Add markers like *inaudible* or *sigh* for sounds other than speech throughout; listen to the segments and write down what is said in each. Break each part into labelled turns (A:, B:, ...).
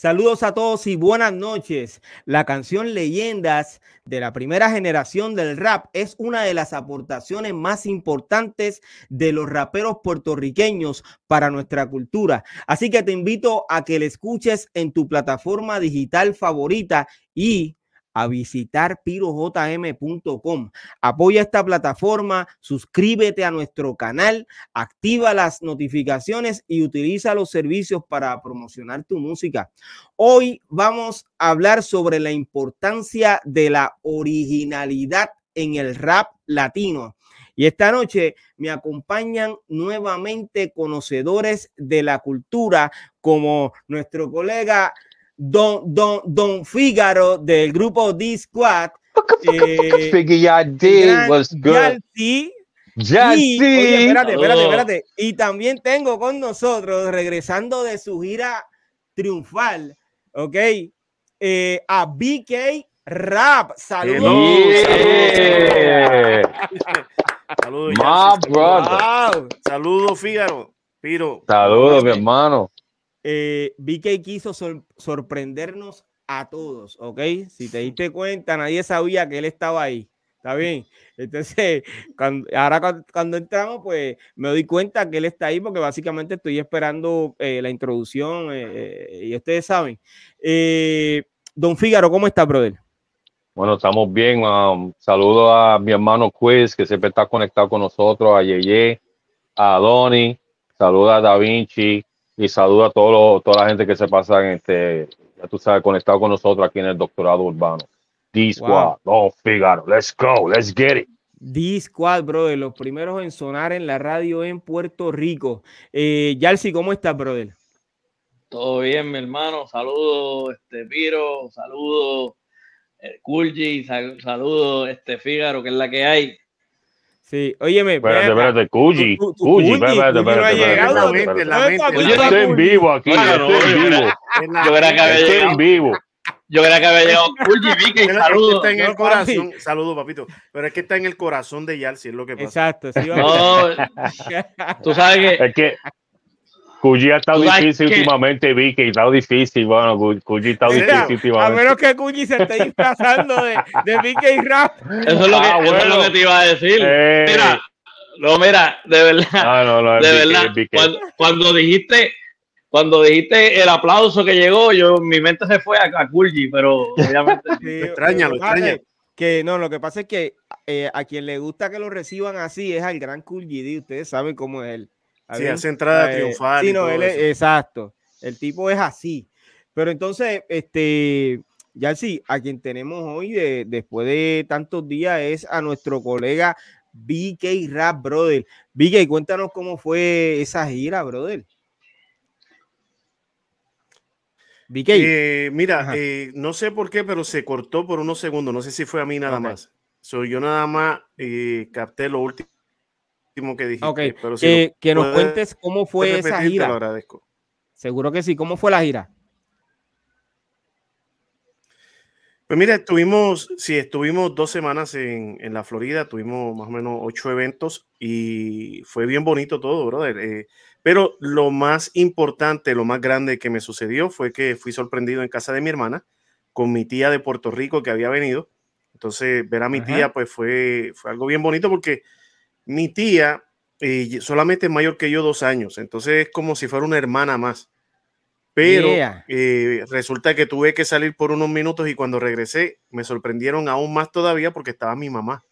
A: Saludos a todos y buenas noches. La canción Leyendas de la primera generación del rap es una de las aportaciones más importantes de los raperos puertorriqueños para nuestra cultura. Así que te invito a que la escuches en tu plataforma digital favorita y a visitar pirojm.com. Apoya esta plataforma, suscríbete a nuestro canal, activa las notificaciones y utiliza los servicios para promocionar tu música. Hoy vamos a hablar sobre la importancia de la originalidad en el rap latino. Y esta noche me acompañan nuevamente conocedores de la cultura como nuestro colega Don, Don, Don Fígaro del grupo D-Squad.
B: Eh, *laughs* Yalsi.
A: espérate, espérate,
B: Oh.
A: espérate. Y también tengo con nosotros, regresando de su gira triunfal, ¿ok? Eh, a BK Rap. Saludos.
B: Yeah.
C: Saludos,
B: My
C: Yancy.
B: brother.
A: Wow.
C: Saludos, Fígaro. Piro.
B: Saludos, mi hermano.
A: Eh, BK quiso sor- sorprendernos a todos, ¿ok? Si te diste cuenta, nadie sabía que él estaba ahí. ¿Está bien? Entonces, *laughs* cuando- ahora cuando, cuando entramos, pues me doy cuenta que él está ahí porque básicamente estoy esperando eh, la introducción eh, eh, y ustedes saben. Eh, Don Fígaro, ¿cómo está, brother?
B: Bueno, estamos bien. um, saludo a mi hermano Quiz, que siempre está conectado con nosotros, a Yeye, a Donny, saludo a Da Vinci y saludo a todo lo- toda la gente que se pasa en este, ya tú sabes, conectado con nosotros aquí en el doctorado urbano. D-Squad, no, Figaro, let's go, let's get it.
A: D-Squad, brother, los primeros en sonar en la radio en Puerto Rico. Eh, Yalsi, ¿cómo estás, brother?
D: Todo bien, mi hermano. Saludos, este Piro, saludos, eh, Kulji, sal- saludos, este Fígaro, que es la que hay.
A: Sí, óyeme,
B: Espérate, espérate, Cuyi, Cuyi,
A: Cuyi,
B: espérate,
A: Cuyi
B: espérate, Yo
A: Cuyi,
B: estoy en vivo aquí, yo
D: no,
B: estoy en vivo,
D: Yo creía que había llegado, *laughs*
B: en vivo.
D: yo creía que había llegado Kulji, Vicky, saludos.
C: está en el corazón. Saludos, papito. Pero es que está en el corazón de Yalsi, es lo que pasa.
A: Exacto, sí, vamos.
D: No, tú sabes que
B: Es que Cuyi ha estado difícil
D: que-
B: últimamente, Vicky, ha estado difícil, bueno, Cu- Cuyi ha estado
C: Mira,
B: difícil
A: A
B: últimamente.
A: menos que Cuyi se esté disfrazando de, de BK Rap.
D: eso es lo que,
B: Ah,
D: eso es lo que te iba a decir.
B: Eh.
D: Mira, no, mira, de verdad,
B: Ah, no, no, es
D: de
B: BK,
D: verdad, cuando, cuando dijiste, cuando dijiste el aplauso que llegó, yo mi mente se fue a, a Kulji, pero obviamente *laughs*
A: Sí,
C: extraña, lo extraña.
A: Que no, lo que pasa es que eh, a quien le gusta que lo reciban así es al gran GD. Ustedes saben cómo es él. ¿Está
C: Sí, hace entrada
A: Eh,
C: triunfal
A: Sí, no, él es- exacto. El tipo es así. Pero entonces, este, ya sí, a quien tenemos hoy de- después de tantos días es a nuestro colega BK Rap, brother. BK, cuéntanos cómo fue esa gira, brother. BK.
C: Eh, mira, eh, no sé por qué, pero se cortó por unos segundos. No sé si fue a mí nada más. So, yo nada más eh, capté lo último que dijiste.
A: Ok,
C: pero si
A: que, nos cuentes cómo fue esa
C: repetir, te
A: gira.
C: lo agradezco.
A: Seguro que sí. ¿Cómo fue la gira?
C: Pues mira, estuvimos, sí, estuvimos dos semanas en, en la Florida, tuvimos más o menos ocho eventos y fue bien bonito todo, brother. eh, pero lo más importante, lo más grande que me sucedió fue que fui sorprendido en casa de mi hermana con mi tía de Puerto Rico que había venido. Entonces, ver a mi
A: Ajá.
C: tía, pues fue, fue algo bien bonito porque mi tía eh, solamente es mayor que yo dos años, entonces es como si fuera una hermana más. Pero
A: Yeah.
C: eh, resulta que tuve que salir por unos minutos y cuando regresé me sorprendieron aún más todavía porque estaba mi mamá.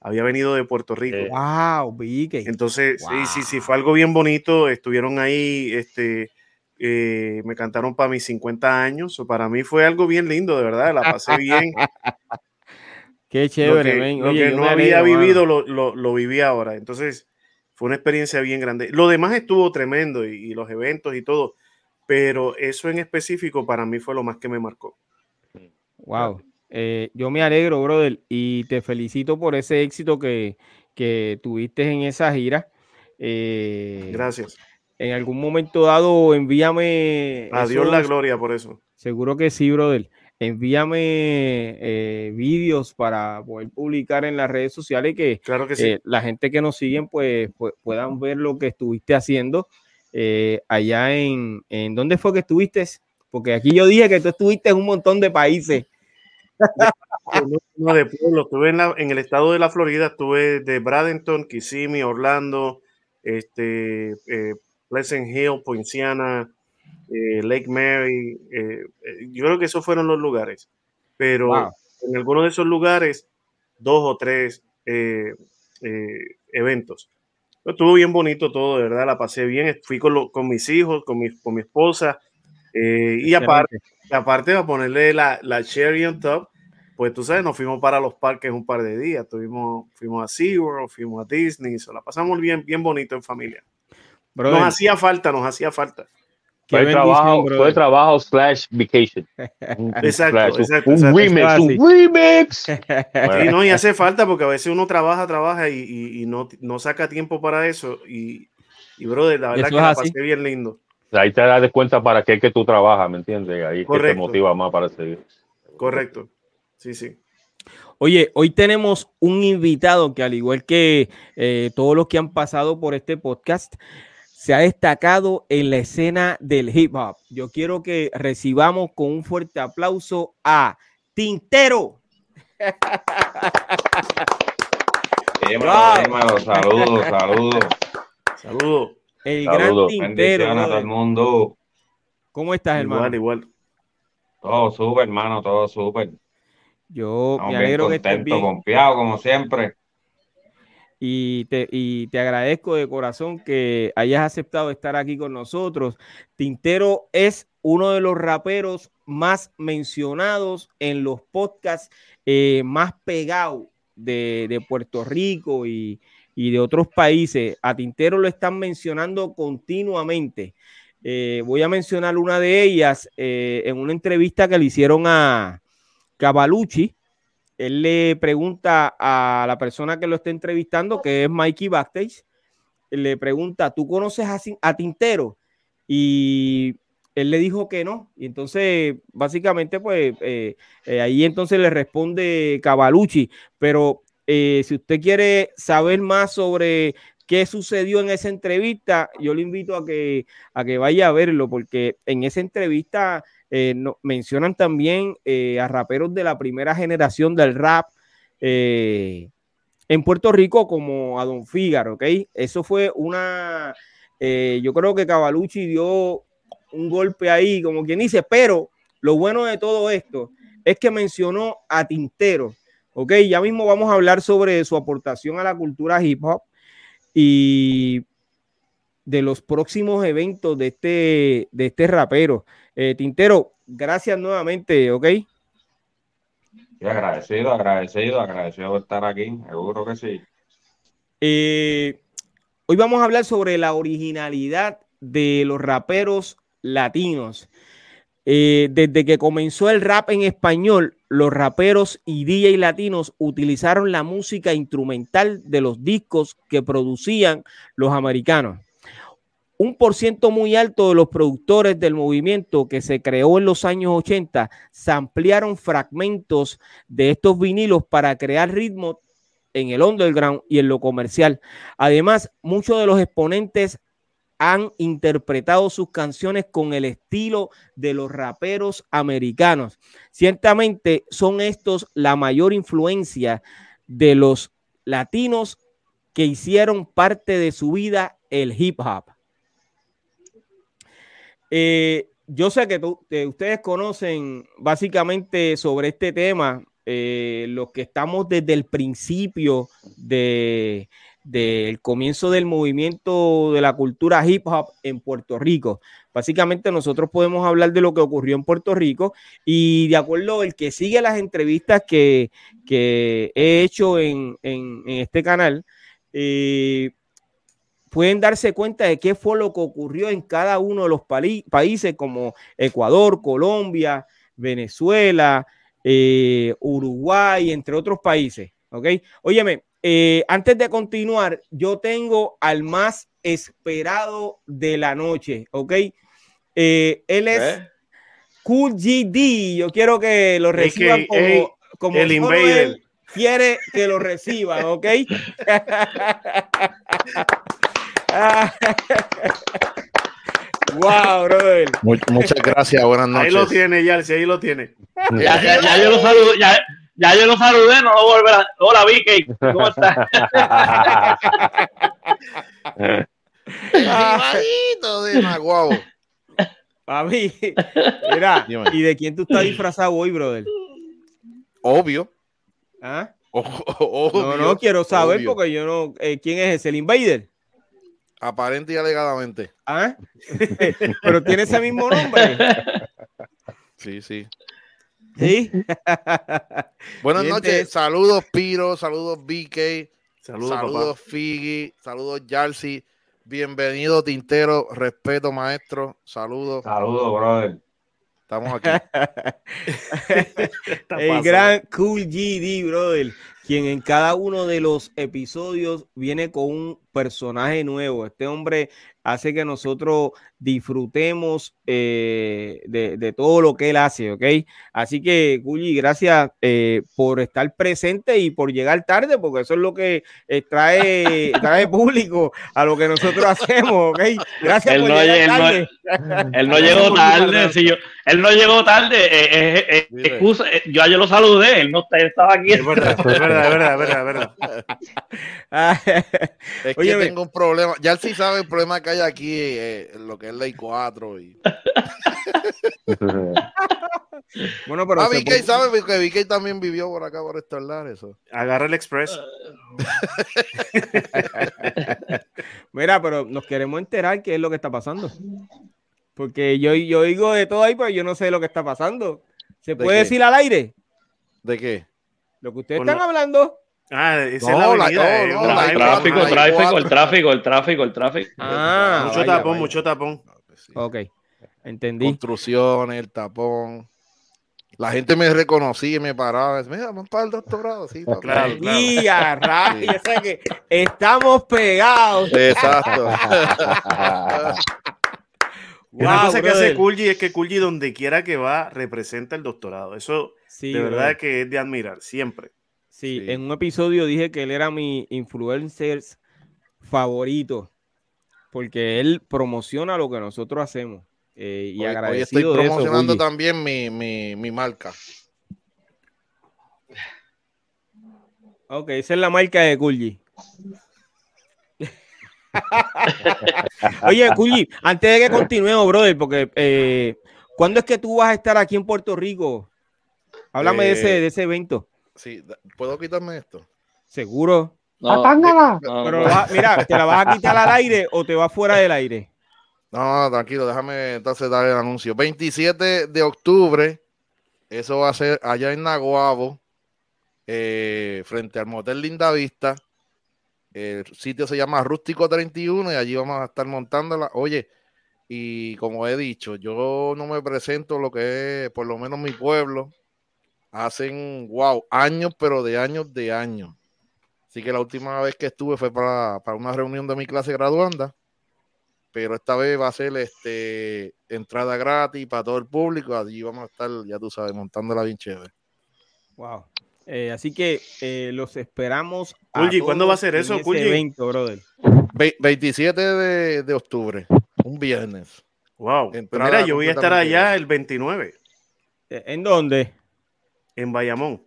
C: Había venido de Puerto Rico.
B: Eh,
A: Wow, BK.
C: Entonces, sí, sí, sí, fue algo bien bonito. Estuvieron ahí, este, eh, me cantaron para mis 50 años. o Para mí fue algo bien lindo, de verdad. La pasé bien. *laughs*
A: Qué
C: lo
A: chévere,
C: que,
A: men.
C: lo que no había
A: alegro,
C: vivido lo, lo, lo viví ahora. Entonces, fue una experiencia bien grande. Lo demás estuvo tremendo y, los eventos y todo, pero eso en específico para mí fue lo más que me marcó.
A: Wow. Eh, yo me alegro, brother, y te felicito por ese éxito que, tuviste en esa gira.
C: Eh, Gracias.
A: En algún momento dado, envíame.
C: Adiós la gloria por eso.
A: Seguro que sí, brother. Envíame eh, vídeos para poder publicar en las redes sociales que,
C: claro que
A: la gente que nos siguen pues, puedan ver lo que estuviste haciendo allá en, en. ¿Dónde fue que estuviste? Porque aquí yo dije que tú estuviste en un montón de países
C: de pueblo. Estuve en, el estado de la Florida, estuve de Bradenton, Kissimmee, Orlando, este, eh, Pleasant Hill, Poinciana, eh, Lake Mary. Eh, yo creo que esos fueron los lugares. Pero en algunos de esos lugares, dos o tres eventos. Estuvo bien bonito todo, de verdad, la pasé bien. Fui con, con mis hijos, con mi, con mi esposa. y aparte, aparte de ponerle la, la cherry on top, pues tú sabes, nos fuimos para los parques un par de días. Tuvimos, fuimos a SeaWorld, fuimos a Disney, se la pasamos bien, bien bonito en familia. nos hacía falta, nos hacía falta.
B: Fue trabajo, fue trabajo slash vacation. *laughs*
C: exacto, exacto,
B: Un remix, un remix. *laughs*
C: Sí, no, y hace falta porque a veces uno trabaja, trabaja y, y, no, no, saca tiempo para eso. Y, y brother, la verdad que la pasé bien lindo.
B: Ahí te das cuenta para qué que tú trabajas, ¿me entiendes? Ahí que te motiva más para seguir.
C: Correcto. Sí, sí.
A: Oye, hoy tenemos un invitado que al igual que eh, todos los que han pasado por este podcast, se ha destacado en la escena del hip hop. Yo quiero que recibamos con un fuerte aplauso a Tintero.
E: Saludos, saludos.
C: Saludos.
A: El gran tintero.
E: a todo el mundo.
A: ¿Cómo estás, hermano?
C: Igual, igual.
E: Todo súper, hermano, todo súper.
A: Yo me alegro que estés bien.
E: confiado, como siempre.
A: Y te, y te agradezco de corazón que hayas aceptado estar aquí con nosotros. Tintero es uno de los raperos más mencionados en los podcasts eh, más pegados de, de Puerto Rico y, y de otros países. A Tintero lo están mencionando continuamente. Eh, voy a mencionar una de ellas eh, en una entrevista que le hicieron a Cavalucci. Él le pregunta a la persona que lo está entrevistando, que es Mikey Backstage, le pregunta, ¿tú conoces a, Tintero? Y él le dijo que no. Y entonces, básicamente, pues eh, ahí entonces le responde Cavalucci, pero eh, si usted quiere saber más sobre qué sucedió en esa entrevista, yo le invito a que, a que vaya a verlo, porque en esa entrevista eh, mencionan también eh, a raperos de la primera generación del rap en Puerto Rico como a Don Fígaro, ¿ok? Eso fue una, yo creo que Cavalucci dio un golpe ahí, como quien dice, pero lo bueno de todo esto es que mencionó a Tintero Ok, ya mismo vamos a hablar sobre su aportación a la cultura hip hop y de los próximos eventos de este, de este rapero. Eh, Tintero, gracias nuevamente, ¿ok?
E: agradecido, agradecido, agradecido por estar aquí, seguro que sí.
A: Eh, hoy vamos a hablar sobre la originalidad de los raperos latinos. Eh, desde que comenzó el rap en español, los raperos y DJ latinos utilizaron la música instrumental de los discos que producían los americanos. Un por ciento muy alto de los productores del movimiento que se creó en los años 80 se ampliaron fragmentos de estos vinilos para crear ritmos en el underground y en lo comercial. Además, muchos de los exponentes han interpretado sus canciones con el estilo de los raperos americanos. Ciertamente son estos la mayor influencia de los latinos que hicieron parte de su vida el hip hop. Eh, yo sé que, ustedes conocen básicamente sobre este tema, eh, los que estamos desde el principio de del comienzo del movimiento de la cultura hip hop en Puerto Rico. Básicamente nosotros podemos hablar de lo que ocurrió en Puerto Rico y de acuerdo el que sigue las entrevistas que, he hecho en, este canal, eh, pueden darse cuenta de qué fue lo que ocurrió en cada uno de los países como Ecuador, Colombia, Venezuela, eh, Uruguay, entre otros países. ¿Ok? Óyeme, eh, antes de continuar, yo tengo al más esperado de la noche. ¿Ok? Eh, él es Cool GD. Yo quiero que lo reciban como, como
C: el invader.
A: Quiere que lo reciban, ¿ok? *laughs* *laughs* wow, brother.
F: muchas gracias, buenas noches.
C: Ahí lo tiene, ya, ahí lo tiene.
D: Ya, ya, ya yo lo saludo, ya, ya yo lo saludé, no lo volverá. Hola, Vicky, ¿cómo estás? *laughs*
F: Primadito de Maguabo.
A: Papi, mira, ¿y de quién tú estás disfrazado hoy, brother?
F: Obvio.
A: ¿Ah?
F: Obvio,
A: no, no, quiero saber porque yo no. Eh, ¿Quién es ese? ¿El Invader?
F: Aparente y alegadamente.
A: ¿Ah? *laughs* Pero tiene ese mismo nombre. *laughs*
F: Sí, sí.
A: Sí. *laughs*
F: Buenas noches. Saludos, Piro. Saludos, BK.
C: Saludos,
F: saludos Figi. Saludos, Yarsi. Bienvenido, Tintero. Respeto, maestro. Saludos.
E: Saludos, brother.
F: Estamos aquí.
A: El gran Cool GD, brother, quien en cada uno de los episodios viene con un personaje nuevo. Este hombre hace que nosotros disfrutemos eh, de, todo lo que él hace, ¿ok? Así que, Gulli, gracias eh, por estar presente y por llegar tarde, porque eso es lo que eh, trae, *laughs* trae público a lo que nosotros hacemos, ¿ok? Gracias
D: él
A: por
D: no,
A: llegar
D: él
A: tarde.
D: No, él no llegó tarde, si yo, él no llegó tarde, excusa, yo ayer lo saludé, él no estaba aquí.
C: Es verdad, es verdad, es verdad, es verdad. Es, verdad. *laughs*
A: Ah,
F: es que Oye, tengo un problema, ya él sí sabe el problema que hay aquí, eh, lo que es ley 4 y... *laughs*
A: bueno, pero
F: ah, VK sabe que VK también vivió por acá por estos lares.
C: Agarra el express. *laughs*
A: Mira, pero nos queremos enterar qué es lo que está pasando. Porque yo, yo oigo de todo ahí, pero yo no sé lo que está pasando. ¿Se puede decir al aire?
F: ¿De qué?
A: Lo que ustedes están hablando.
C: Ah, esa es la avenida.
D: No, no, el tráfico, el tráfico, el tráfico, el tráfico, el tráfico.
A: Ah,
C: mucho
A: vaya,
C: tapón,
A: vaya.
C: mucho tapón.
A: Ok, entendí.
F: Construcciones, el tapón. La gente me reconocía y me paraba. Mira, vamos para el doctorado. Sí, papá.
C: Claro, claro.
A: Y a rayos, o sea que estamos pegados.
F: Exacto. *laughs*
C: Una
A: Wow,
C: cosa que hace. Kulji es que Kulji donde quiera que va representa el doctorado. Eso
A: Sí,
C: de verdad
A: brother.
C: que es de admirar, siempre.
A: Sí,
F: Sí.
A: en un episodio dije que él era mi influencer favorito porque él promociona lo que nosotros hacemos. eh, y
F: Hoy, hoy
A: agradecido
F: estoy
A: de eso,
F: promocionando también mi, mi, mi marca.
A: Ok, esa es la marca de Kulji. *laughs* Oye, Kulji, antes de que continuemos, brother, porque eh, ¿cuándo es que tú vas a estar aquí en Puerto Rico? Háblame de, ese,
F: Eh,
A: de ese evento.
F: Sí, ¿puedo quitarme esto?
A: Seguro.
D: No,
E: ¡Atángala!
D: no,
A: Pero
D: no.
A: va- mira, ¿te la vas a quitar al aire o te vas fuera del aire?
F: No, no, tranquilo, déjame entonces dar el anuncio. 27 de octubre, eso va a ser allá en Naguabo, eh, frente al Motel Linda Vista. El sitio se llama Rústico 31 y allí vamos a estar montándola. Oye, y como he dicho, yo no me presento lo que es, por lo menos mi pueblo, hacen, wow, años, pero de años de años. Así que la última vez que estuve fue para, para una reunión de mi clase graduanda pero esta vez va a ser este entrada gratis para todo el público. Allí vamos a estar, ya tú sabes, montándola bien chévere.
A: Wow. Eh, así que eh, los esperamos. a
C: Kulji, ¿cuándo va a ser eso, Kulji?
A: evento, brother.
F: Ve- 27 de, de octubre, un viernes.
C: Wow. Pues
F: Entrada
C: mira, yo voy a estar allá el 29
A: Eh, ¿En dónde?
C: En Bayamón.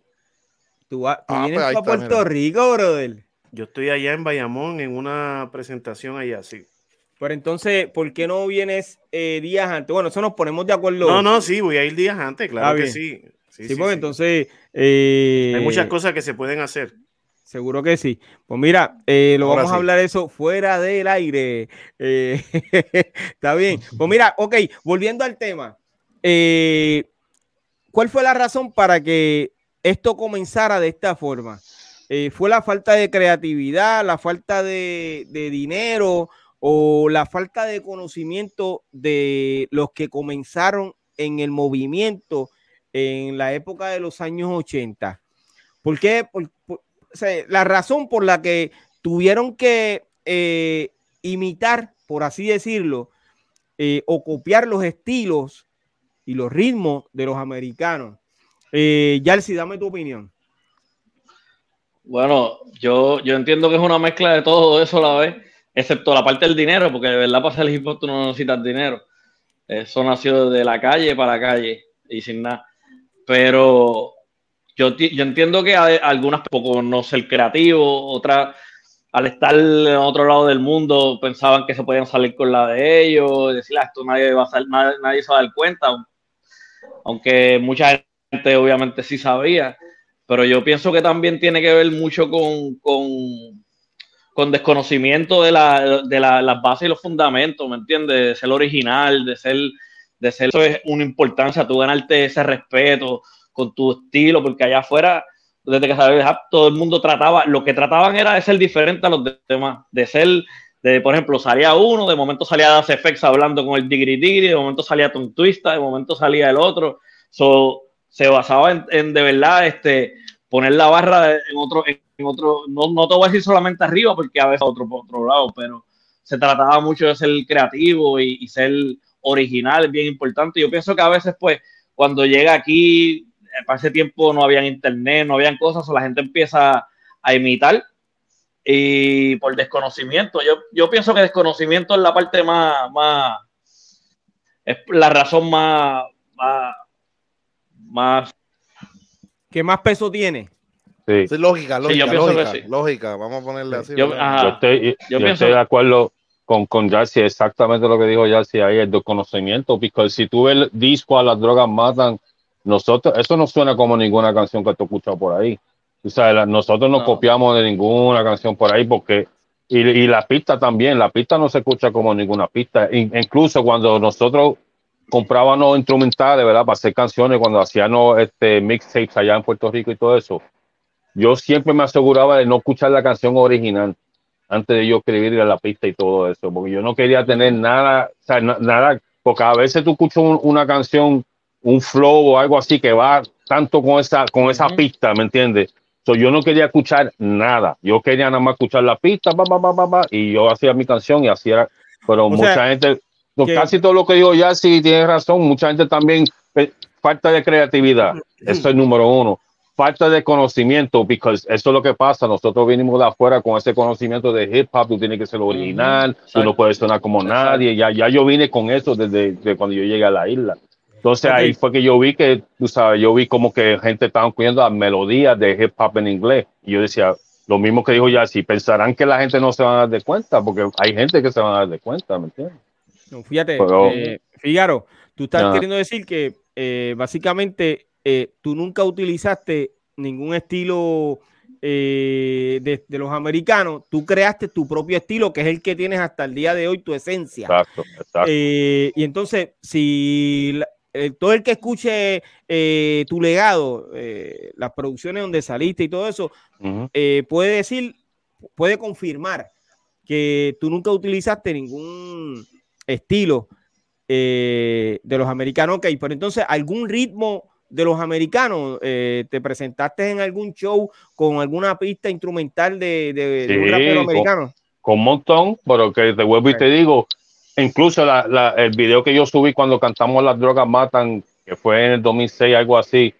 A: Tú,
F: Ah,
A: vienes
F: pues
A: a
F: está,
A: Puerto
F: mira.
A: Rico, brother.
C: Yo estoy allá en Bayamón en una presentación allá, sí.
A: Pero entonces, ¿por qué no vienes eh, días antes? Bueno, eso nos ponemos de acuerdo.
C: No, no, sí, voy a ir días antes, claro
A: Ah,
C: que sí. Sí,
A: Sí,
C: sí,
A: porque
C: sí.
A: entonces. eh,
C: Hay muchas cosas que se pueden hacer.
A: Seguro que sí. Pues mira, eh, lo
F: Ahora
A: vamos a hablar eso fuera del aire. Eh, *laughs* está bien. Pues mira, ok, volviendo al tema. eh, ¿Cuál fue la razón para que esto comenzara de esta forma? eh, fue la falta de creatividad, la falta de, dinero o la falta de conocimiento de los que comenzaron en el movimiento en la época de los años 80. ¿Por qué? La razón por la que tuvieron que eh, imitar, por así decirlo, eh, o copiar los estilos y los ritmos de los americanos. Eh, Yalsi, dame tu opinión.
D: Bueno, yo, yo entiendo que es una mezcla de todo eso a la vez, excepto la parte del dinero, porque de verdad para hip hop tú no necesitas dinero. Eso nació de la calle para la calle y sin nada. Pero yo, yo entiendo que algunas poco no ser creativo, otras al estar en otro lado del mundo pensaban que se podían salir con la de ellos, decir, "Ah, esto nadie va a nadie, nadie se va a dar cuenta, aunque mucha gente obviamente sí sabía pero yo pienso que también tiene que ver mucho con, con, con desconocimiento de, la, de la- las bases y los fundamentos, ¿me entiendes? De ser original, de ser, de ser, eso es una importancia, tú ganarte ese respeto con tu estilo, porque allá afuera, desde que sabes, todo el mundo trataba, lo que trataban era de ser diferente a los demás, de ser, de, por ejemplo, salía uno, de momento salía Das FX hablando con el Digri Digri, de momento salía Tom Twista, de momento salía el otro, so, se basaba en, de verdad este, poner la barra en otro, en otro no, no te voy a decir solamente arriba porque a veces otro por otro lado, pero se trataba mucho de ser creativo y, ser original, bien importante. Yo pienso que a veces, pues, cuando llega aquí, eh, para ese tiempo no habían internet, no habían cosas, o la gente empieza a imitar y por desconocimiento. Yo, yo pienso que desconocimiento es la parte más, más es la razón más, más, más
A: ¿Qué más peso tiene?
B: Sí.
F: Sí, lógica,
D: Sí,
F: lógica,
D: yo pienso que
F: lógica,
D: sí.
F: lógica. Vamos a ponerle así.
D: Yo-
F: ¿verdad?
D: ajá.
B: Yo estoy,
D: yo
B: yo
D: pienso-
B: estoy de acuerdo con, con Yarcy, exactamente lo que dijo Yarcy ahí, el desconocimiento, porque si tú ves el disco a las drogas matan, nosotros, eso no suena como ninguna canción que tú escuchas por ahí. O sea, nosotros no,
D: No.
B: copiamos de ninguna canción por ahí porque, y, y la pista también, la pista no se escucha como ninguna pista. In- incluso cuando nosotros comprábamos instrumentales, ¿verdad? Para hacer canciones, cuando hacíamos este, mixtapes allá en Puerto Rico y todo eso, yo siempre me aseguraba de no escuchar la canción original antes de yo escribir la pista y todo eso, porque yo no quería tener nada, o sea, na- nada, porque a veces tú escuchas un- una canción, un flow o algo así que va tanto con esa, con esa pista, ¿me entiendes? So, yo no quería escuchar nada, yo quería nada más escuchar la pista, ba, ba, ba, ba, ba, y yo hacía mi canción y hacía, pero
A: O
B: mucha
A: sea,
B: gente,
A: que-
B: casi todo lo que digo ya sí tiene razón, mucha gente también, eh, falta de creatividad, eso es número uno falta de conocimiento, porque eso es lo que pasa. Nosotros venimos de afuera con ese conocimiento de hip hop, tú tienes que ser original, tú no puedes sonar como
D: Exacto.
B: nadie. Ya, ya yo vine con eso desde, desde cuando yo llegué a la isla. Entonces ahí fue que yo vi que, tú sabes, yo vi como que gente estaba cuidando las melodías de hip hop en inglés. Y yo decía, lo mismo que dijo ya, si pensarán que la gente no se va a dar de cuenta, porque hay gente que se va a dar de cuenta, ¿me entiendes?
A: No, fíjate,
B: Pero-
A: eh, tú estás queriendo decir que eh, básicamente eh, tú nunca utilizaste ningún estilo eh, de, de los americanos, tú creaste tu propio estilo, que es el que tienes hasta el día de hoy, tu esencia.
B: Exacto, exacto.
A: Eh, y entonces, si la- eh, todo el que escuche eh, tu legado, eh, las producciones donde saliste y todo eso, eh, puede decir, puede confirmar que tú nunca utilizaste ningún estilo eh, de los americanos. Ok, pero entonces, ¿algún ritmo de los americanos? Eh, ¿Te presentaste en algún show con alguna pista instrumental de, de- de un
B: Sí,
A: rapero
B: con-
A: americano?
B: con un montón, pero que te vuelvo y te digo, incluso la, la- el video que yo subí cuando cantamos Las Drogas Matan, que fue en el 2006, algo así,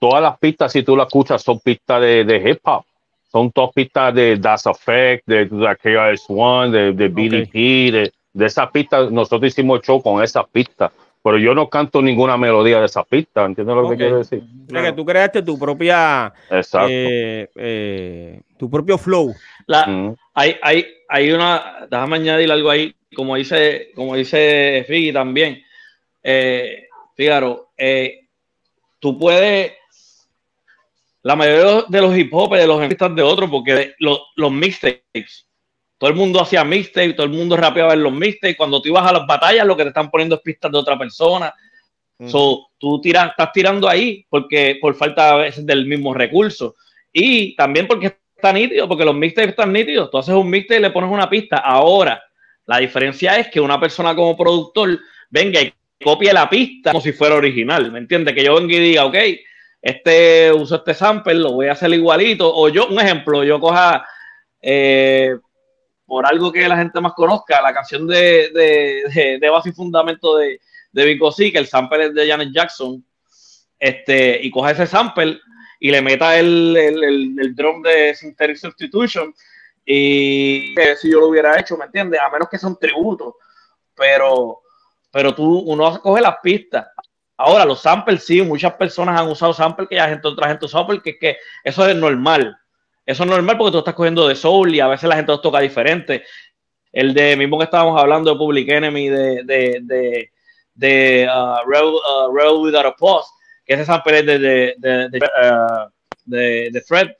B: todas las pistas, si tú las escuchas, son pistas de, de hip hop. Son todas pistas de Das Effect, de, de KRS-One, de, de BDP, de, de esas pistas. Nosotros hicimos show con esas pistas, pero yo no canto ninguna melodía de esas pistas, ¿entiendes lo que quiero decir?
A: O sea, que tú creaste tu propia,
B: Exacto.
A: eh, eh, tu propio flow.
D: La. Hay, hay, hay una, déjame añadir algo ahí, como dice, como dice Figgy también. Eh, Fígaro, eh, tú puedes, la mayoría de los hip hop de los artistas de otros, porque los, los mixtapes, todo el mundo hacía mixtapes, todo el mundo rapeaba en los mixtapes. Cuando tú ibas a las batallas, lo que te están poniendo es pistas de otra persona.
F: Ujú.
D: So, tú tiras, estás tirando ahí porque por falta a veces del mismo recurso. Y también porque está nítido, porque los mixtapes están nítidos. Tú haces un mixtape y le pones una pista. Ahora, la diferencia es que una persona como productor venga y copie la pista como si fuera original, ¿me entiendes? Que yo venga y diga, ok, este uso este sample, lo voy a hacer igualito. O yo, un ejemplo, yo coja eh, por algo que la gente más conozca, la canción de, de, de, base y fundamento de, de Vico C, que el sample es de Janet Jackson, este, y coja ese sample y le meta el, el, el, drum de Synthetic Substitution. Y si yo lo hubiera hecho, ¿me entiendes? A menos que sea un tributo. Pero, pero tú, uno coge las pistas. Ahora, los samples, sí, muchas personas han usado samples que ya gente, otra gente usado porque es que eso es normal. Eso es normal porque tú estás cogiendo de soul y a veces la gente los toca diferente. El de mismo que estábamos hablando de Public Enemy, de, de, de, de uh, uh, Without a Pause, que ese sample es de, de, de, uh, de Fred,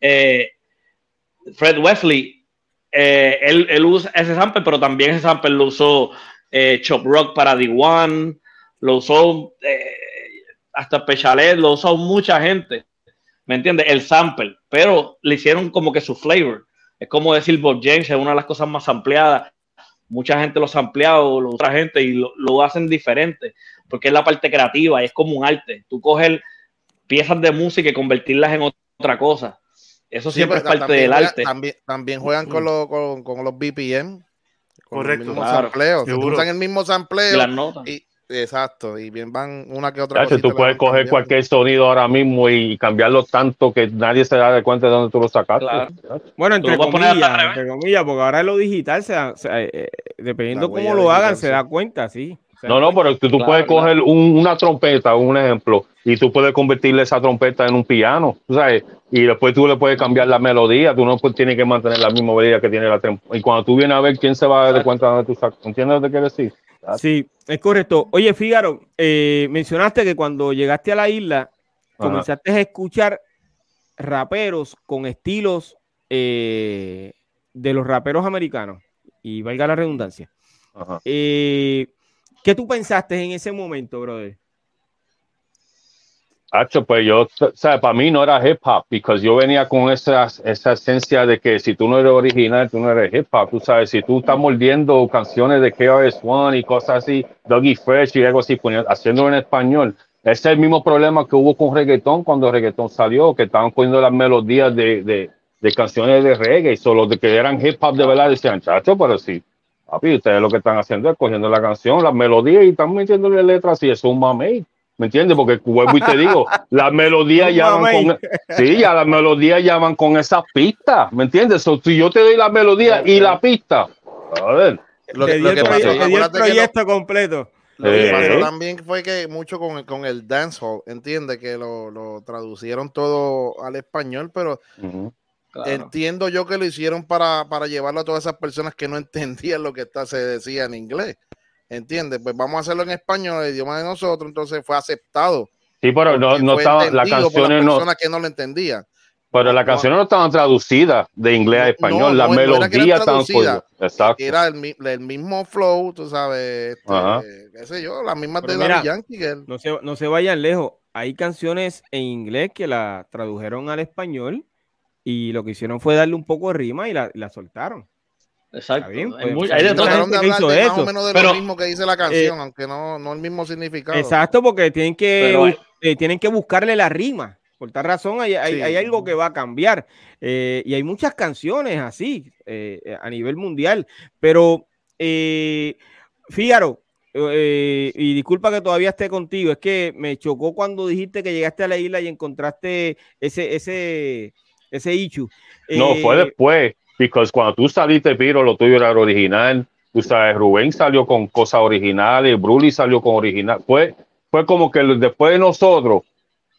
D: eh, Fred Wesley. Eh, él, él, usa ese sample, pero también ese sample lo usó eh, Chop Rock para D1, lo usó eh, hasta Pechalet, lo usó mucha gente, ¿me entiendes? El sample, pero le hicieron como que su flavor. Es como decir Bob James, es una de las cosas más ampliadas. Mucha gente lo ha ampliado, otra gente, y lo, lo, hacen diferente, porque es la parte creativa, es como un arte. Tú coges piezas de música y convertirlas en otra cosa. Eso siempre es parte del arte.
F: También, también juegan con, lo, con, con los BPM.
C: Correcto.
F: Claro. usan el mismo sampleo.
D: Y las notas.
F: Y, Exacto, y bien van una que otra.
B: tú puedes coger cualquier sonido ahora mismo y cambiarlo tanto que nadie se da de cuenta de dónde tú lo sacaste.
A: Bueno, entre comillas, entre comillas, porque ahora lo digital, se da, eh, eh, dependiendo cómo lo hagan, se da cuenta, sí.
B: No, no, pero tú, tú puedes coger un, una trompeta, un ejemplo, y tú puedes convertirle esa trompeta en un piano, ¿sabes? Y después tú le puedes cambiar la melodía, tú no pues, tienes que mantener la misma melodía que tiene la trompeta. Y cuando tú vienes a ver quién se va a dar de cuenta de tú sacas, ¿entiendes lo que quiero decir?
A: Sí, es correcto. Oye, Fígaro, eh, mencionaste que cuando llegaste a la isla comenzaste a escuchar raperos con estilos eh, de los raperos americanos, y valga la redundancia. Eh, ¿Qué tú pensaste en ese momento, brother?
B: Hacho, pues yo, o sea, para mí no era hip hop, porque yo venía con esa, esa esencia de que si tú no eres original, tú no eres hip hop, tú sabes, si tú estás mordiendo canciones de KRS-One y cosas así, Dougie Fresh y algo así, haciéndolo en español, ese es el mismo problema que hubo con reggaetón cuando reggaetón salió, que estaban poniendo las melodías de, de, de canciones de reggae, solo de que eran hip hop de verdad, decían, chacho, pero sí, papi, ustedes lo que están haciendo es cogiendo la canción, las melodías y están metiéndole letras y eso es un mamey. ¿Me entiendes? Porque vuelvo y te digo, *laughs* las melodías ya van con. Sí, ya las melodías ya van con esas pistas. ¿Me entiendes? si yo te doy la melodía y la pista, a ver.
A: Lo, que, lo que pasó, el proyecto completo.
F: Lo que pasó también fue que mucho con, con el dancehall, entiende que lo, lo, traducieron todo al español, pero entiendo yo que lo hicieron para, para llevarlo a todas esas personas que no *laughs* entendían lo que está, se decía en inglés. ¿Entiendes? Pues vamos a hacerlo en español, el idioma de nosotros, entonces fue aceptado.
B: Sí, pero no, no estaba, las canciones no.
F: que no lo entendían.
B: Pero las canciones no estaban traducidas de inglés a español, las melodías estaban
F: Exacto. Era el, el, mismo flow, tú sabes, este, qué sé yo, las mismas de Daddy Yankee.
A: No, se, no se vayan lejos. Hay canciones en inglés que la tradujeron al español y lo que hicieron fue darle un poco de rima y la, la soltaron.
D: Exacto.
A: Bien,
D: hay,
A: pues,
D: hay de
F: todo
A: gente
F: que hizo
A: eso.
F: Más o menos de
D: Pero-
F: lo mismo que dice la canción,
A: eh,
F: aunque no, no el mismo significado.
A: Exacto, porque tienen que,
D: Pero
A: eh, tienen que buscarle la rima. Por tal razón, hay, hay-
F: Sí.
A: hay algo que va a cambiar. Eh, y hay muchas canciones así a nivel mundial. Pero, eh, Fígaro, eh, y disculpa que todavía esté contigo, es que me chocó cuando dijiste que llegaste a la isla y encontraste ese, ese, ese ichu.
B: No, fue
A: Eh,
B: después, porque cuando tú saliste, Piro, lo tuyo era original. Tú sabes, Rubén salió con cosas originales, Bruli salió con original. Fue, fue como que después de nosotros,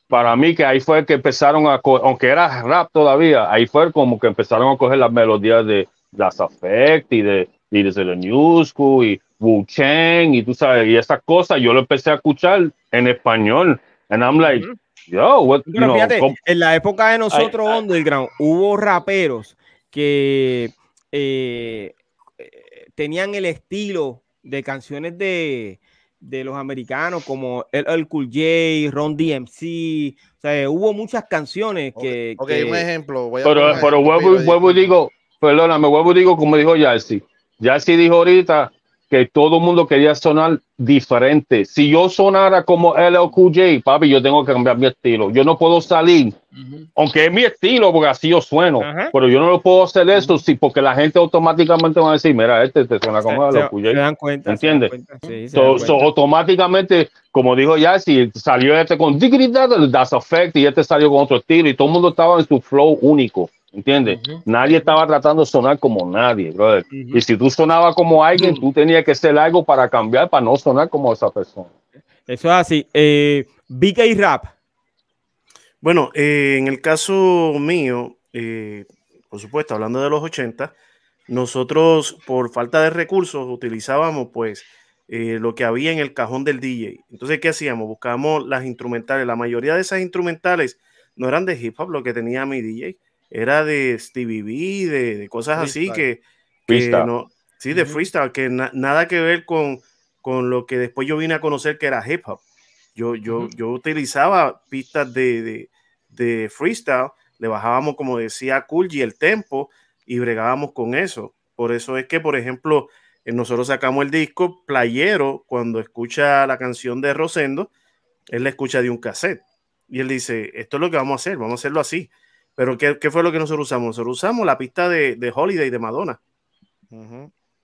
B: para mí que ahí fue que empezaron a, aunque era rap todavía, ahí fue como que empezaron a coger las melodías de Das Affect y de, y de The New School y Wu Chang y tú sabes, y esas cosas yo lo empecé a escuchar en español. And I'm like, yo, what, you
A: Pero
B: know,
A: fíjate,
B: com-
A: en la época de nosotros,
D: Ay, ay.
A: Underground, hubo raperos que eh, tenían el estilo de canciones de, de los americanos como el, el Cool J, Ron DMC, o sea, hubo muchas canciones que...
F: Ok,
A: que-
F: un ejemplo. voy a
B: Pero, pero y digo, perdóname, vuelvo y digo como dijo Yarsi. Yarsi dijo ahorita que todo el mundo quería sonar diferente. Si yo sonara como LLQJ, papi, yo tengo que cambiar mi estilo. Yo no puedo salir, aunque es mi estilo, porque así yo sueno, pero yo no lo puedo hacer eso, sí, porque la gente automáticamente va a decir, mira, este te suena como LLQJ.
A: se dan cuenta.
B: So, automáticamente, como dijo ya, si salió este con dignidad, Das Effect y este salió con otro estilo y todo el mundo estaba en su flow único, ¿entiendes? Nadie estaba tratando de sonar como nadie, brother. Y si tú sonabas como alguien, tú tenías que hacer algo para cambiar, para no sonar como esa persona.
A: Eso es así. Eh, BK Rap.
C: Bueno, eh, en el caso mío, eh, por supuesto, hablando de los 80, nosotros por falta de recursos utilizábamos pues eh, lo que había en el cajón del DJ. Entonces, ¿qué hacíamos? Buscábamos las instrumentales. La mayoría de esas instrumentales no eran de hip hop, lo que tenía mi DJ. Era de Stevie B, de, de cosas así que, que
B: Freestyle.
C: no, sí, de freestyle, que na- nada que ver con, con lo que después yo vine a conocer que era hip hop. Yo, yo, yo utilizaba pistas de, de, de freestyle, le bajábamos, como decía Cool G, el tempo y bregábamos con eso. Por eso es que, por ejemplo, eh, nosotros sacamos el disco Playero, cuando escucha la canción de Rosendo, él la escucha de un cassette. Y él dice, esto es lo que vamos a hacer, vamos a hacerlo así. Pero ¿qué, qué fue lo que nosotros usamos? Nosotros usamos la pista de, de Holiday de Madonna.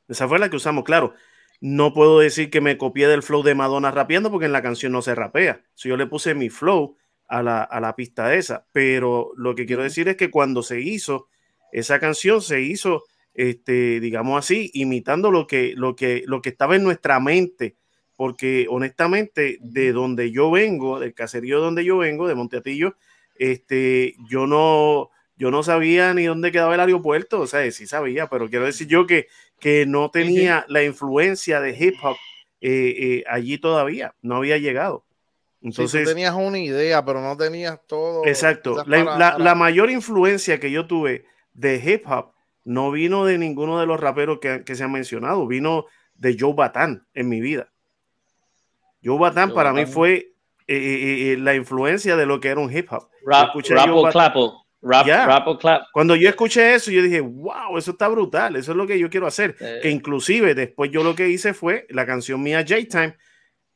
C: Esa fue la que usamos, claro. No puedo decir que me copié del flow de Madonna rapeando porque en la canción no se rapea. Si yo le puse mi flow a la, a la pista esa, pero lo que quiero decir es que cuando se hizo esa canción, se hizo, este, digamos así, imitando lo que, lo que, lo que estaba en nuestra mente. Porque honestamente, de donde yo vengo, del caserío donde yo vengo, de Monteatillo, este, yo no, yo no sabía ni dónde quedaba el aeropuerto, o sea, sí sabía, pero quiero decir yo que, que no tenía la influencia de hip hop eh, eh, allí todavía, no había llegado.
F: Sí, tú
C: Entonces,
F: tenías una idea, pero no tenías todo.
C: exacto, la, la- la mayor influencia que yo tuve de hip hop no vino de ninguno de los raperos que, que se han mencionado, vino de Joe Batán en mi vida. Joe Batán
D: Joe
C: para mí fue eh, la influencia de lo que era un hip hop.
D: Rap, rap
C: yo
D: o
C: bat-
D: clap. Rap, rap o clap.
C: Cuando yo escuché eso, yo dije, wow, eso está brutal, eso es lo que yo quiero hacer.
D: Eh,
C: Que inclusive después yo lo que hice fue la canción mía J-Time,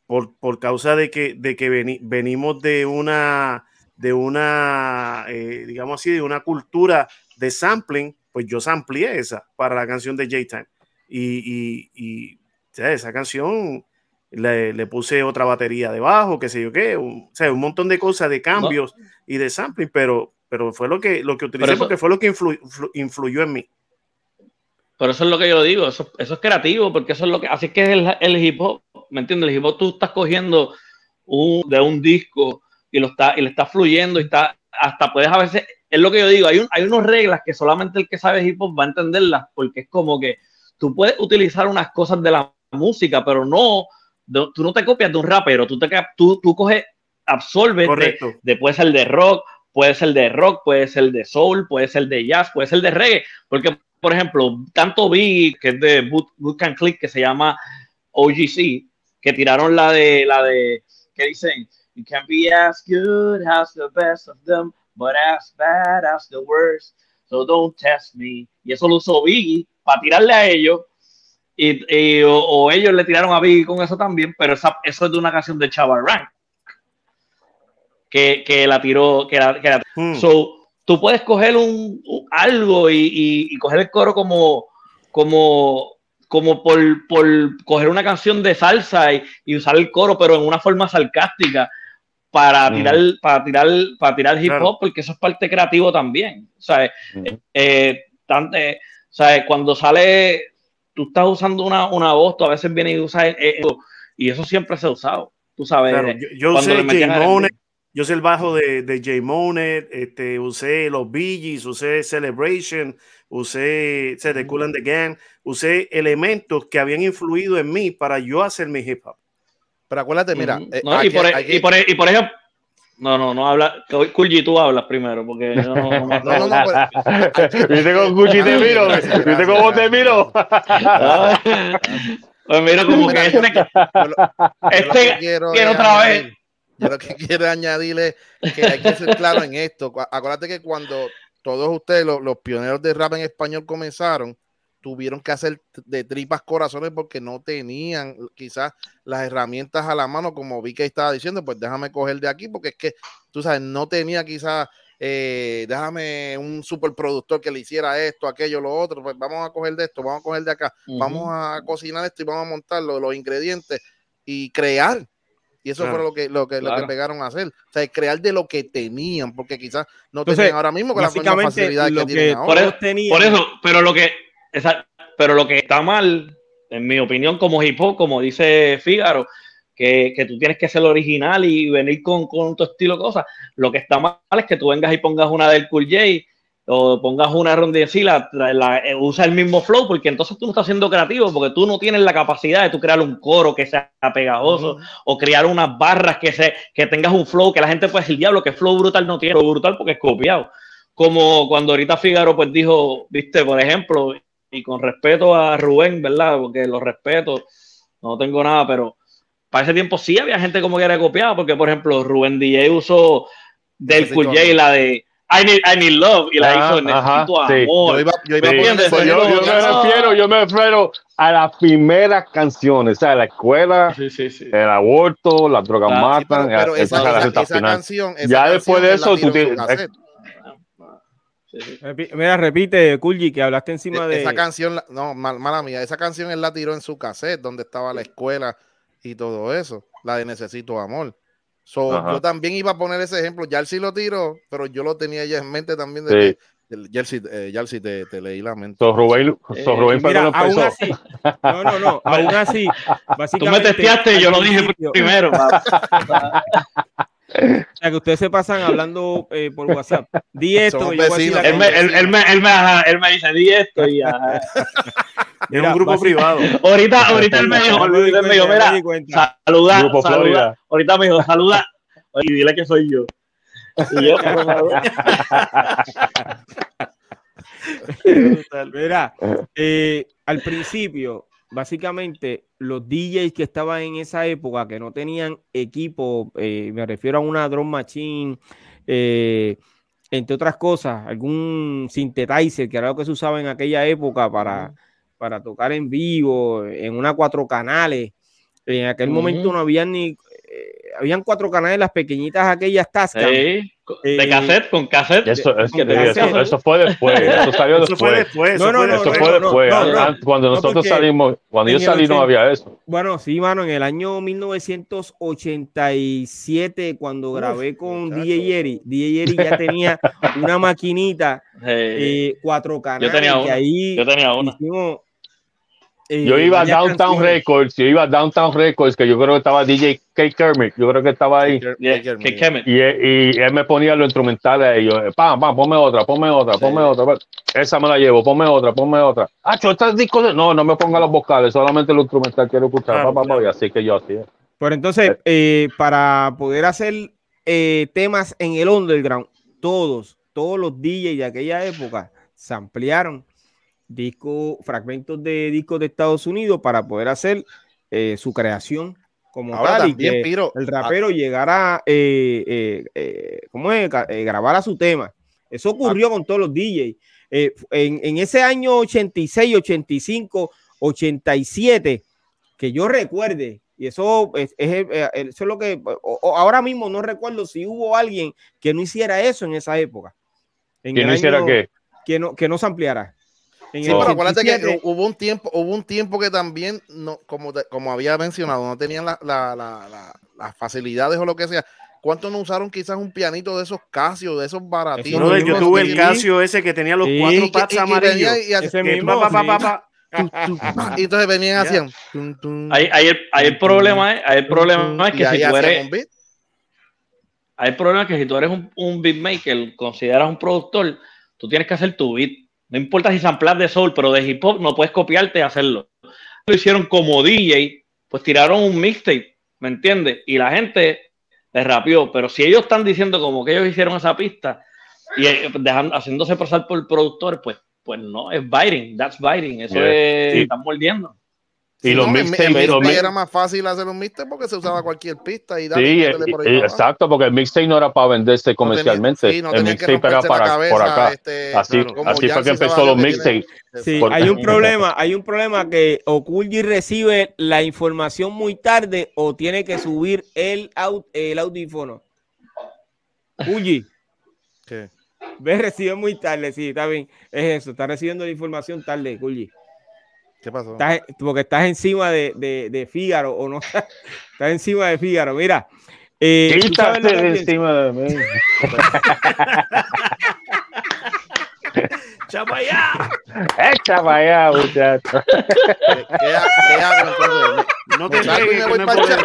C: por, por causa de que, de que veni- venimos de una, de una eh, digamos así, de una cultura de sampling, pues yo sampleé esa para la canción de J-Time. Y, y, y, esa canción le, le puse otra batería debajo, qué sé yo qué, un, o sea, un montón de cosas, de cambios y de sampling, pero, pero fue lo que, lo que utilicé
D: eso-
C: porque fue lo que influ- flu- influyó en mí.
D: Pero eso es lo que yo digo, eso, eso es creativo, porque eso es lo que, así que es el, el hip hop, ¿me entiendes? El hip hop tú estás cogiendo un, de un disco y lo está, y le está fluyendo y está, hasta puedes a veces, es lo que yo digo, hay, un, hay unas reglas que solamente el que sabe hip hop va a entenderlas, porque es como que tú puedes utilizar unas cosas de la música, pero no, de- tú no te copias de un rapero, tú, te, tú, tú coges, absorbes
C: Correcto.
D: de- puede ser de rock, puede ser de rock, puede ser de soul, puede ser de jazz, puede ser de reggae, porque por ejemplo, tanto Biggie, que es de Boot, Boot Camp Click, que se llama OGC, que tiraron la de, la de, que dicen, You can be as good as the best of them, but as bad as the worst, so don't test me. Y eso lo usó Biggie para tirarle a ellos, y, y- o, o ellos le tiraron a Biggie con eso también, pero esa, eso es de una canción de Chava Rank, que, que la tiró, que la, que la
C: Mm.
D: So, tú puedes coger un, un- algo y, y- y coger el coro como, como, como por, por coger una canción de salsa y, y usar el coro, pero en una forma sarcástica para
B: Mm.
D: tirar, para tirar, para tirar hip hop,
C: Claro.
D: porque eso es parte creativo también. ¿sabes?
B: Ujú.
D: Eh, tan- eh, ¿sabes? Cuando sale, tú estás usando una, una voz, tú a veces vienes y usas eh, y eso siempre se ha usado. Tú sabes,
C: Claro, yo, yo
D: cuando
C: usé
D: le metían
C: Jay
D: R&B.
C: Monet, yo usé el bajo de, de Jay Monet, este, usé los Bee Gees, usé Celebration, usé o sea, The Cool and the Gang, usé elementos que habían influido en mí para yo hacer mi hip hop.
F: Pero acuérdate, mira. Eh,
D: No, y, por,
F: aquí-
D: y, por, y por ejemplo, no, no, no habla. Kulji, tú hablas primero, porque yo no, no *laughs*
F: No, no, no, pero-
B: ¿Viste con Gucci te miro? ¿Viste cómo te miro? *laughs*
D: Pues mira, como que este,
F: yo- lo-
D: este
F: que quiero es
D: otra vez.
F: Yo lo que quiero añadirle que hay que ser claro en esto. Cu- Acuérdate que cuando todos ustedes, los, los pioneros de rap en español, comenzaron, tuvieron que hacer de tripas corazones porque no tenían quizás las herramientas a la mano, como vi que estaba diciendo, pues déjame coger de aquí, porque es que, tú sabes, no tenía quizás, eh, déjame un superproductor que le hiciera esto, aquello, lo otro, pues vamos a coger de esto, vamos a coger de acá, vamos a cocinar esto y vamos a montarlo, los ingredientes y crear. Y eso
C: Claro.
F: fue lo que, lo, que, lo que pegaron a hacer. O sea, crear de lo que tenían, porque quizás no
A: Entonces,
F: tenían ahora mismo con facilidades
A: lo
F: que
A: que
F: tienen
D: Por
F: ahora.
D: eso-
A: todos tenían.
D: Por eso, pero lo que, esa- pero lo que está mal, en mi opinión, como hip hop, como dice Fígaro, que, que tú tienes que ser original y venir con, con tu estilo cosas. Lo que está mal es que tú vengas y pongas una del Cool J o pongas una ronda de sí, la, la- la- eh, usa el mismo flow, porque entonces tú no estás siendo creativo, porque tú no tienes la capacidad de tú crear un coro que sea pegajoso o crear unas barras que, se, que tengas un flow que la gente puede decir, diablo, que flow brutal no tiene, flow brutal porque es copiado. Como cuando ahorita Fígaro pues dijo, viste, por ejemplo, y con respeto a Rubén, ¿verdad? Porque lo respeto, no tengo nada, pero para ese tiempo sí había gente como que era copiada, porque por ejemplo Rubén DJ usó del Cool J la de I need, I need love y la
B: Ah,
D: hizo Necesito
B: sí.
D: amor.
F: Yo iba, yo iba a
B: Sí.
F: ese
B: Pues yo, yo me
F: ya.
B: refiero, yo me refiero a las primeras canciones, o sea, la escuela,
D: Sí, sí, sí.
B: el aborto, las drogas
D: Claro,
F: Sí, pero,
B: matan,
F: pero
B: esa,
F: esa,
B: es la
F: esa-
B: receta
F: esa
B: final.
F: canción, esa
B: Ya después de
F: canción,
B: eso, tú tienes-.
D: Sí, sí.
A: Mira, repite, Kulji, que hablaste encima de.
F: E, Esa canción, no, mal- mala mía, esa canción él la tiró en su cassette, donde estaba la escuela y todo eso, la de Necesito Amor. So, yo también iba a poner ese ejemplo, Yarsi lo tiró, pero yo lo tenía ya en mente también.
B: Sí.
F: De, de, Yarsi, eh, te, te leí la mente.
B: So, Rubén, so,
D: Eh,
B: Rubén fue
A: Mira, aún
B: empezó.
A: así. No, no, no. Aún así.
D: Tú me testeaste yo lo dije
A: principio-
D: primero. *laughs*
A: O sea, que ustedes se pasan hablando eh, por WhatsApp. Di esto, yo
D: él, me, él, él me, él, me, ajá, él me dice, di esto y ajá. *laughs*
C: Es un grupo privado.
D: Ahorita, ahorita él me dijo,
A: me di
D: ahorita él me dijo, mira,
A: di cuenta.
D: saluda,
B: Grupo
D: saluda.
B: Florida.
D: Ahorita me dijo, saluda y dile que soy yo. Y yo, *laughs*
A: Mira, eh, al principio, básicamente, los DJs que estaban en esa época, que no tenían equipo, eh, me refiero a una drum machine, eh, entre otras cosas, algún synthesizer, que era lo que se usaba en aquella época para, para tocar en vivo, en una cuatro canales. En aquel momento no habían ni... habían cuatro canales, las pequeñitas aquellas Tascam.
D: Sí, de
A: Eh,
D: cassette, con cassette.
B: Eso, fue después, *laughs* eso salió
C: Eso fue
B: después.
C: después.
A: No, no, no,
B: Eso
A: no,
B: fue
A: no,
B: después.
A: no, no.
B: An- Cuando
A: No,
B: nosotros salimos, cuando yo salí no
A: 80
B: había eso.
A: Bueno, sí, mano, en el año 1987, cuando
F: Uf,
A: grabé con. DJ Yeri, DJ Yeri ya tenía *laughs* una maquinita,
D: Sí.
A: eh, cuatro canales,
D: tenía
A: que
D: una,
A: ahí
D: yo tenía una.
A: hicimos,
B: Yo iba a Downtown. Records, yo iba a Downtown Records, que yo creo que estaba DJ K. Kermit, yo creo que estaba ahí.
D: Yeah. Kemet.
B: Y, él- y él me ponía los instrumentales y yo, pam, pam, ponme otra, ponme otra, ponme otra. pa- Esa me la llevo, ponme otra, ponme otra. Ah, estas discos. No, no me ponga los vocales, solamente los instrumentales quiero escuchar.
C: Claro,
B: pa, pa, pa,
C: claro.
B: y así que yo hacía.
A: Pero entonces, eh, para poder hacer eh, temas en el underground, todos, todos los DJs de aquella época se ampliaron discos, fragmentos de discos de Estados Unidos para poder hacer eh, su creación como
F: Ahora
A: tal y
F: también,
A: que
F: Piro,
A: el rapero llegara, eh, eh, eh, ¿cómo es? Eh, grabara su tema. Eso ocurrió con todos los DJs. En, en ese año 86, 85, 87, que yo recuerde, y eso es, es, eso es lo que o- ahora mismo no recuerdo si hubo alguien que no hiciera eso en esa época. En
B: ¿Quién
A: el
B: hiciera qué?
A: Que no, que no se ampliara. En
F: Sí,
A: el
F: pero acuérdate que
A: 87,
F: hubo un tiempo, hubo un tiempo que también, no, como, te- como había mencionado, no tenían la- la- la- la- las facilidades o lo que sea. ¿Cuántos no usaron quizás un pianito de esos Casio, de esos baratitos?
A: Eso
C: Brother, yo tuve el Casio ese que tenía los
A: Sí,
C: cuatro
F: y
C: amarillos.
F: y hacía-
A: ese
C: Que
A: mismo,
C: pa, pa, pa,
A: sí.
C: pa, pa.
F: y entonces venían tum,
D: Ahí, ahí el, ahí el problema es, ahí el problema
F: tum,
D: es que si tú eres,
F: un beat.
D: hay el problema es que si tú eres un, un beatmaker, consideras un productor, tú tienes que hacer tu beat. No importa si samplas de soul, pero de hip hop no puedes copiarte y hacerlo. Lo hicieron como DJ, pues tiraron un mixtape, ¿me entiendes? Y la gente les rapió. Pero si ellos están diciendo como que ellos hicieron esa pista y eh, dejando, haciéndose pasar por productores, pues, pues no, es biting, that's biting. Eso
B: Yeah.
D: es,
B: Sí.
D: están mordiendo.
B: Y los
F: no,
B: mixtapes,
F: en
B: los
F: mixtape
B: mi-
F: era más fácil hacer un mixtape porque se usaba cualquier pista y dale,
B: Sí, eh,
F: por ahí
B: exacto, porque el mixtape no era para venderse
F: No tenía-
B: comercialmente.
F: sí, no
B: el mixtape era para
F: cabeza,
B: por acá.
F: este,
B: así
F: como
B: así fue que empezó los mixtapes.
A: Sí,
B: Por-
A: hay un problema, hay un problema que o Kulji recibe la información muy tarde o tiene que subir el, au- el audífono. Kulji,
F: ¿Qué?
A: ves, recibe muy tarde, sí, está bien. Es eso, está recibiendo la información tarde, Kulji.
F: ¿Qué pasó?
A: Estás, porque estás encima de, de, de Fígaro o no, *laughs* estás encima de Fígaro. Mira, eh, ¿tú sabes lo
B: Quítate de encima de mí. *laughs*
C: ¡Chapa allá! *laughs*
B: Echa para allá, muchacho.
F: ¿Qué, qué qué hago entonces?
C: No
F: ¿Me
C: te
F: salgo y me voy para
C: poder.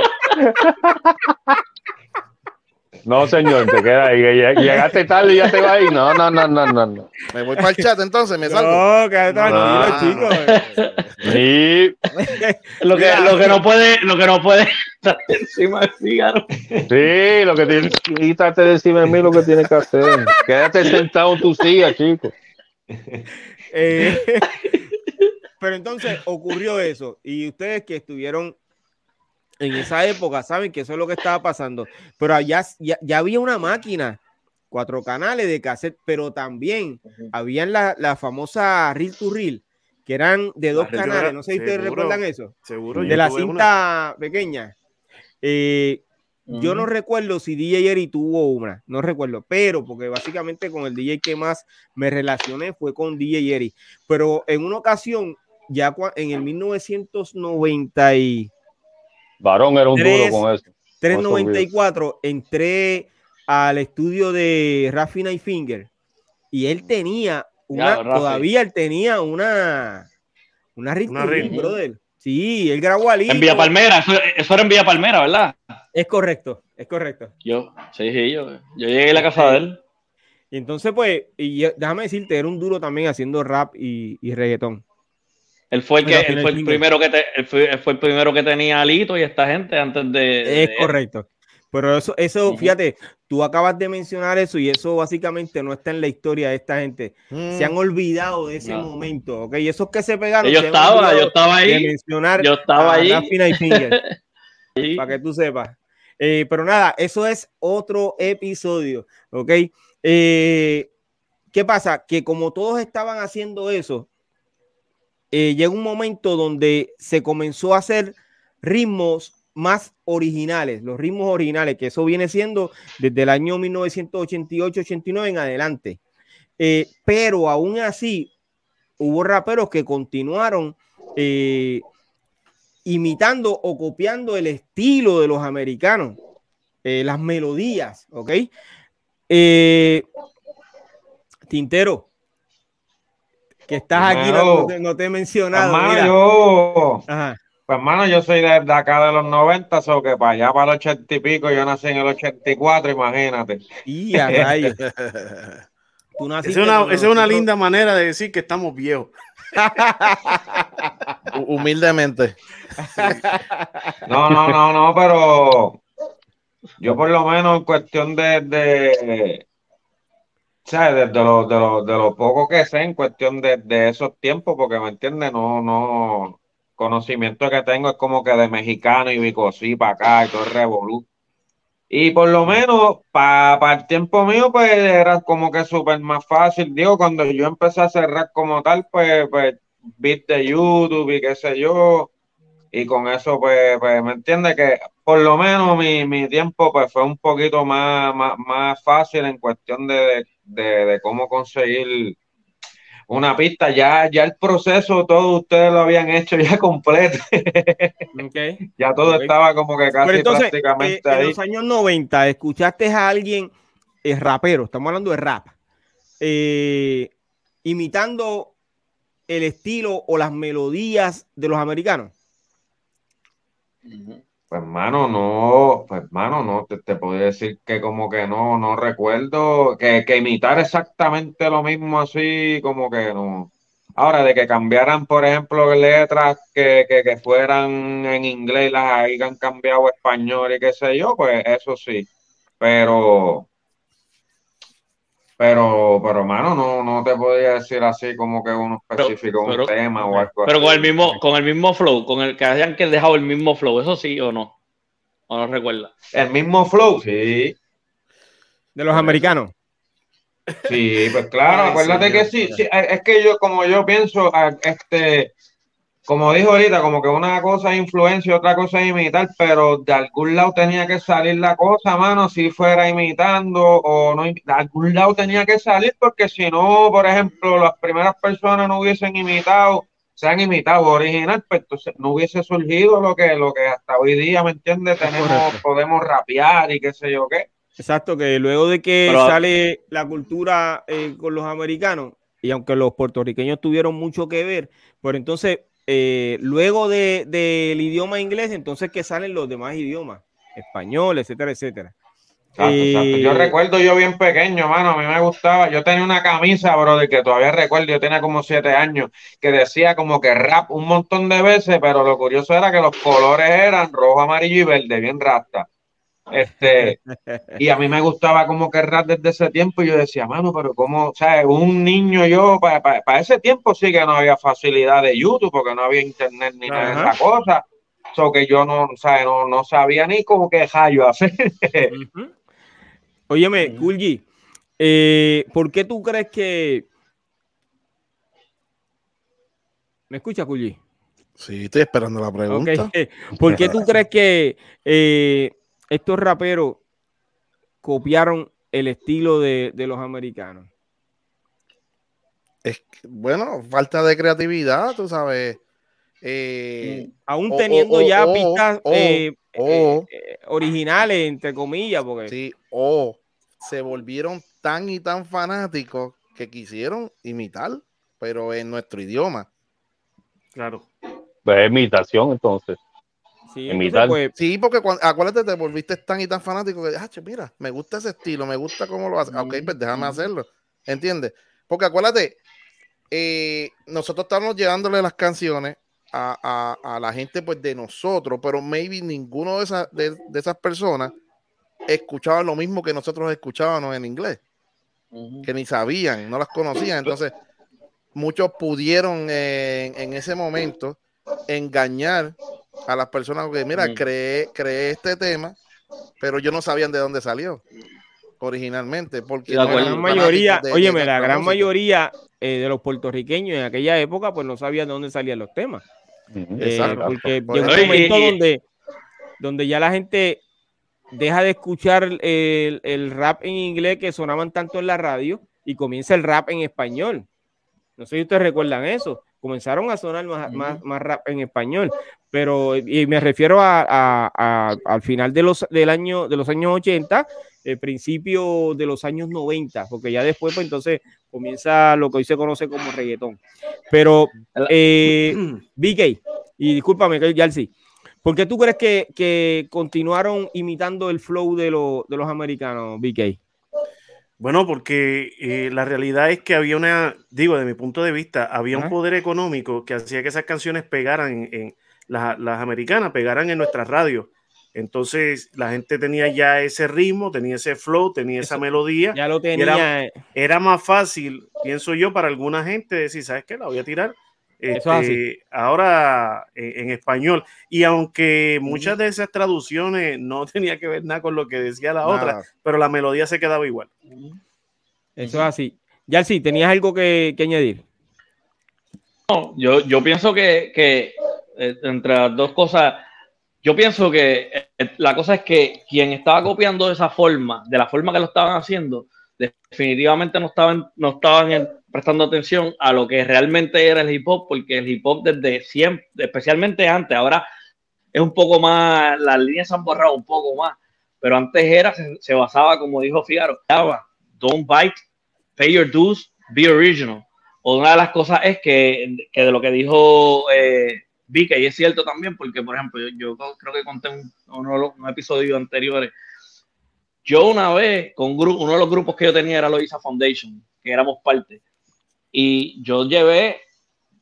B: No, señor, te queda ahí. Lleg- Llegaste tarde y ya te vas ahí. No, no, no, no, no. no.
F: Me voy para el chat entonces, me salgo.
A: No, quédate tranquilo,
F: Ah,
A: chico.
B: Sí,
D: Lo que, lo que no puede, lo que no puede *laughs* estar encima del Fígaro.
B: sí, lo que tienes, quítate de encima de mí lo que tienes que hacer. Quédate sentado en tu silla, chico.
A: Eh, *laughs* pero entonces ocurrió eso y ustedes que estuvieron en esa época saben que eso es lo que estaba pasando. Pero allá ya, ya había una máquina, cuatro canales de cassette, pero también habían la, la famosa reel to reel, que eran de dos
C: to
A: canales.
C: reel,
A: No sé si ustedes
C: seguro.
A: recuerdan eso.
C: Seguro.
A: De la
C: tuve una.
A: cinta pequeña. Eh, yo no recuerdo si DJ Eri tuvo una, no recuerdo, pero porque básicamente con el DJ que más me relacioné fue con DJ Eri. Pero en una ocasión, ya en el 1993,
B: Varón era un
A: Tres.
B: duro con eso.
A: 94, entré al estudio de Rafi Night Finger y él tenía una,
D: Ya,
A: todavía él tenía una, una reel. brother. Sí, él grabó al
D: En Villa. Palmera, eso, eso era en Villa Palmera, ¿verdad?
A: Es correcto, es correcto.
D: Yo, sí, sí, yo, yo llegué a la casa de él.
A: Y entonces, pues, y yo- déjame decirte, era un duro también haciendo rap y, y reggaetón.
D: Él fue el que, él fue el primero que te- él fue, él fue el primero que tenía a Lito y esta gente antes de.
A: Es
D: de-
A: correcto. Pero eso, eso,
D: Ujú.
A: fíjate, tú acabas de mencionar eso y eso básicamente no está en la historia de esta gente. Se han
F: Mm,
A: olvidado de ese
D: No.
A: momento, ¿ok? Y esos que se pegaron.
D: Yo
A: se
D: estaba, yo estaba
A: de
D: ahí.
A: mencionar
D: Yo estaba
A: Finger,
D: ahí. *laughs*
A: para que tú sepas. Eh, pero nada, eso es otro episodio, ¿ok? Eh, ¿Qué pasa? Que como todos estaban haciendo eso, eh, llega un momento donde se comenzó a hacer ritmos más originales, los ritmos originales, que eso viene siendo desde el año 1988-89 en adelante. Eh, pero aún así, hubo raperos que continuaron eh, imitando o copiando el estilo de los americanos, las melodías, ¿ok? Tintero, que estás aquí, no, no te, no te he mencionado.
E: Hermano,
A: mira.
E: yo,
A: Ajá.
E: pues hermano, yo soy de, de acá de los 90, o que para allá, para el 80 y pico, yo nací en el 84, imagínate.
A: Y a rayos. *laughs* Tú naciste
C: Esa es una,
A: cuando
C: esa es una
A: nosotros-
C: linda manera de decir que estamos viejos. *laughs*
F: hu- humildemente. *laughs*
E: No, no, no, no, pero yo por lo menos en cuestión de, de ¿sabes? De, de lo, de, lo, de lo poco que sé en cuestión de, de esos tiempos, porque me entiendes, no, no, conocimiento que tengo es como que de mexicano y bicosí para acá y todo revolú. Y por lo menos para el tiempo mío, pues era como que súper más fácil. Digo, cuando yo empecé a cerrar como tal, pues, pues beat de YouTube y qué sé yo. Y con eso, pues, pues me entiende que por lo menos mi, mi tiempo pues fue un poquito más, más, más fácil en cuestión de, de, de cómo conseguir una pista. Ya, ya el proceso, todos ustedes lo habían hecho ya *laughs* completo. Ya todo estaba como que casi
A: Pero entonces, eh,
E: prácticamente
A: en
E: ahí.
A: los años 90, ¿escuchaste a alguien, eh, rapero, estamos hablando de rap, eh, imitando el estilo o las melodías de los americanos?
D: Ujú.
E: Pues hermano, no, pues hermano, no, te, te puedo decir que como que no, no recuerdo que, que imitar exactamente lo mismo así, como que no. Ahora, de que cambiaran, por ejemplo, letras que, que, que fueran en inglés, las hayan cambiado español y qué sé yo, pues eso sí. Pero, Pero, pero, mano, no, no te podía decir así como que uno específico, un tema o algo
D: Pero con el mismo, con el mismo flow, con el que hayan que dejado el mismo flow, ¿eso sí o no? ¿O no recuerda?
E: El mismo flow, sí.
A: De los americanos.
E: Sí, pues claro, acuérdate que sí, sí, es que yo, como yo pienso, este, como dijo ahorita, como que una cosa es influencia y otra cosa es imitar, pero de algún lado tenía que salir la cosa, mano, si fuera imitando o no, de algún lado tenía que salir, porque si no, por ejemplo, las primeras personas no hubiesen imitado, se han imitado original, pues entonces no hubiese surgido lo que, lo que hasta hoy día, ¿me entiendes? Tenemos, podemos rapear y qué sé yo qué.
A: Exacto, que luego de que sale la cultura eh, con los americanos, y aunque los puertorriqueños tuvieron mucho que ver, pero entonces eh, luego del de, idioma inglés, entonces que salen los demás idiomas, español, etcétera, etcétera.
E: Eh, yo recuerdo yo bien pequeño, mano, a mí me gustaba, yo tenía una camisa, bro, de que todavía recuerdo, yo tenía como siete años, que decía como que rap un montón de veces, pero lo curioso era que los colores eran rojo, amarillo y verde, bien rasta. Este, y a mí me gustaba como que rap desde ese tiempo y yo decía, mano, pero como, o sea, un niño yo, para, ese tiempo sí que no había facilidad de YouTube porque no había internet ni nada de esa cosa. So que yo no, o no, sabía ni cómo que yo hacer. *laughs*
A: Óyeme, Kulji, eh, ¿por qué tú crees que... ¿Me escucha, Kulji?
F: Sí, estoy esperando la pregunta. *laughs*
A: ¿Por qué tú crees que eh, estos raperos copiaron el estilo de, los americanos?
F: Es, bueno, falta de creatividad, tú sabes. Eh,
A: aún teniendo ya pistas eh, eh, originales, entre comillas, porque...
F: Sí, o se volvieron tan y tan fanáticos que quisieron imitar, pero en nuestro idioma.
C: Claro.
B: Pues imitación, entonces.
F: Pues, sí, porque acuérdate, te volviste tan y tan fanático que, ah, mira, me gusta ese estilo, me gusta cómo lo hace. Ok, pues déjame hacerlo. ¿Entiendes? Porque acuérdate, eh, nosotros estamos llevándole las canciones a, la gente pues de nosotros, pero maybe ninguno de esas, de, esas personas escuchaba lo mismo que nosotros escuchábamos en inglés. Que ni sabían, no las conocían. Entonces, muchos pudieron en ese momento engañar a las personas que, mira, creé, este tema, pero yo no sabían de dónde salió originalmente. Porque
A: la gran mayoría, óyeme, la gran mayoría eh, de los puertorriqueños en aquella época, pues no sabían de dónde salían los temas. Eh, porque llegó un momento donde, donde ya la gente deja de escuchar el, el, rap en inglés que sonaban tanto en la radio y comienza el rap en español. No sé si ustedes recuerdan eso comenzaron a sonar más, más, rap en español, pero y me refiero a, al final de los, del año, de los años 80, el principio de los años 90, porque ya después pues entonces comienza lo que hoy se conoce como reggaetón. Pero, eh, *clears throat* BK, y discúlpame, sí ¿por qué tú crees que, que continuaron imitando el flow de, de los americanos, BK?
C: Bueno, porque eh, la realidad es que había una, digo, de mi punto de vista, había un poder económico que hacía que esas canciones pegaran en, las, americanas, pegaran en nuestras radios. Entonces la gente tenía ya ese ritmo, tenía ese flow, tenía esa melodía.
A: Ya lo tenía.
C: Era, era, más fácil, pienso yo, para alguna gente decir, ¿sabes qué? La voy a tirar este, ahora eh, en, español. Y aunque muchas de esas traducciones no *laughs* tenía que ver nada con lo que decía la otra, pero la melodía se quedaba igual.
A: Eso es así. Ya sí, ¿tenías algo que, añadir?
D: No, yo, yo pienso que, que eh, entre las dos cosas, yo pienso que eh, la cosa es que quien estaba copiando de esa forma, de la forma que lo estaban haciendo, definitivamente no estaban, no estaban prestando atención a lo que realmente era el hip hop, porque el hip hop desde siempre, especialmente antes, ahora es un poco más, las líneas se han borrado un poco más, pero antes era, se, basaba, como dijo Figaro, don't bite, pay your dues, be original. Una de las cosas es que, que de lo que dijo eh, Vika, y es cierto también, porque por ejemplo, yo, creo que conté un, episodios anteriores, yo una vez, con uno de los grupos que yo tenía era Loisa Foundation, que éramos parte, y yo llevé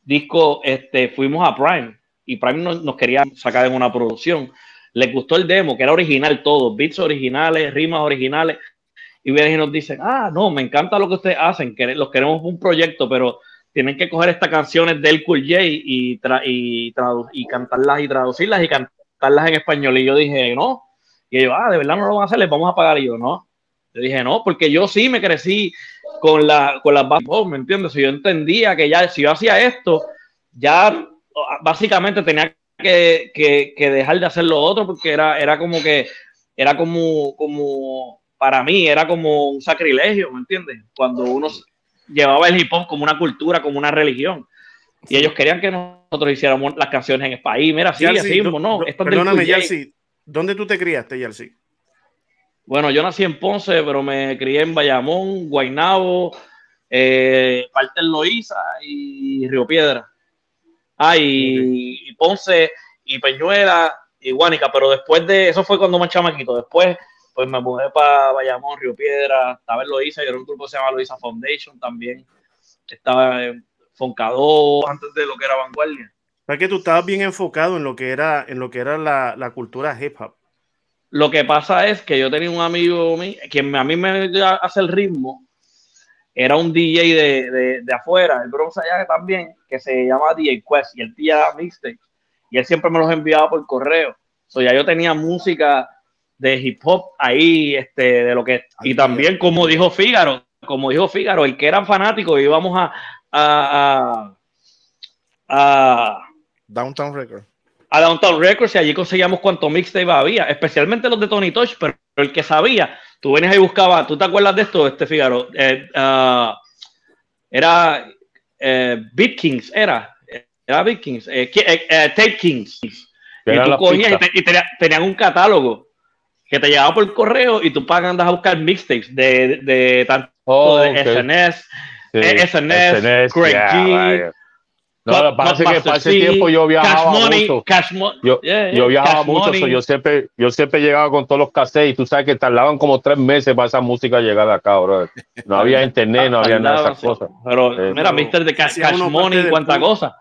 D: disco, este, fuimos a Prime, y Prime nos, quería sacar en una producción. Les gustó el demo, que era original todo, beats originales, rimas originales, y vienen y nos dicen, ah, no, me encanta lo que ustedes hacen, que los queremos un proyecto, pero tienen que coger estas canciones del Cool J y, y, y cantarlas y traducirlas y cantarlas en español. Y yo dije, no. Y ellos, ah, de verdad no lo van a hacer, les vamos a pagar. Y yo, no. Yo dije, no, porque yo sí me crecí con, la, con las oh, ¿me entiendes? Si yo entendía que ya, si yo hacía esto, ya básicamente tenía que, que, que, dejar de hacer lo otro porque era, era como que, era como, como, para mí, era como un sacrilegio, ¿me entiendes? Cuando uno llevaba el hip hop como una cultura, como una religión. Y ellos querían que nosotros hiciéramos las canciones en el país. Mira, sí, así mismo, no.
C: perdóname, Yalsi, ¿dónde tú te criaste, Yalsi?
D: Bueno, yo nací en Ponce, pero me crié en Bayamón, Guaynabo, eh, parte en Loíza y Río Piedra. Ah, y, Ponce y Peñuela y Guánica, pero después de eso fue cuando más chamaquito. Después, pues me mudé para Bayamón, Río Piedra, estaba en Loíza y era un grupo que se llama Loíza Foundation también. Estaba en Foncador, antes de lo que era Vanguardia.
C: Es que tú estabas bien enfocado en lo que era, en lo que era la, la cultura hip hop.
D: Lo que pasa es que yo tenía un amigo quien a mí me hace el ritmo, era un DJ de, de, afuera, el Bronx allá también, que se llama DJ Quest, y él tía mixtapes, y él siempre me los enviaba por correo. So, ya yo tenía música de hip hop ahí, este, de lo que. Y también, como dijo Fígaro, como dijo Fígaro, el que era fanático, íbamos a. a, a,
F: Downtown Records
D: a Downtown Records y allí conseguíamos cuánto mixtape había, especialmente los de Tony Touch, pero el que sabía, tú venías y buscabas, ¿tú te acuerdas de esto, este Figaro? Eh, ah, era eh, Beat Kings, era, era Beat Kings, eh, eh, Tape Kings. Y tú cogías y, tenían un catálogo que te llegaba por correo y tú pagas andas a buscar mixtapes de, de, tanto oh, de SNS, SNS, Craig G.
B: No, parece que para ese tiempo yo viajaba mucho. yo, yo viajaba mucho, yo siempre, yo siempre llegaba con todos los cassettes y tú sabes que tardaban como tres meses para esa música llegar acá, bro. No había *laughs* internet, no había nada de esas cosas.
D: Pero eh, mira, Mister de Cash, Money, cuánta cosa.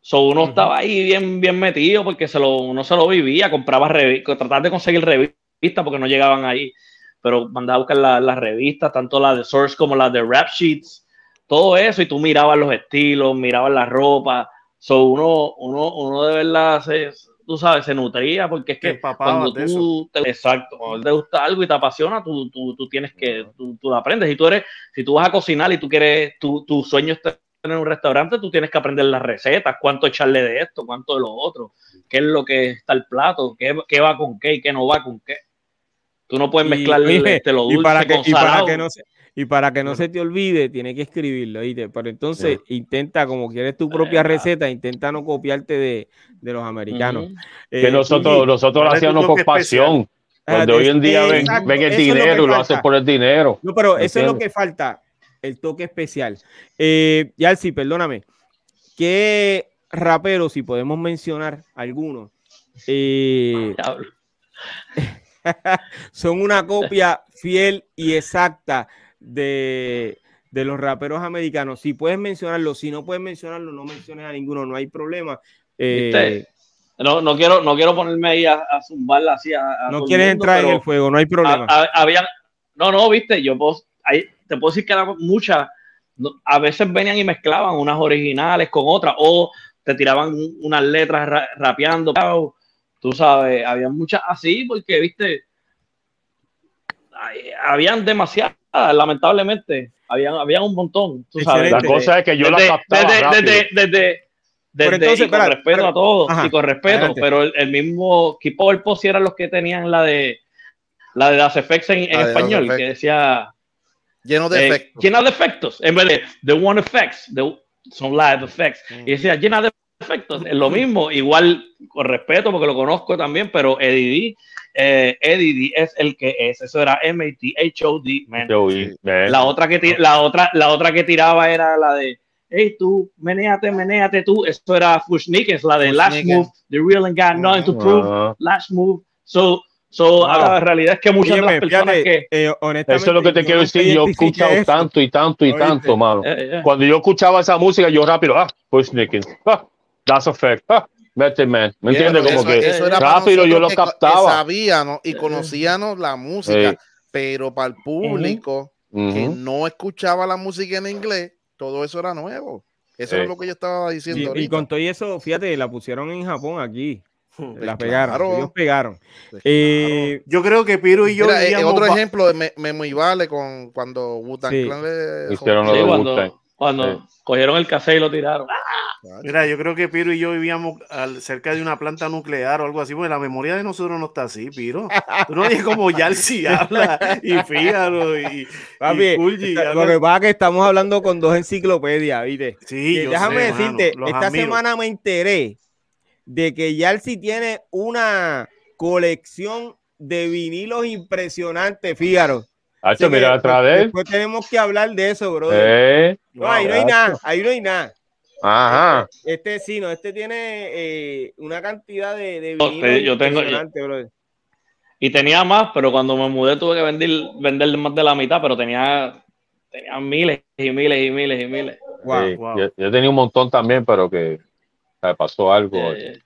D: So, uno estaba ahí bien, bien metido porque se lo, uno se lo vivía, compraba revistas, trataba de conseguir revistas porque no llegaban ahí, pero mandaba a buscar las revistas, tanto las de Source como las de Rap Sheets todo eso y tú mirabas los estilos, mirabas la ropa. So uno, uno, uno de verdad se, tú sabes, se nutría porque es que cuando tú te, exacto, cuando te gusta algo y te apasiona, tú, tú, tú tienes que, tú, tú, aprendes. Si tú eres, si tú vas a cocinar y tú quieres, tu, tu sueño es tener un restaurante, tú tienes que aprender las recetas, cuánto echarle de esto, cuánto de lo otro, qué es lo que está el plato, qué, qué va con qué y qué no va con qué. Tú no puedes mezclar este, lo dulce
A: para
D: que,
A: con para que no se, y para que no se te olvide, tienes que escribirlo, ¿viste? Pero entonces intenta, como quieres tu propia receta, intenta no copiarte de, de los americanos.
B: que eh, nosotros, nosotros lo hacíamos con pasión. Cuando hoy en día ven, ven, el dinero y lo hacen por el dinero.
A: No, pero eso es lo que falta, el toque especial. Eh, Yalsi, perdóname. ¿Qué raperos, si podemos mencionar algunos, eh, *laughs* son una copia fiel y exacta de, los raperos americanos. Si puedes mencionarlo, si no puedes mencionarlo, no menciones a ninguno, no hay problema. Eh,
D: no, no, quiero, no quiero ponerme ahí a, a zumbarla así.
A: no quieres entrar en el fuego, no hay problema.
D: no, no, viste, yo ahí, te puedo decir que muchas, a veces venían y mezclaban unas originales con otras, o te tiraban unas letras rapeando. Tú sabes, había muchas así, porque, viste, habían demasiadas lamentablemente. Había, había un montón. Tú sabes,
B: la cosa es que yo la captaba.
D: Desde, desde, desde, con respeto a todos y con respeto, pero el, mismo Keep el Post eran los que tenían la de la de las effects en, español, que decía
F: lleno de
D: eh,
F: efectos.
D: Llena de efectos, en vez de The One Effects, son live effects. Y decía llena de efectos, es lo mismo, igual con respeto porque lo conozco también, pero Eddie eh, Eddie es el que es, eso era M-A-T-H-O-D, La otra que la otra, la otra que tiraba era la de hey tú, menéate, menéate tú, eso era es la de Last Move, The Real and Got Nothing to Prove, Last Move, so So, la realidad es que muchas de las personas que.
B: Eh, Eso es lo que te quiero decir. Yo he escuchado tanto y tanto y tanto, mano. Eh, Cuando yo escuchaba esa música, yo rápido, ah, Push ah, That's a fact, ah, Better Man. ¿Me entiendes? Como que rápido yo lo captaba.
F: sabíamos y conocíamos la música. pero para el público que no escuchaba la música en inglés, todo eso era nuevo. Eso
B: Sí.
F: es lo que yo estaba diciendo.
A: Y, y
F: ahorita.
A: con todo y eso, fíjate, la pusieron en Japón aquí. *laughs* La pegaron.
F: claro.
A: Ellos pegaron. Eh,
C: Yo creo que Piro y yo
F: Mira, eh, otro ejemplo de Me- Memo y Vale con cuando Wu-Tang
A: Sí.
F: Clan le
B: Hicieron
D: Sí,
B: lo de
D: cuando,
B: Sí.
D: cogieron el café y lo tiraron.
C: Mira, yo creo que Piro y yo vivíamos al- cerca de una planta nuclear o algo así, porque la memoria de nosotros no está así, Piro. Tú no oyes como Yalsi *laughs* habla y Fígaro y,
A: papi,
C: y Kulji
A: está- lo que pasa es que estamos hablando con dos enciclopedias, ¿viste?
C: Sí, yo
A: déjame
C: sé,
A: decirte, esta
C: admiro.
A: semana me enteré de que Yalsi tiene una colección de vinilos impresionante, Fígaro.
B: Hacho, mira
A: que,
B: atrás de él.
A: Después tenemos que hablar de eso, brother.
B: Eh,
A: no, ahí no hay nada, ahí no hay nada.
B: Ajá.
A: Este sí, no, este tiene eh, una cantidad de, de
D: Yo-
A: vinilos
D: yo tengo-. Y tenía más, pero cuando me mudé tuve que vender, vender más de la mitad, pero tenía, tenía miles y miles y miles y miles.
A: Wow.
B: Sí,
C: wow.
B: Yo, yo tenía un montón también, pero que o sea, pasó algo.
D: Eh,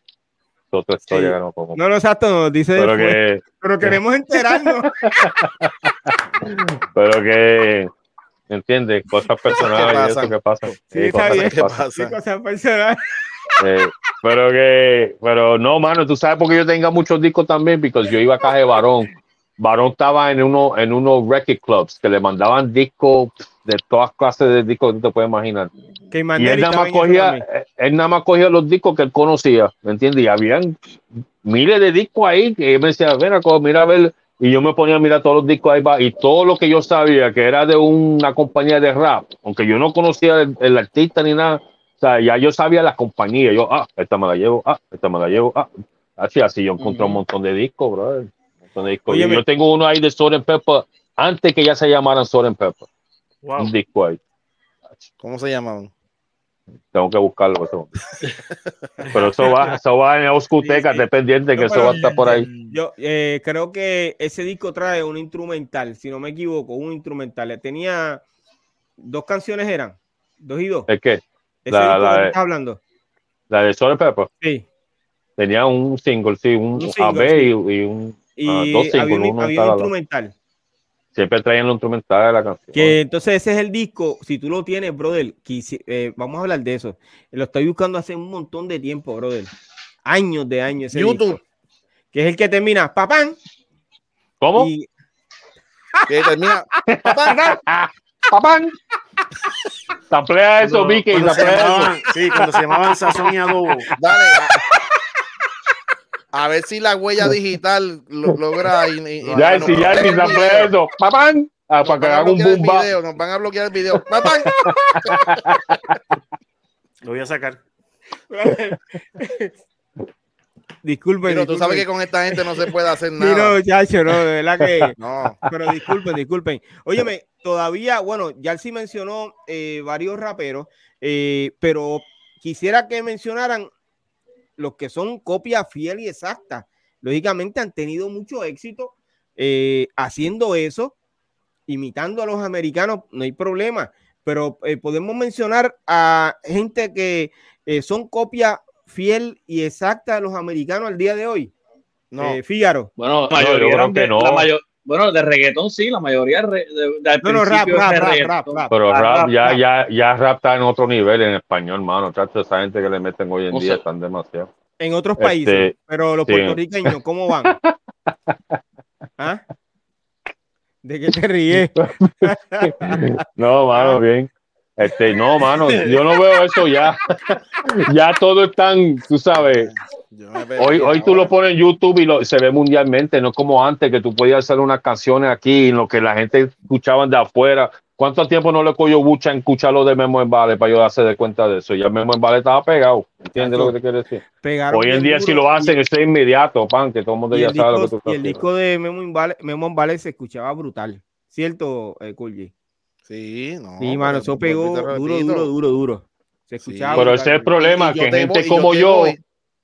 B: otra historia
A: Sí.
B: que no como.
A: No, no, exacto, nos dice
B: pero
A: después,
B: que,
A: pero queremos *laughs* enterarnos.
B: pero que, ¿entiendes? Cosas *laughs* personales y eso que pasan.
A: Sí,
B: cosas
A: bien.
B: que
F: ¿Qué
B: pasan.
A: Sí,
F: pasa?
A: cosas personales. *laughs*
B: Eh, pero que, pero no, mano, tú sabes por qué yo tenga muchos discos también, porque yo iba a caja de Varón. Varón estaba en uno, en unos record clubs que le mandaban discos de todas clases de discos que tú te puedes imaginar.
A: Que
B: Y él nada más cogía, eh, él nada más cogía los discos que él conocía, ¿me entiendes? Y habían miles de discos ahí que él me decía, mira, mira a ver, y yo me ponía a mirar todos los discos ahí va, y todo lo que yo sabía que era de una compañía de rap, aunque yo no conocía el, el artista ni nada, o sea, ya yo sabía las compañías, yo, ah, esta me la llevo, ah, esta me la llevo, ah, así, así yo encontré un montón de discos, brother, un montón de discos. Y yo tengo uno ahí de Soren Pepper, antes que ya se llamaran Soren Pepper,
C: Wow.
B: un disco ahí.
F: ¿Cómo se llamaban?
B: Tengo que buscarlo. Eso. *laughs* Pero eso va, eso va en Oscuteca,
A: Sí, sí.
B: pendiente que eso va a estar por ahí.
A: Yo eh, creo que ese disco trae un instrumental, si no me equivoco, un instrumental. Tenía dos canciones, eran dos y dos.
B: ¿Es
A: Ese
B: la- de-
A: hablando.
B: La de Soren Pepper
A: Sí.
B: tenía un single, sí, un,
A: Un single,
B: AB
A: sí.
B: y, y un.
A: Y
B: Ah, dos
A: había
B: singles,
A: un, había un instrumental.
B: Siempre traían los instrumentales de la canción.
A: Que entonces ese es el disco. Si tú lo tienes, brother, eh, vamos a hablar de eso. Lo estoy buscando hace un montón de tiempo, brother. Años de años. Ese
F: YouTube.
A: disco. que es el que termina papán.
B: ¿Cómo?
A: Y
F: Que termina.
B: ¡Papán! *laughs* Samplea eso, Vicky,
C: se
B: samplea eso.
C: llamaban- Sí, cuando se llamaban Sazón y Adobo. *laughs*
F: Dale. A, ver si la huella digital lo, logra. y- y- y-
B: Ya,
F: nos
B: sí, ya,
F: el
B: samplea
F: video.
B: eso. ¡Papán! Ah,
F: Nos
B: para que
F: van a
B: haga un
F: bloquear el
B: boom
F: video, Nos van a bloquear el video. ¡Papá! *laughs*
C: Lo voy a sacar. *laughs*
A: disculpen.
F: Pero tú sabes que con esta gente no se puede hacer
A: Sí,
F: nada.
A: no, chacho, no, de verdad que. *laughs*
F: No.
A: Pero disculpen, disculpen. Óyeme, todavía, bueno, ya sí mencionó eh, varios raperos, eh, pero quisiera que mencionaran los que son copia fiel y exacta. Lógicamente han tenido mucho éxito eh, haciendo eso, imitando a los americanos, no hay problema, pero eh, podemos mencionar a gente que eh, son copia fiel y exacta de los americanos al día de hoy.
F: No.
A: Eh, Fígaro.
D: Bueno, la
B: yo
D: mayoría
B: creo
D: eran
B: que
D: de,
B: no.
D: la mayor- bueno, de reggaetón sí, la mayoría de, de, al
A: No, no, rap, rap,
D: de
A: rap, rap, rap.
B: Pero
D: Ah,
B: rap,
D: rap,
B: ya,
D: rap.
B: ya, ya rap está en otro nivel en español, mano. Chacho, esa gente que le meten hoy en
D: O
B: día
D: sea,
B: están demasiado.
A: en otros
B: Este,
A: países, pero los
B: sí.
A: puertorriqueños, ¿cómo van? *laughs* ¿Ah? ¿De qué te ríes? *laughs*
B: No, mano, bien. Este, no, *laughs* mano, yo no veo eso ya. *laughs* ya todo es tan, tú sabes, hoy, hoy tú lo pones en YouTube y lo, se ve mundialmente, no como antes que tú podías hacer unas canciones aquí en lo que la gente escuchaban de afuera. ¿Cuánto tiempo no le cogió Bucha en escucharlo de Memo en Vale para yo darse de cuenta de eso? Ya Memo en Vale estaba pegado, ¿entiendes lo que te quiero decir?
A: Pegaron
B: Hoy en día si lo
A: y-
B: hacen, eso es inmediato, pan, que todo el mundo
A: y
B: ya
A: el,
B: sabe lo que tú
A: y
B: estás
A: el
B: haciendo.
A: disco de Memo en Vale, Memo en Vale se escuchaba brutal, ¿cierto, eh?
F: Sí, no.
A: Sí, mano, eso pegó duro, duro, duro, duro. Se
F: Sí.
A: escuchaba
B: Pero ese es el problema, que
F: te
B: gente
F: voy-
B: como yo,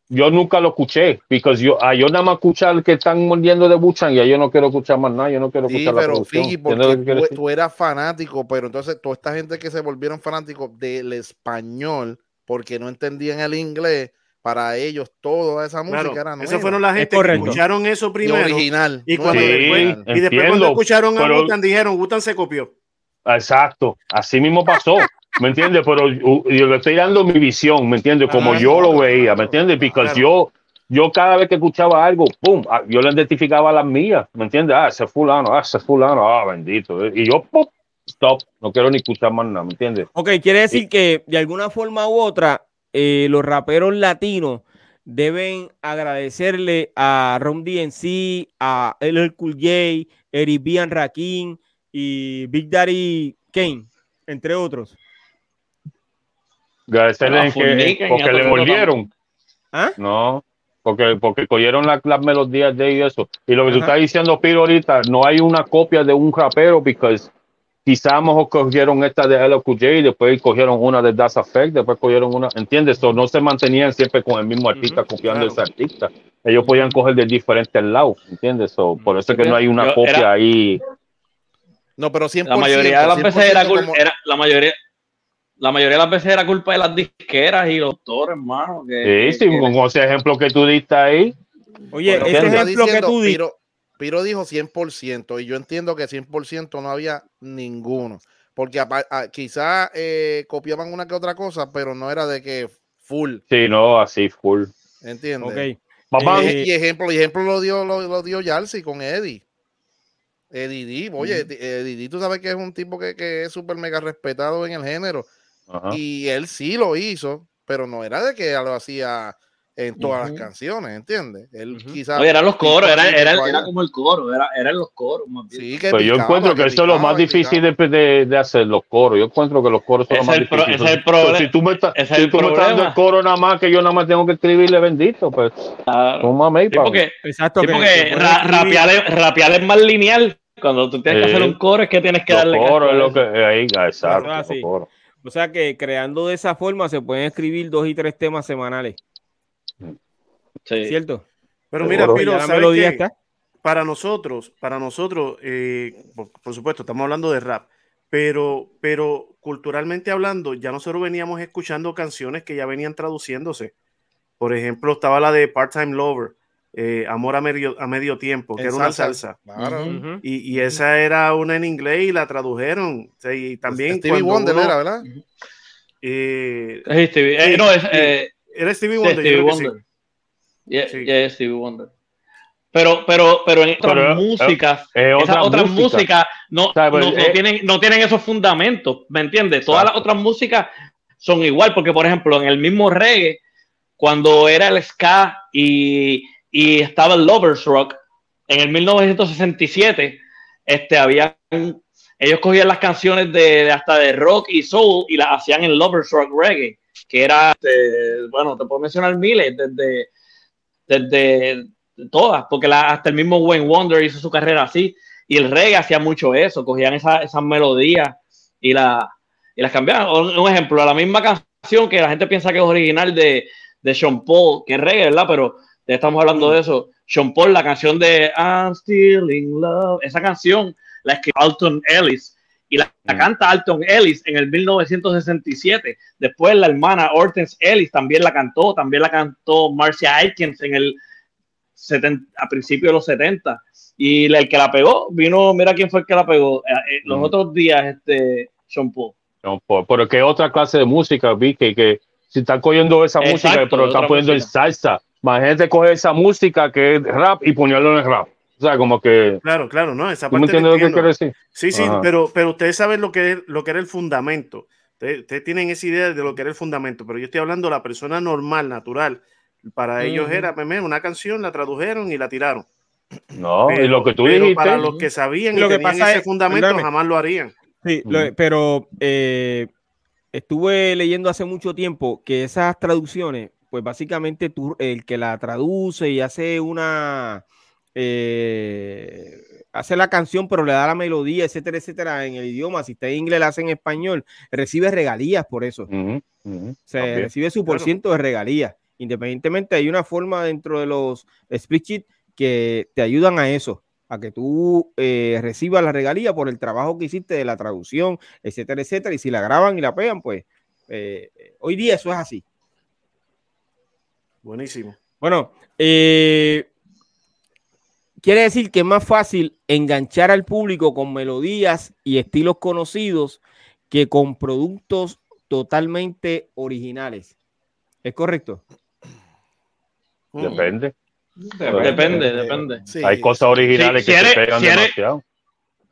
B: yo nunca lo escuché, porque yo, ah, yo nada más escuchar que están mordiendo de Buchan y yo no quiero escuchar más nada, yo no quiero
F: Sí,
B: escuchar la
F: pero
B: producción.
F: Figi,
B: ¿Entiendes lo
F: porque
B: que
F: tú, eras fanático, pero entonces toda esta gente que se volvieron fanáticos del español porque no entendían el inglés, para ellos toda esa música
C: Claro,
F: era nueva.
C: esas fueron la gente que
A: correcto.
C: escucharon eso
F: Y
C: primero.
F: original.
C: Y, cuando
B: Sí,
C: después,
F: original.
C: y después cuando escucharon a Gutan dijeron, Gutan se copió.
B: Exacto, así mismo pasó, ¿me entiendes? Pero yo, yo le estoy dando mi visión, ¿me entiendes? Como
C: Ah,
B: yo lo veía, ¿me entiendes? Porque
C: claro.
B: yo, yo cada vez que escuchaba algo, pum, ah, yo le identificaba las mías, ¿me entiendes? Ah, ese es fulano, ah, ese es fulano, ah, bendito. Y yo, pum, stop, no quiero ni escuchar más nada, ¿me entiendes?
A: Ok, quiere decir que de alguna forma u otra, eh, los raperos latinos deben agradecerle a Rom DNC, a LL Cool J, Eric B. and Rakim y Big Daddy Kane, entre otros.
B: Que,
D: y a
B: porque le mordieron,
A: ¿Ah?
B: ¿no? Porque, porque cogieron la- las melodías de y eso. Y lo que tú estás diciendo, Piro, ahorita, no hay una copia de un rapero, porque quizás cogieron esta de LQJ, después cogieron una de Das Effect, después cogieron una, ¿entiendes? So, no se mantenían siempre con el mismo artista, copiando
C: claro.
B: ese artista. Ellos podían coger de diferentes lados, ¿entiendes? So, por eso es que no hay una
D: Yo-
B: copia
D: era-
B: ahí.
F: No, pero 100%.
D: La mayoría de las veces era,
F: 100%
D: cul-
F: como-
D: era la mayoría la mayoría de las veces era culpa de las disqueras y los autores, hermano. Que,
B: Sí, sí,
D: que-
B: con ese ejemplo que tú diste ahí.
A: Oye,
B: Bueno,
A: ese ejemplo que tú dices.
F: Piro, Piro dijo 100% y yo entiendo que 100% no había ninguno. Porque apa- a- quizá eh, copiaban una que otra cosa, pero no era de que full,
B: Sí, no, así, full.
F: ¿entiendes?
A: Ok.
B: Papá,
A: Eh,
F: y ejemplo, y ejemplo lo dio, lo, lo dio Yalsi con Eddie. Eddie oye, Eddie D, tú sabes que es un tipo que, que es súper mega respetado en el género. Y él sí lo hizo, pero no era de que lo hacía en todas las canciones, ¿entiendes? Él quizás.
D: Oye, eran los coros, era, era, era como el coro, era, eran los coros más bien.
F: Sí, que
B: Pues yo encuentro que, eso es lo más
F: que
B: difícil de, de- de hacer, los coros. Yo encuentro que los coros son
D: Ese
B: lo más
D: es el pro-
B: difícil.
D: ese es el problema.
B: si tú me estás,
D: Ese es
B: si tú me estás dando el coro nada más que yo nada más tengo que escribirle bendito, pues
D: Claro.
B: toma
D: Sí, porque,
A: Exacto.
D: sí,
A: que-
D: porque
A: que
D: rapear, es, rapear es más lineal. Cuando tú tienes que hacer un coro es que tienes que darle
B: coros es lo que ahí, ah, exacto,
A: sí.
B: coros.
A: O sea que creando de esa forma se pueden escribir dos y tres temas semanales,
D: Sí.
A: ¿cierto?
C: Pero mira, Piro,
A: ya la
C: ¿sabes
A: melodía
C: qué?
A: está.
C: para nosotros, para nosotros, eh, por, por supuesto, estamos hablando de rap, pero, pero culturalmente hablando, ya nosotros veníamos escuchando canciones que ya venían traduciéndose. Por ejemplo, estaba la de Part-Time Lover, eh, Amor a medio, a medio tiempo, que
F: En
C: era una salsa.
F: Claro.
C: Y, y esa era una en inglés y la tradujeron. O sea, y también
F: Stevie
C: cuando
F: Wonder
C: uno,
F: era, ¿verdad?
C: eh,
D: Sí, Stevie- eh, no, es, eh,
C: era Stevie Wonder,
D: Stevie
C: sí.
D: Wonder. Yeah,
C: Sí.
D: yeah, Stevie Wonder. Pero, pero, pero en otras
B: Pero,
D: músicas,
B: eh,
D: esas
B: otra
D: otras
B: música.
D: músicas no,
B: sea, pues,
D: no, no
B: eh,
D: tienen, no tienen esos fundamentos, ¿me entiendes? Todas las otras músicas son igual, porque por ejemplo, en el mismo reggae, cuando era el ska y, y estaba el Lovers Rock, en el 1967, este, había, ellos cogían las canciones de, de hasta de rock y soul y las hacían en Lovers Rock Reggae, que era, este, bueno, te puedo mencionar miles, desde, desde todas, porque la- hasta el mismo Wayne Wonder hizo su carrera así, y el reggae hacía mucho eso, cogían esa- esas melodías y, la, y las cambiaban. Un, un ejemplo, la misma canción que la gente piensa que es original de, de Sean Paul, que es reggae, ¿verdad? Pero ya estamos hablando de eso. Sean Paul, la canción de I'm Still in Love, esa canción la escribió Alton Ellis y la, la
B: Mm.
D: canta Alton Ellis en el 1967. Después la hermana Hortense Ellis también la cantó, también la cantó Marcia Aikens en el 70, a principios de los 70. Y el que la pegó, vino, mira quién fue el que la pegó. eh, eh, los
B: Mm.
D: otros días, este, Sean Paul.
B: No, por- pero que otra clase de música, vi que, que si están cogiendo esa
D: Exacto,
B: música, pero están poniendo en
D: música.
B: salsa. Más gente coge esa música que es rap y ponerlo en el rap. O sea, como que.
C: Claro, claro, no, esa
B: ¿Tú me
C: parte la
B: entiendes lo que
C: entiendo.
B: quiero decir?
C: Sí, sí,
B: Ajá.
C: pero, pero ustedes saben lo que, es, lo que era el fundamento. Ustedes, ustedes tienen esa idea de lo que era el fundamento, pero yo estoy hablando de la persona normal, natural. Para ellos era mira, una canción, la tradujeron y la tiraron.
B: No, y lo que tú
C: pero
B: dijiste.
C: Para los que sabían y
A: Lo que
C: tenían
A: pasa
C: ese
A: es-
C: fundamento,
A: perdóname.
C: jamás lo harían.
A: Sí, lo- pero eh, estuve leyendo hace mucho tiempo que esas traducciones, pues básicamente tú, el que la traduce y hace una, eh, hace la canción, pero le da la melodía, etcétera, etcétera, en el idioma, si está en inglés, la hace en español, recibe regalías por eso. Se recibe su por
C: Claro.
A: ciento de regalías. Independientemente, hay una forma dentro de los sheet que te ayudan a eso, a que tú eh, recibas la regalía por el trabajo que hiciste de la traducción, etcétera, etcétera. Y si la graban y la pegan, pues eh, hoy día eso es así.
C: Buenísimo.
A: Bueno, eh, quiere decir que es más fácil enganchar al público con melodías y estilos conocidos que con productos totalmente originales. ¿Es correcto?
B: Depende.
D: Depende, depende.
F: Sí.
B: Hay cosas originales
D: Sí,
B: que
D: si
B: se
D: eres-
B: pegan
D: si eres-
B: demasiado.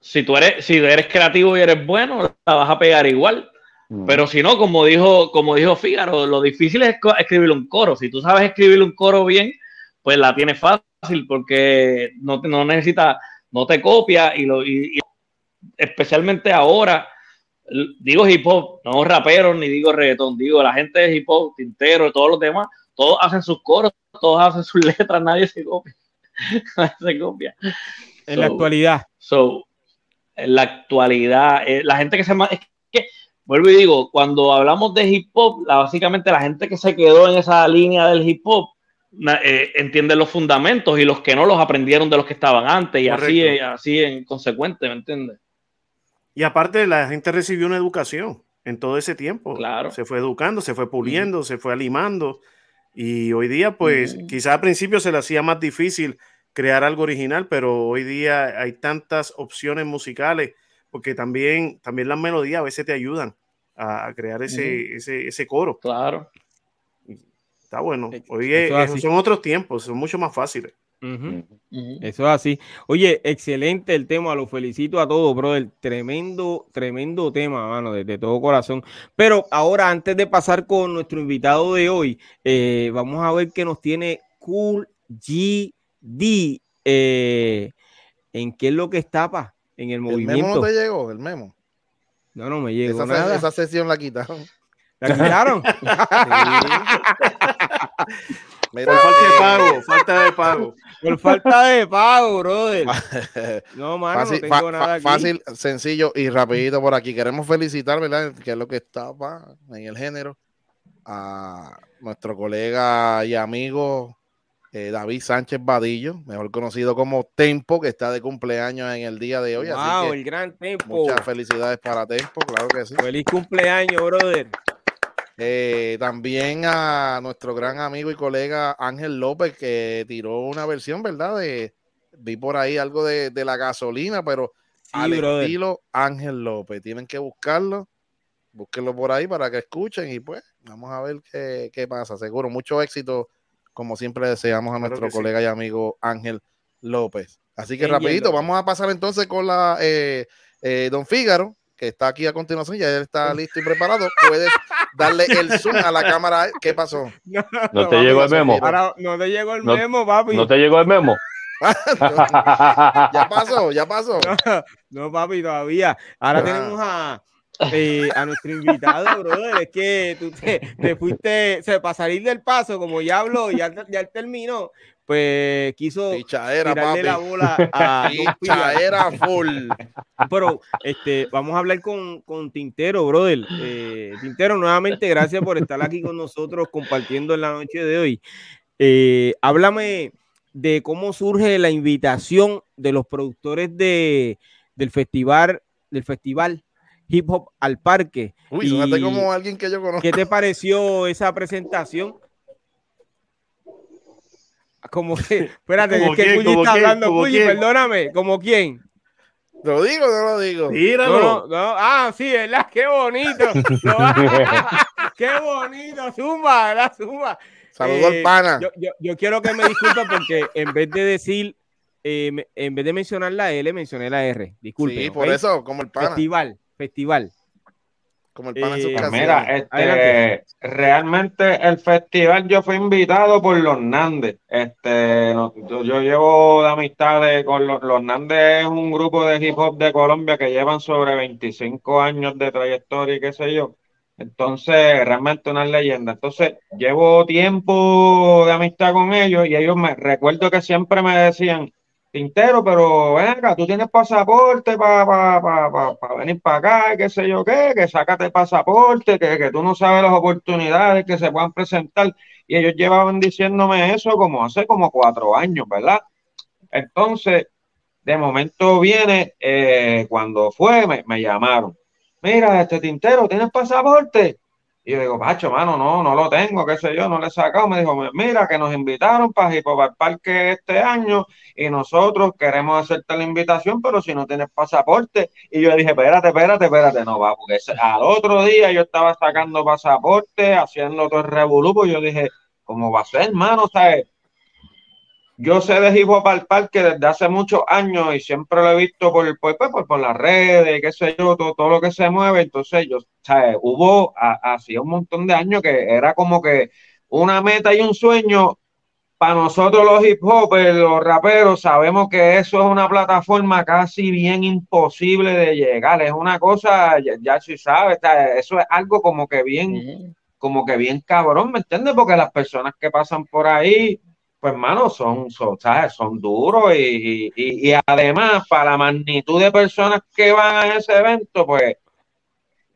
D: Si tú eres, si eres creativo y eres bueno, la vas a pegar igual.
B: Mm.
D: Pero si no, como dijo, como dijo Fígaro, lo difícil es escribir un coro. Si tú sabes escribir un coro bien, pues la tienes fácil porque no, te- no necesita, no te copia y, lo, y- y especialmente ahora, digo hip hop, no raperos ni digo reggaetón, digo la gente de hip hop, Tintero, todos los demás, todos hacen sus coros, todos hacen sus *laughs* letras, nadie se copia. *laughs* nadie se copia.
A: En la actualidad.
D: So, en la actualidad, eh, la gente que se es que, vuelvo y digo, cuando hablamos de hip hop, la- básicamente la gente que se quedó en esa línea del hip hop eh, entiende los fundamentos y los que no los aprendieron de los que estaban antes y así,
C: Correcto.
D: así en consecuente, ¿me entiendes?
C: Y aparte, la gente recibió una educación en todo ese tiempo.
D: Claro.
C: Se fue educando, se fue puliendo, se fue animando. Y hoy día, pues,
D: Ujú.
C: quizá al principio se le hacía más difícil crear algo original, pero hoy día hay tantas opciones musicales, porque también, también las melodías a veces te ayudan a, a crear ese, ese, ese coro.
D: Claro.
C: Está bueno. Hoy es- son otros tiempos, son mucho más fáciles.
A: Eso es así. Oye, excelente el tema, lo felicito a todos, brother. Tremendo, tremendo tema, mano, de, de todo corazón. Pero ahora, antes de pasar con nuestro invitado de hoy, eh, vamos a ver qué nos tiene Cool GD. Eh, ¿En qué es lo que está, pa? En el
F: El memo
A: movimiento.
F: no te llegó, el memo.
A: No, no me llegó
F: Esa,
A: nada.
F: esa sesión la quitaron.
A: ¿La quitaron? *laughs* *laughs*
F: Mira,
C: Por falta de pago, falta de pago.
A: Por falta de pago, brother. *laughs* No, mano,
F: fácil,
A: no tengo nada aquí.
F: fácil, sencillo y rapidito por aquí. Queremos felicitar, ¿verdad? Que es lo que estaba en el género a nuestro colega y amigo eh, David Sánchez Vadillo, mejor conocido como Tempo, que está de cumpleaños en el día de hoy.
A: Wow,
F: así que
A: el gran tiempo.
F: muchas felicidades para Tempo, claro que sí.
A: Feliz cumpleaños, brother.
F: Eh, también a nuestro gran amigo y colega Ángel López, que tiró una versión, ¿verdad? De, vi por ahí algo de, de la gasolina, pero al
A: brother.
F: estilo Ángel López. Tienen que buscarlo, búsquenlo por ahí para que escuchen y pues vamos a ver qué, qué pasa. Seguro, mucho éxito, como siempre deseamos a
C: Claro
F: nuestro
C: sí.
F: colega y amigo Ángel López. Así que
A: Angel
F: rapidito,
A: López.
F: vamos a pasar entonces con la eh, eh, Don Fígaro, que está aquí a continuación, ya él está *laughs* listo y preparado. Puedes darle el zoom a la *laughs* cámara. ¿Qué pasó?
A: No,
B: ¿No te llegó el memo?
A: Ahora no te llegó el
B: No-
A: memo, papi.
B: ¿No te llegó el memo? *laughs*
F: ya pasó, ya pasó.
A: No, papi, todavía. Ahora
F: Ah.
A: tenemos a, eh, a nuestro invitado, *laughs* brother. Es que tú te, te fuiste, o sea, para salir del paso, como ya habló, ya, ya terminó, pues quiso
F: Pichaera,
A: tirarle la bola a.
F: Pichaera full.
A: Pero este, vamos a hablar con, con Tintero, brother. Eh, Tintero, nuevamente, gracias por estar aquí con nosotros compartiendo en la noche de hoy. Eh, háblame de cómo surge la invitación de los productores de, del festival, del festival Hip Hop al Parque.
F: Uy, suena
A: Y-
F: como alguien que yo conozco.
A: ¿Qué te pareció esa presentación? Como que, espérate,
C: ¿Como
A: es que
C: ¿Como
A: está
C: quién?
A: hablando,
C: ¿Como
A: Puyi,
C: quién?
A: perdóname, ¿como quién?
F: ¿Lo digo o no lo digo?
C: Tíralo.
A: No, no, no. Ah, sí, ¿verdad? Qué bonito. *laughs* *laughs* Qué bonito. Zumba, ¿verdad? Zumba.
F: Saludo
A: Eh,
F: al pana.
A: Yo, yo- yo quiero que me disculpen porque en vez de decir, eh, en vez de mencionar la L, mencioné la R. Disculpen.
F: sí, por eso, como el pana.
A: Festival, festival.
F: Como el sus
A: Eh,
E: mira, este, realmente el festival yo fui invitado por los Nandes. Este, no- yo, yo llevo de amistades con los, los Nandes es un grupo de hip hop de Colombia que llevan sobre 25 años de trayectoria y qué sé yo. Entonces, realmente una leyenda. Entonces, llevo tiempo de amistad con ellos y ellos me recuerdo que siempre me decían, Tintero, pero ven acá, tú tienes pasaporte para pa, pa, pa- venir para acá, qué sé yo qué, que sácate pasaporte, que, que tú no sabes las oportunidades que se puedan presentar. Y ellos llevaban diciéndome eso como hace como cuatro años, ¿verdad? Entonces, de momento viene, eh, cuando fue, me, me llamaron. Mira, este Tintero, ¿tienes pasaporte? Y yo digo, Pacho, mano, no, no lo tengo, qué sé yo, no le he sacado. Me dijo, mira, que nos invitaron para el Parque este año y nosotros queremos hacerte la invitación, pero si no tienes pasaporte. Y yo dije, espérate, espérate, espérate, no va, porque al otro día yo estaba sacando pasaporte, haciendo todo el revolú, pues yo dije, ¿cómo va a ser, hermano? ¿Sabes? Yo sé de hip hop al parque desde hace muchos años y siempre lo he visto por, por, por, por las redes, qué sé yo, todo, todo, lo que se mueve. Entonces, yo, ¿sabes? Hubo hacía un montón de años que era como que una meta y un sueño. Para nosotros los hip hop, los raperos, sabemos que eso es una plataforma casi bien imposible de llegar. Es una cosa, ya, ya si sabes, eso es algo como que bien, como que bien cabrón, ¿me entiendes? Porque las personas que pasan por ahí, pues hermano, son, son, son duros y, y, y, además para la magnitud de personas que van a ese evento, pues,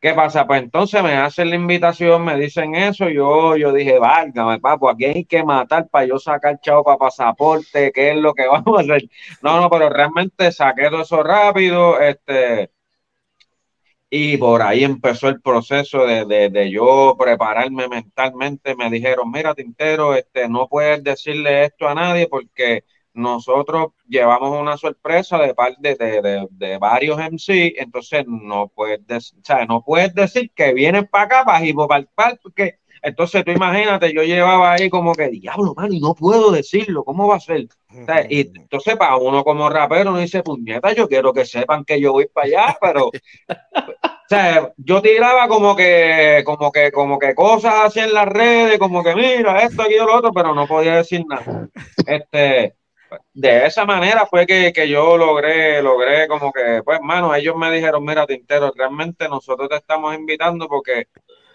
E: ¿qué pasa? Pues entonces me hacen la invitación, me dicen eso, yo, yo dije, válgame, papo, aquí hay que matar para yo sacar chavo para pasaporte, ¿qué es lo que *laughs* vamos a hacer? No, no, pero realmente saqué todo eso rápido, este, y por ahí empezó el proceso de, de, de, yo prepararme mentalmente. Me dijeron, mira, Tintero, este, no puedes decirle esto a nadie porque nosotros llevamos una sorpresa de parte de, de, varios MC, entonces no puedes, o sea, no puedes decir que vienes para acá, para Hipopalpal, porque entonces tú imagínate, yo llevaba ahí como que, diablo, man, y no puedo decirlo, ¿cómo va a ser? Y entonces para uno como rapero no dice, puñeta, yo quiero que sepan que yo voy para allá, pero, o sea, yo tiraba como que, como que, como que cosas así en las redes, como que mira, esto, aquí, lo otro, pero no podía decir nada. Este, de esa manera fue que, que, yo logré, logré como que, pues, mano, ellos me dijeron, mira, Tintero, realmente nosotros te estamos invitando porque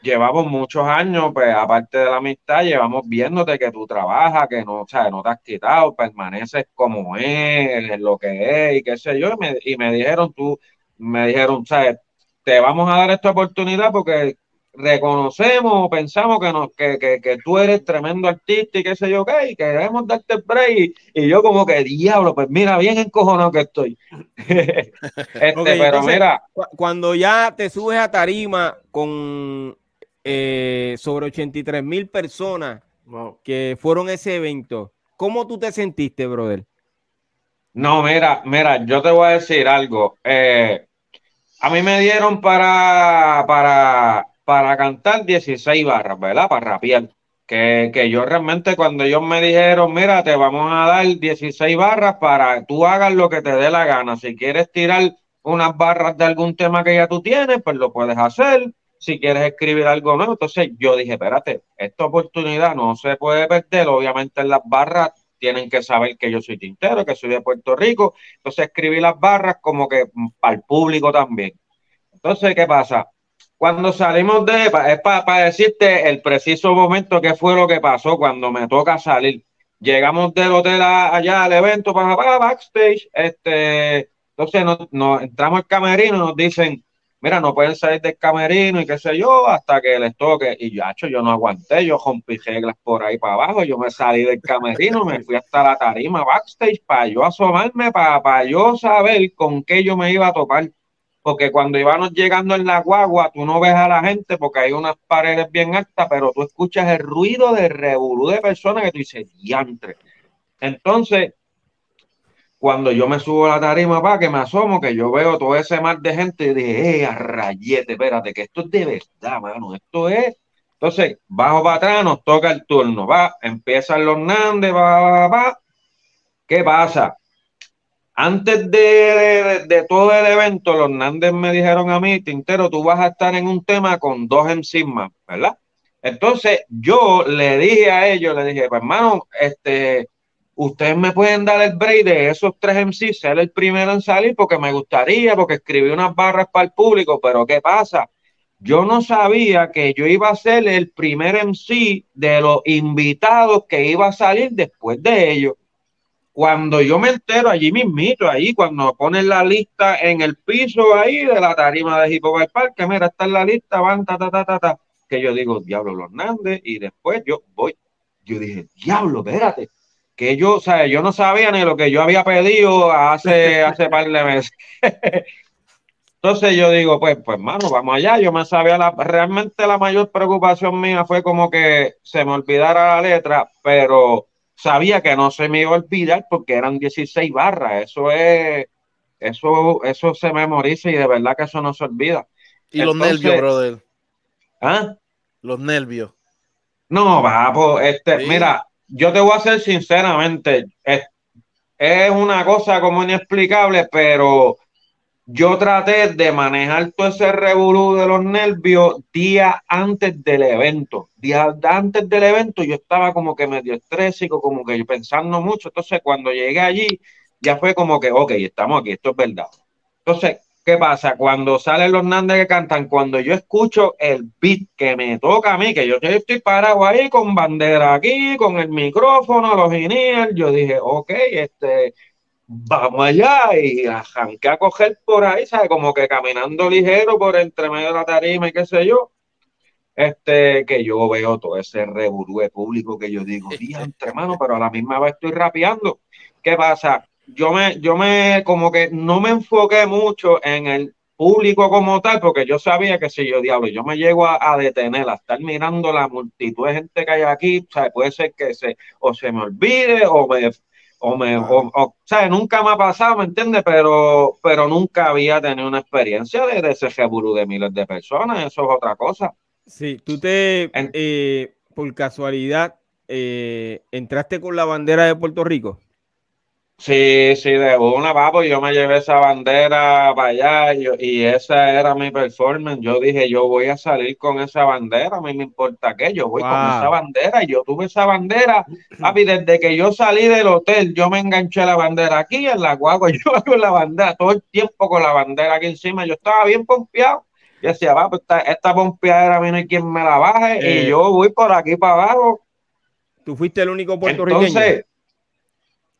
E: llevamos muchos años, pues aparte de la amistad, llevamos viéndote que tú trabajas, que no, o sea, no te has quitado, permaneces como es, lo que es, y qué sé yo, y me, y me dijeron, tú, me dijeron, ¿sabes? Te vamos a dar esta oportunidad porque reconocemos, pensamos que, nos, que, que, que, tú eres tremendo artista y qué sé yo qué, y queremos darte el break. Y, yo como que, diablo, pues mira, bien encojonado que estoy. *laughs* este,
A: okay,
E: pero
A: entonces,
E: mira.
A: Cuando ya te subes a tarima con eh, sobre 83 mil personas wow. que fueron a ese evento, ¿cómo tú te sentiste, brother?
E: No, mira, mira, yo te voy a decir algo. Eh, a mí me dieron para, para, para cantar 16 barras, ¿verdad? Para rapear. Que, que, yo realmente cuando ellos me dijeron, mira, te vamos a dar 16 barras para tú hagas lo que te dé la gana. Si quieres tirar unas barras de algún tema que ya tú tienes, pues lo puedes hacer. Si quieres escribir algo nuevo, entonces yo dije, espérate, esta oportunidad no se puede perder. Obviamente en las barras tienen que saber que yo soy tintero, que soy de Puerto Rico. Entonces escribí las barras como que para el público también. Entonces, ¿qué pasa? Cuando salimos de, es para pa decirte el preciso momento que fue lo que pasó cuando me toca salir. Llegamos del hotel allá al evento para, para backstage, este, entonces nos, nos entramos al camerino y nos dicen, mira, no pueden salir del camerino y qué sé yo, hasta que les toque. Y yo, yo no aguanté, yo rompí reglas por ahí para abajo, yo me salí del camerino, me fui hasta la tarima backstage para yo asomarme, para, para yo saber con qué yo me iba a topar porque cuando íbamos llegando en la guagua, tú no ves a la gente porque hay unas paredes bien altas, pero tú escuchas el ruido de revolú de personas que tú dices, diantre. Entonces, cuando yo me subo a la tarima para que me asomo, que yo veo todo ese mar de gente, y dije, eh, rayete, espérate, que esto es de verdad, mano, esto es. Entonces, bajo para atrás, nos toca el turno, va, empiezan los Nandes, va, va, va. ¿Qué pasa? Antes de, de, todo el evento, los Nández me dijeron a mí, Tintero, tú vas a estar en un tema con dos más, ¿verdad? Entonces yo le dije a ellos, le dije, pues hermano, este, ustedes me pueden dar el break de esos tres MCs, ser el primero en salir porque me gustaría, porque escribí unas barras para el público, pero ¿qué pasa? Yo no sabía que yo iba a ser el primer MC de los invitados que iba a salir después de ellos cuando yo me entero allí mismito, ahí cuando ponen la lista en el piso ahí de la tarima de Hip Hop mira, está en la lista, van, ta, ta, ta, ta, ta, que yo digo, diablo, Hernández, y después yo voy, yo dije, diablo, espérate, que yo, o sea, yo no sabía ni lo que yo había pedido hace, *laughs* hace par de meses. Entonces yo digo, pues, pues, mano, vamos allá. Yo me sabía la, realmente la mayor preocupación mía fue como que se me olvidara la letra, pero sabía que no se me iba a olvidar porque eran 16 barras. Eso es, eso, eso se memoriza y de verdad que eso no se olvida.
F: Y los nervios, brother.
E: ¿Ah?
F: Los nervios.
E: No, va, pues, este, mira, yo te voy a ser sinceramente, es, es una cosa como inexplicable, pero yo traté de manejar todo ese revolú de los nervios días antes del evento. Días antes del evento yo estaba como que medio estrésico, como que pensando mucho. Entonces cuando llegué allí ya fue como que, ok, estamos aquí, esto es verdad. Entonces, ¿qué pasa? Cuando salen los Nandes que cantan, cuando yo escucho el beat que me toca a mí, que yo estoy parado ahí con bandera aquí, con el micrófono, los iniers, yo dije, ok, este vamos allá y arranqué a coger por ahí, ¿sabes? Como que caminando ligero por entre medio de la tarima y qué sé yo. Este, que yo veo todo ese reburú público que yo digo, entre mano, pero a la misma vez estoy rapeando. ¿Qué pasa? Yo me, yo me, como que no me enfoqué mucho en el público como tal, porque yo sabía que si yo, diablo, yo me llego a, detener, a estar mirando la multitud de gente que hay aquí, ¿sabes? puede ser que se, o se me olvide o me o me, o, sea, nunca me ha pasado, ¿me entiendes? Pero, pero nunca había tenido una experiencia de, ese jeburu de miles de personas, eso es otra cosa.
A: Sí, tú te, eh, por casualidad, eh, entraste con la bandera de Puerto Rico.
E: Sí, sí, de una, papo, yo me llevé esa bandera para allá y, esa era mi performance. Yo dije, yo voy a salir con esa bandera, a mí me importa qué, yo voy con esa bandera y yo tuve esa bandera, papi, desde que yo salí del hotel, yo me enganché la bandera aquí en la guagua, *laughs* yo con la bandera, todo el tiempo con la bandera aquí encima, yo estaba bien pompeado. Yo decía, va, esta, esta pompeadera a mí no hay quien me la baje y eh. yo voy por aquí para abajo.
A: Tú fuiste el único puertorriqueño.
E: Entonces,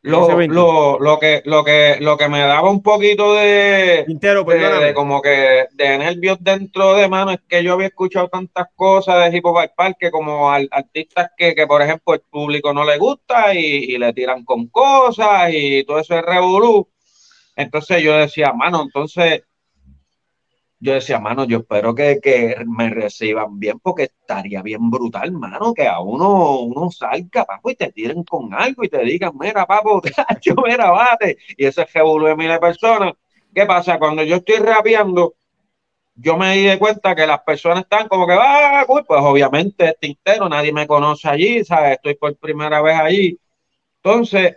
E: lo, lo, lo, que, lo, que, lo que me daba un poquito de, de, como que de nervios dentro de mano es que yo había escuchado tantas cosas de Hip Hop Park como artistas que, que, por ejemplo, el público no le gusta y, le tiran con cosas y todo eso es revolú. Entonces yo decía, mano, entonces yo decía, mano, yo espero que, me reciban bien porque estaría bien brutal, mano, que a uno, uno salga, papo, y te tiren con algo y te digan, mira, papo, *laughs* yo mira, bate. Y ese revolú de miles de personas. ¿Qué pasa? Cuando yo estoy rapeando, yo me di cuenta que las personas están como que, ah, pues obviamente es tintero, nadie me conoce allí, ¿sabes? Estoy por primera vez allí. Entonces,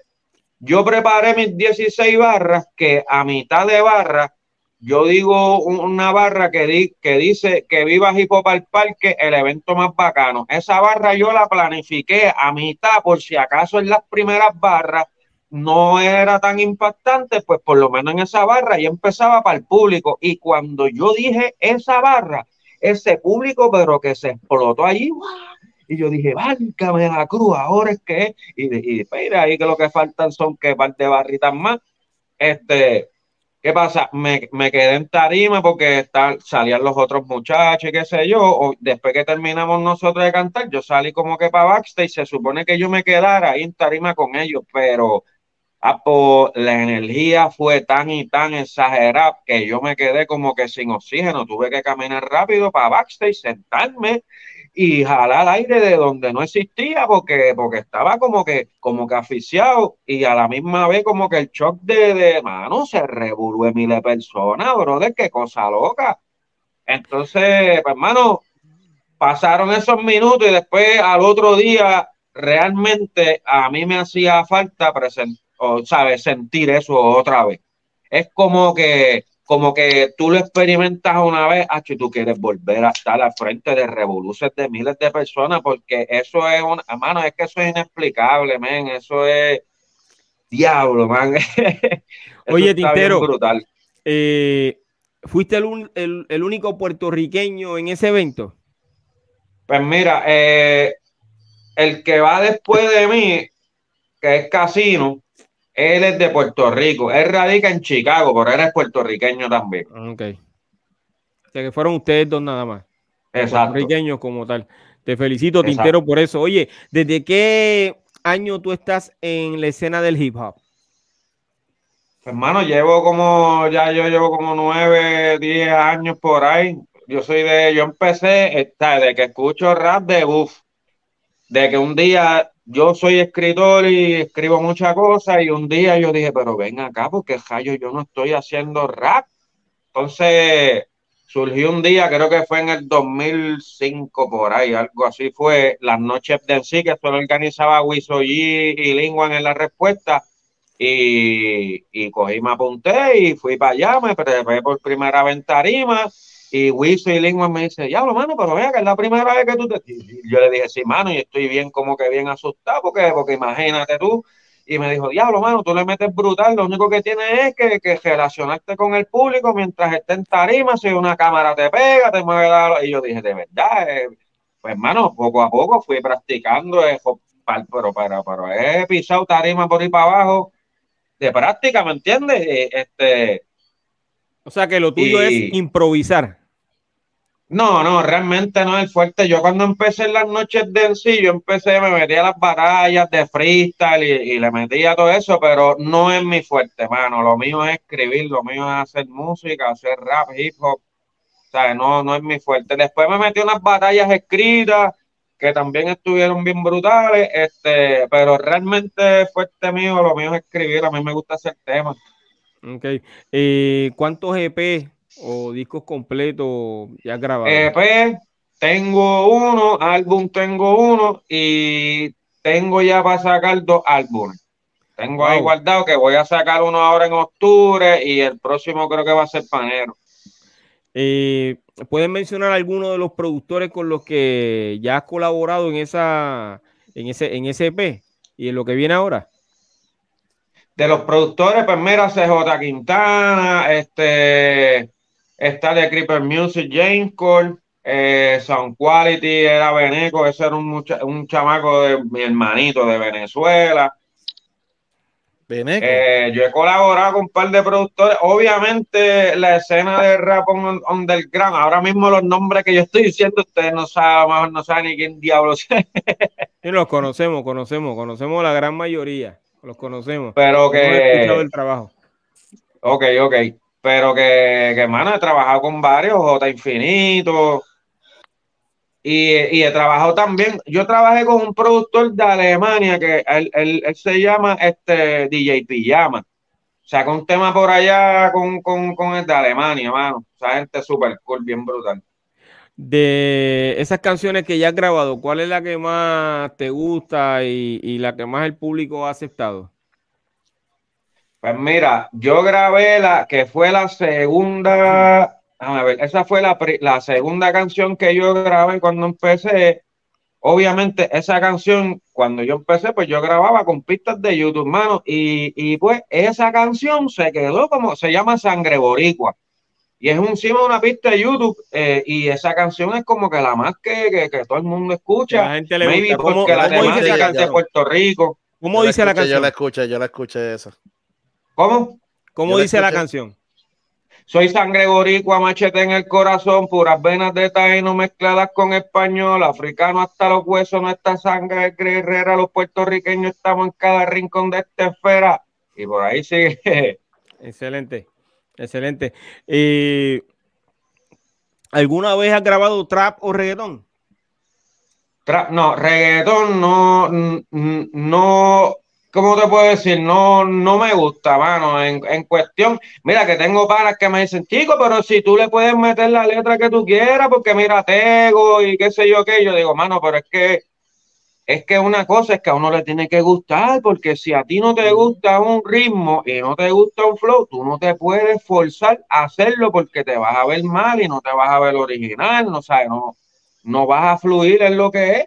E: yo preparé mis 16 barras que a mitad de barras yo digo una barra que, que dice que viva Hip Hop al Parque, el evento más bacano. Esa barra yo la planifiqué a mitad por si acaso en las primeras barras no era tan impactante, pues por lo menos en esa barra ya empezaba para el público. Y cuando yo dije esa barra, ese público, pero que se explotó allí, y yo dije, válgame la cruz, ahora es que, y, y, ahí que lo que faltan son que parte barritas más. Este, ¿Qué pasa? Me, quedé en tarima porque salían los otros muchachos y qué sé yo. O después que terminamos nosotros de cantar, yo salí como que para backstage. Se supone que yo me quedara ahí en tarima con ellos, pero la energía fue tan y tan exagerada que yo me quedé como que sin oxígeno. Tuve que caminar rápido para backstage, sentarme y jalar aire de donde no existía porque, porque estaba como que, como que aficiado y a la misma vez como que el shock de, de mano se revolvió de personas, brother, qué cosa loca. Entonces, pues, hermano, pasaron esos minutos y después al otro día realmente a mí me hacía falta o, ¿sabes? sentir eso otra vez. Es como que como que tú lo experimentas una vez, y tú quieres volver a estar al frente de revoluciones de miles de personas, porque eso es un, hermano, es que eso es inexplicable, men, eso es diablo, man. *laughs*
A: Oye, Tintero, brutal. Eh, ¿fuiste el, el, único puertorriqueño en ese evento?
E: Pues mira, eh, el que va después de mí, que es Casino, él es de Puerto Rico. Él radica en Chicago, pero él es puertorriqueño también.
A: Ok. O sea que fueron ustedes dos nada más.
E: Exacto.
A: Puertorriqueños como tal. Te felicito, Tintero, por eso. Oye, ¿desde qué año tú estás en la escena del hip hop?
E: Hermano, llevo como, ya yo llevo como nueve, diez años por ahí. Yo soy de, yo empecé, está, de que escucho rap de buff, de que un día yo soy escritor y escribo muchas cosas y un día yo dije, pero ven acá porque Jayo yo no estoy haciendo rap. Entonces surgió un día, creo que fue en el 2005 por ahí, algo así fue, las noches de sí que solo organizaba Wisoyi y Lingwan en la respuesta y, y cogí, me apunté y fui para allá, me preparé por primera vez en tarima y Wiso y Lingua me dice, ya, lo mano, pero vea que es la primera vez que tú te... yo le dije, sí, mano, y estoy bien, como que bien asustado, porque, porque imagínate tú. Y me dijo, diablo, mano, tú le metes brutal, lo único que tienes es que, que relacionarte con el público mientras esté en tarima, si una cámara te pega, te mueve la... Y yo dije, de verdad, eh, pues, hermano, poco a poco fui practicando, eh, pero, pero, pero he pisado tarima por ahí para abajo de práctica, ¿me entiendes? Este,
A: o sea que lo tuyo es improvisar.
E: No, no, realmente no es fuerte. Yo cuando empecé en las noches de sí, yo empecé, me metía las batallas de freestyle y, le metía todo eso, pero no es mi fuerte, mano. Lo mío es escribir, lo mío es hacer música, hacer rap, hip hop. O sea, no, no es mi fuerte. Después me metí unas batallas escritas que también estuvieron bien brutales, este, pero realmente fuerte mío, lo mío es escribir, a mí me gusta hacer temas.
A: Ok. Eh, ¿Cuántos EP o discos completos ya has grabado?
E: EP, tengo uno, álbum tengo uno y tengo ya para sacar dos álbumes. Tengo ahí guardado que voy a sacar uno ahora en octubre y el próximo creo que va a ser panero.
A: Eh, ¿Pueden mencionar algunos de los productores con los que ya has colaborado en esa en ese en ese EP y en lo que viene ahora?
E: De los productores, pues mira, CJ Quintana, este está de Creeper Music, James Cole, eh, Sound Quality, era Beneco, ese era un, un chamaco de mi hermanito de Venezuela. Eh, yo he colaborado con un par de productores. Obviamente, la escena de rap on, underground, ahora mismo los nombres que yo estoy diciendo, ustedes no saben, no saben ni quién diablos
A: es. *laughs* Sí, los conocemos, conocemos, conocemos la gran mayoría, los conocemos.
E: Pero que.
A: el trabajo.
E: Ok, ok. Pero que, que, mano, he trabajado con varios, J Infinito, y, he trabajado también, yo trabajé con un productor de Alemania que él, se llama este DJ Pijama. Sacó un tema por allá con, con, el de Alemania, mano. O sea, gente súper cool, bien brutal.
A: De esas canciones que ya has grabado, ¿cuál es la que más te gusta y, y la que más el público ha aceptado?
E: Pues mira, yo grabé la que fue la segunda a ver, esa fue la, la, segunda canción que yo grabé cuando empecé. Obviamente, esa canción, cuando yo empecé, pues yo grababa con pistas de YouTube, mano, y, y pues esa canción se quedó como, se llama Sangre Boricua. Y es encima de una pista de YouTube, eh, y esa canción es como que la más que, que, todo el mundo escucha.
A: La gente le Maybe porque
E: la temática de Puerto Rico.
A: ¿Cómo dice la canción?
F: Yo la escuché, yo la escuché esa.
E: ¿Cómo?
A: ¿Cómo dice la canción?
E: Soy sangre boricua, machete en el corazón, puras venas de taíno mezcladas con español, africano hasta los huesos, nuestra sangre guerrera, los puertorriqueños estamos en cada rincón de esta esfera. Y por ahí sigue. *laughs*
A: Excelente, excelente. ¿Y ¿Alguna vez has grabado trap o reggaetón?
E: Trap, no, reggaetón no, no, ¿cómo te puedo decir? No, no me gusta, mano. En, cuestión, mira que tengo panas que me dicen, chico, pero si tú le puedes meter la letra que tú quieras, porque mira, tego y qué sé yo qué, yo digo, mano, pero es que es que una cosa es que a uno le tiene que gustar, porque si a ti no te gusta un ritmo y no te gusta un flow, tú no te puedes forzar a hacerlo porque te vas a ver mal y no te vas a ver original, no sabes, no, no vas a fluir en lo que es.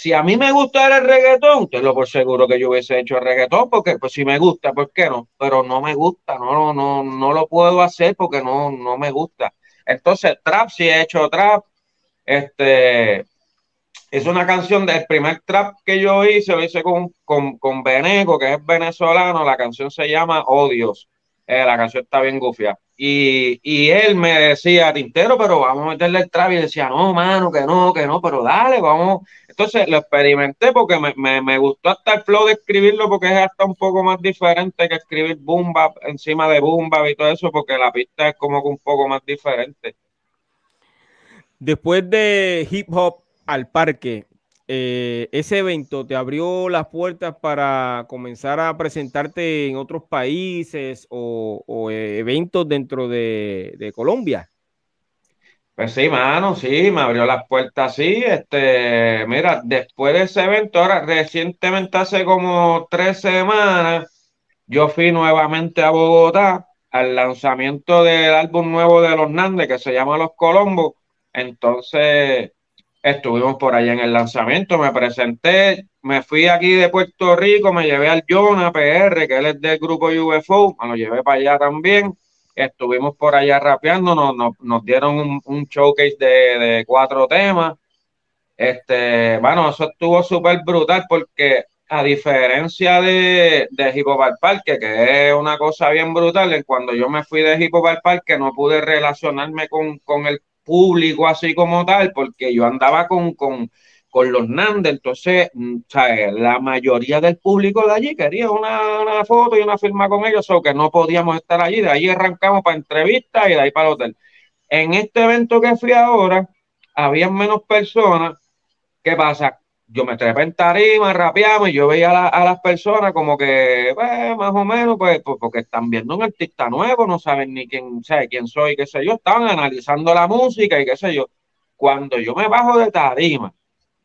E: Si a mí me gusta el reggaetón, te lo por seguro que yo hubiese hecho el reggaetón, porque pues si me gusta, ¿por qué no? Pero no me gusta, no, no, no lo puedo hacer porque no, no me gusta. Entonces, trap, si he hecho trap, este, es una canción del primer trap que yo hice, lo hice con, con, con Beneco, que es venezolano, la canción se llama Odios, eh, la canción está bien gufia. Y, y, él me decía, Tintero, pero vamos a meterle el trap, y decía, no, mano, que no, que no, pero dale, vamos, entonces lo experimenté porque me, me, me, gustó hasta el flow de escribirlo porque es hasta un poco más diferente que escribir Bumba encima de Bumba y todo eso porque la pista es como que un poco más diferente.
A: Después de Hip Hop al Parque, eh, ese evento te abrió las puertas para comenzar a presentarte en otros países o, o eventos dentro de, de Colombia.
E: Pues sí, mano, sí, me abrió las puertas, sí. Este, mira, después de ese evento, ahora recientemente, hace como tres semanas, yo fui nuevamente a Bogotá al lanzamiento del álbum nuevo de los Nandes que se llama Los Colombos. Entonces, estuvimos por allá en el lanzamiento, me presenté, me fui aquí de Puerto Rico, me llevé al Jonah PR, que él es del grupo UFO, me lo llevé para allá también estuvimos por allá rapeando, nos, nos, dieron un, showcase de, cuatro temas. Este, bueno, eso estuvo súper brutal porque a diferencia de, de Hip Hop Parque, que es una cosa bien brutal, cuando yo me fui de Hip Hop Parque no pude relacionarme con, con el público así como tal, porque yo andaba con, con con los Nandes, entonces, mm, la mayoría del público de allí quería una, foto y una firma con ellos, o que no podíamos estar allí, de allí arrancamos para entrevistas y de ahí para el hotel. En este evento que fui ahora, había menos personas. ¿Qué pasa? Yo me trepé en tarima, rapeamos y yo veía a, las personas como que, pues, más o menos, pues, pues, porque están viendo un artista nuevo, no saben ni quién, sabe quién soy, qué sé yo, estaban analizando la música y qué sé yo. Cuando yo me bajo de tarima,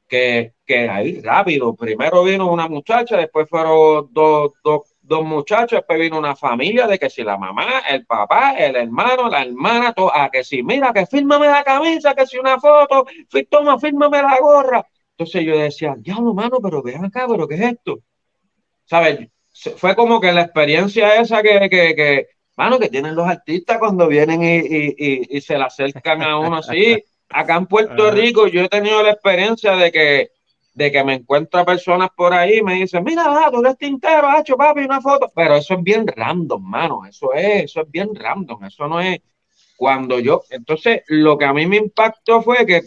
E: que, que ahí rápido, primero vino una muchacha, después fueron dos, dos, dos muchachos, después vino una familia de que si la mamá, el papá, el hermano, la hermana, todo, a que si mira, que fírmame la camisa, que si una foto, toma, fírmame la gorra. Entonces yo decía, diablo, mano, pero vean acá, pero ¿qué es esto? ¿Sabes? Fue como que la experiencia esa que, que, que mano, que tienen los artistas cuando vienen y, y, y, y se le acercan a uno así acá en Puerto Rico yo he tenido la experiencia de que, de que me encuentro personas por ahí y me dicen, mira, va, tú eres tintero, hacho, papi, una foto. Pero eso es bien random, mano. Eso es, eso es bien random. Eso no es cuando yo. Entonces, lo que a mí me impactó fue que,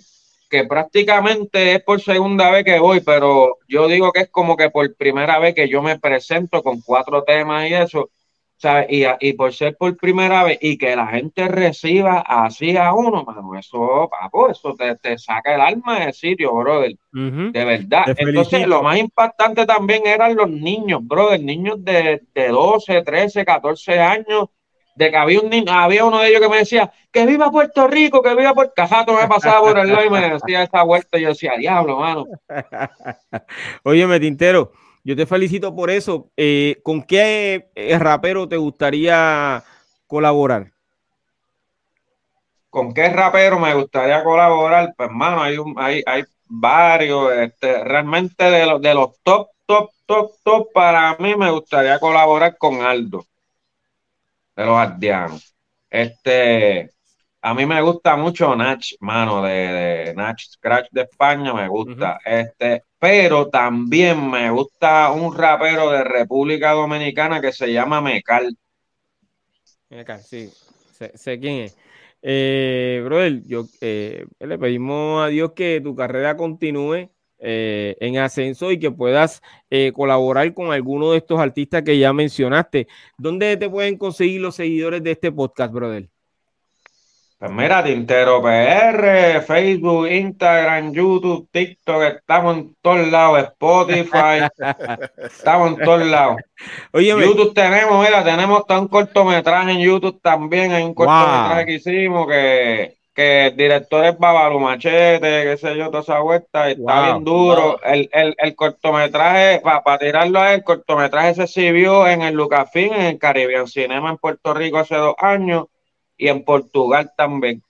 E: que prácticamente es por segunda vez que voy, pero yo digo que es como que por primera vez que yo me presento con cuatro temas y eso ¿sabes? Y, y, por ser por primera vez y que la gente reciba así a uno, mano, eso, papo, eso te, te saca el alma de sitio, brother. De verdad. Entonces, lo más impactante también eran los niños, brother, niños de, de 12, 13, 14 años. De que había un niño, había uno de ellos que me decía, que viva Puerto Rico, que viva Puerto Cajato, me pasaba por el lado y me decía esa vuelta, y yo decía, diablo, mano. *laughs*
A: Oye, Tintero, yo te felicito por eso. Eh, ¿Con qué eh, rapero te gustaría colaborar?
E: ¿Con qué rapero me gustaría colaborar? Pues, hermano, hay, hay, varios. Este, realmente de los, de los top, top, top, top, para mí me gustaría colaborar con Aldo, de los Ardianos. Este, a mí me gusta mucho Nach, mano, de, de Nach Scratch de España, me gusta. Este, pero también me gusta un rapero de República Dominicana que se llama Mecal.
A: Mecal, sí, sé, quién es. Eh, brother, yo eh, le pedimos a Dios que tu carrera continúe eh, en ascenso y que puedas eh, colaborar con alguno de estos artistas que ya mencionaste. ¿Dónde te pueden conseguir los seguidores de este podcast, brother?
E: Pues mira, Tintero PR, Facebook, Instagram, YouTube, TikTok, estamos en todos lados, Spotify, *laughs* estamos en todos lados. Oye, YouTube tenemos, mira, tenemos un cortometraje en YouTube también, hay un cortometraje que hicimos que, que el director es Babalu Machete, qué sé yo, toda esa vuelta, está bien duro. El, el, el, cortometraje, para tirarlo a él, el cortometraje se exhibió en el Lucafín, en el Caribbean Cinema en Puerto Rico hace dos años y en Portugal también.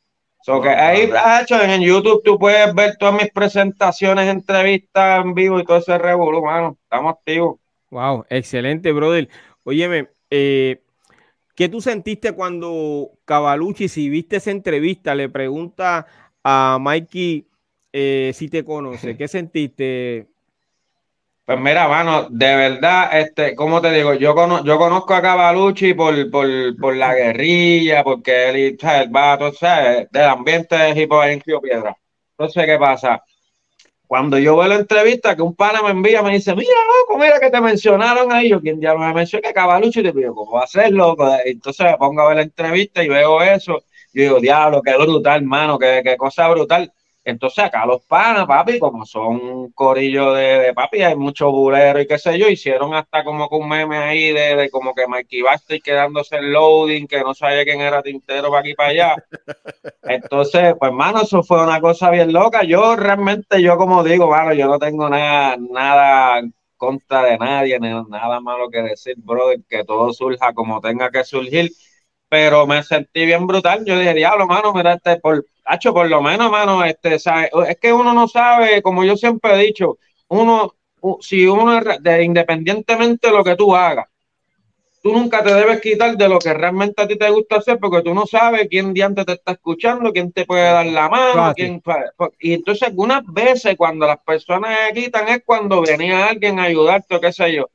E: So que ahí, hecho, en YouTube tú puedes ver todas mis presentaciones, entrevistas en vivo y todo ese revuelo, mano. Estamos activos.
A: Wow, excelente, brother. Óyeme, eh, ¿qué tú sentiste cuando Cavalucci, si viste esa entrevista, le pregunta a Mikey eh, si te conoce? *laughs* ¿Qué sentiste?
E: Pues mira, mano, de verdad, este, ¿cómo te digo? Yo, yo conozco a Cavalucci por, por, por la guerrilla, porque él, el vato, ¿sabes? Del ambiente de Hipo en Río Piedra. Entonces, ¿qué pasa? cuando yo veo la entrevista que un pana me envía, me dice, mira, loco, mira que te mencionaron ahí, yo quien ya me mencionó que Cavalucho, y te digo, ¿cómo va a ser, loco? Entonces me pongo a ver la entrevista y veo eso, y digo, diablo, qué brutal, hermano, qué, qué cosa brutal. Entonces acá los panas, papi, como son un corillo de, papi, hay mucho bulero y qué sé yo, hicieron hasta como que un meme ahí de, como que Mikey Baxter quedándose el loading, que no sabía quién era Tintero para aquí para allá. *laughs* Entonces, pues, mano, eso fue una cosa bien loca. Yo realmente, yo como digo, mano, yo no tengo nada, nada contra de nadie, nada malo que decir, brother, que todo surja como tenga que surgir pero me sentí bien brutal. Yo dije, diablo, mano, mira, este, por, Hacho, por lo menos, mano, este, ¿sabe? es que uno no sabe, como yo siempre he dicho, uno, si uno, de, independientemente de lo que tú hagas, tú nunca te debes quitar de lo que realmente a ti te gusta hacer, porque tú no sabes quién diante te está escuchando, quién te puede dar la mano, quién, y entonces algunas veces cuando las personas se quitan es cuando venía alguien a ayudarte o qué sé yo.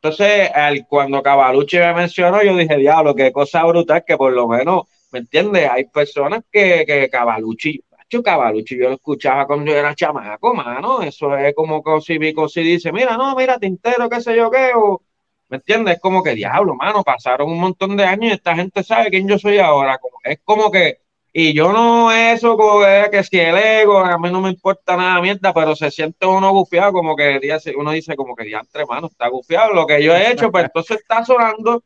E: Entonces, cuando Cavalucci me mencionó, yo dije, diablo, qué cosa brutal que por lo menos ¿Me entiendes? Hay personas que, que Cavalucci, Cavalucci, yo lo escuchaba cuando yo era chamaco, mano. Eso es como que si dice, mira, no, mira, Tintero, qué sé yo qué, o, ¿me entiendes? Es como que diablo, mano, pasaron un montón de años y esta gente sabe quién yo soy ahora. Como, es como que, y yo no eso, como que, que si el ego, a mí no me importa nada mierda, pero se siente uno gufiado, como que uno dice, como que diantre, mano, está gufiado. Lo que yo he hecho, pues *laughs* entonces está sonando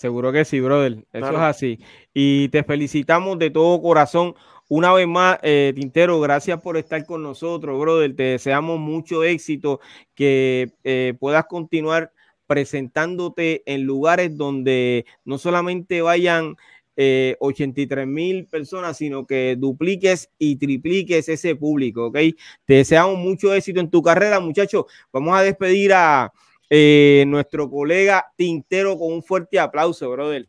A: Seguro que sí, brother. Eso es así. Y te felicitamos de todo corazón. Una vez más, eh, Tintero, gracias por estar con nosotros, brother. Te deseamos mucho éxito, que eh, puedas continuar presentándote en lugares donde no solamente vayan 83 eh, mil personas, sino que dupliques y tripliques ese público, ¿ok? Te deseamos mucho éxito en tu carrera, muchachos. Vamos a despedir a, eh, nuestro colega Tintero con un fuerte aplauso, brother.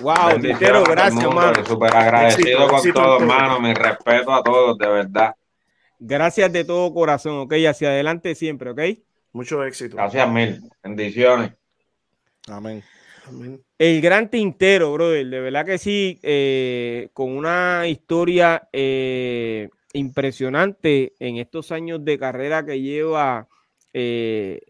E: Wow, Tintero, gracias, hermano. Súper agradecido con todos, hermano. Mi respeto a todos, de verdad.
A: Gracias de todo corazón, ok. Hacia adelante siempre, ok.
C: Mucho éxito.
E: Gracias mil. Bendiciones.
F: Amén.
A: El gran Tintero, brother. De verdad que sí, eh, con una historia eh, impresionante en estos años de carrera que lleva eh,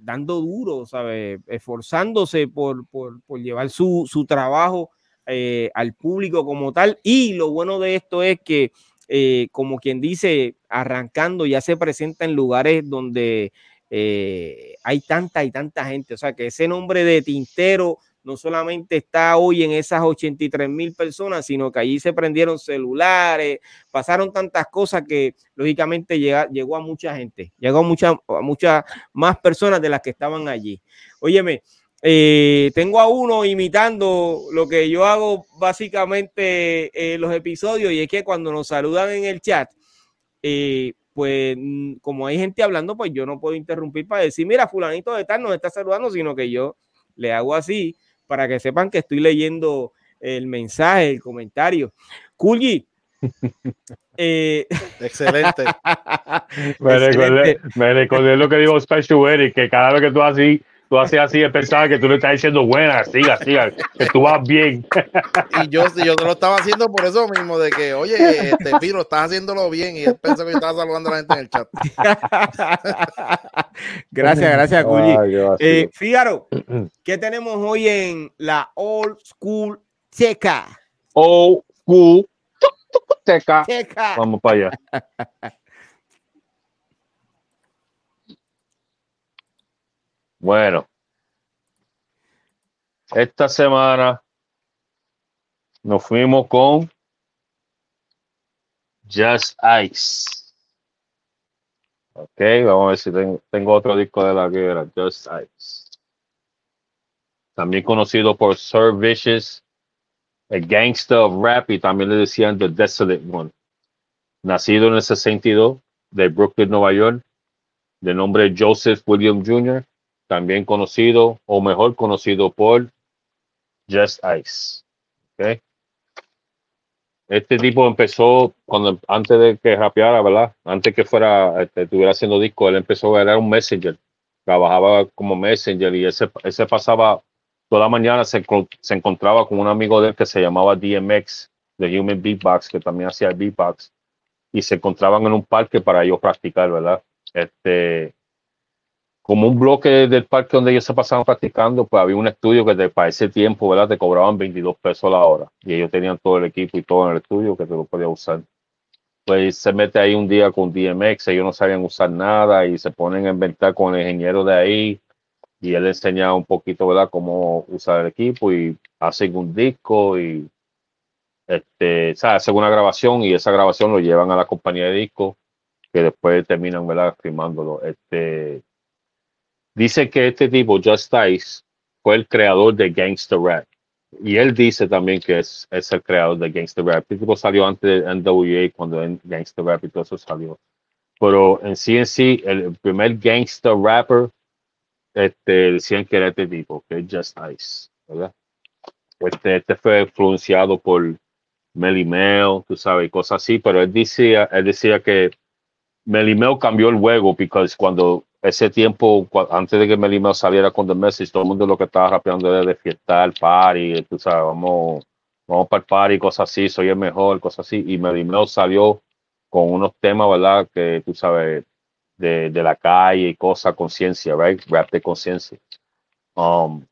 A: dando duro, ¿sabes? Esforzándose por, por, llevar su, trabajo eh, al público como tal. Y lo bueno de esto es que, eh, como quien dice, arrancando ya se presenta en lugares donde hay tanta y tanta gente. O sea, que ese nombre de Tintero no solamente está hoy en esas 83 mil personas, sino que allí se prendieron celulares, pasaron tantas cosas que lógicamente llegó a mucha gente, llegó a muchas muchas más personas de las que estaban allí. Óyeme, eh, tengo a uno imitando lo que yo hago básicamente en los episodios y es que cuando nos saludan en el chat, eh, pues mm, como hay gente hablando, pues yo no puedo interrumpir para decir, mira, fulanito de tal nos está saludando, sino que yo le hago así para que sepan que estoy leyendo el mensaje, el comentario. Kulji. *laughs*
F: Eh, excelente. *laughs*
B: me, recordé, lo que dijo Special Eric, que cada vez que tú así tú haces así, él pensaba que tú le estás diciendo buena, siga, siga, que tú vas bien.
F: Y yo, yo lo estaba haciendo por eso mismo, de que, oye, este Piro, estás haciéndolo bien, y él pensó que yo estaba saludando a la gente en el chat. *laughs*
A: gracias, gracias, Culli. Eh, Fíjaro, ¿qué tenemos hoy en la Old School Checa?
B: Old School Checa. Vamos para allá. *laughs* Bueno, esta semana nos fuimos con Just Ice. Ok, vamos a ver si tengo, otro disco de la que era Just Ice. También conocido por Sir Vicious, el gangster of rap y también le decían The Desolate One. Nacido en el 62 de Brooklyn, Nueva York, de nombre Joseph William Jr también conocido o mejor conocido por Just Ice. Okay. Este tipo empezó cuando antes de que rapeara, ¿verdad? Antes que fuera, este, estuviera haciendo disco, él empezó a era un messenger. Trabajaba como messenger y ese, ese pasaba toda la mañana, se, se encontraba con un amigo de él que se llamaba DMX, de Human Beatbox, que también hacía beatbox. y se encontraban en un parque para ellos practicar, ¿verdad? Este, como un bloque del parque donde ellos se pasaban practicando, pues había un estudio que para ese tiempo, ¿verdad? Te cobraban 22 pesos la hora y ellos tenían todo el equipo y todo en el estudio que te lo podía usar. Pues se mete ahí un día con DMX, ellos no sabían usar nada y se ponen a inventar con el ingeniero de ahí y él enseña un poquito, ¿verdad?, cómo usar el equipo y hacen un disco y este, hacen una grabación y esa grabación lo llevan a la compañía de disco que después terminan, ¿verdad?, firmándolo. Este, dice que este tipo, Just Dice, fue el creador de Gangster Rap. Y él dice también que es, es el creador de Gangster Rap. Este tipo salió antes de NWA cuando Gangster Rap y todo eso salió. Pero en sí en sí, el primer gangster rapper este, decían que era este tipo, que es Just Ice, ¿verdad? Este, este fue influenciado por Melly Mel, tú sabes, cosas así, pero él decía, él decía que Melly Mel cambió el juego porque cuando ese tiempo, antes de que Melly Mel saliera con The Message, todo el mundo lo que estaba rapeando era de fiesta, el party, tú sabes, vamos, vamos para el party, cosas así, soy el mejor, cosas así, y Melly Mel salió con unos temas, ¿verdad? Que tú sabes, de, de la calle y cosas, conciencia, right? Rap de conciencia. Um,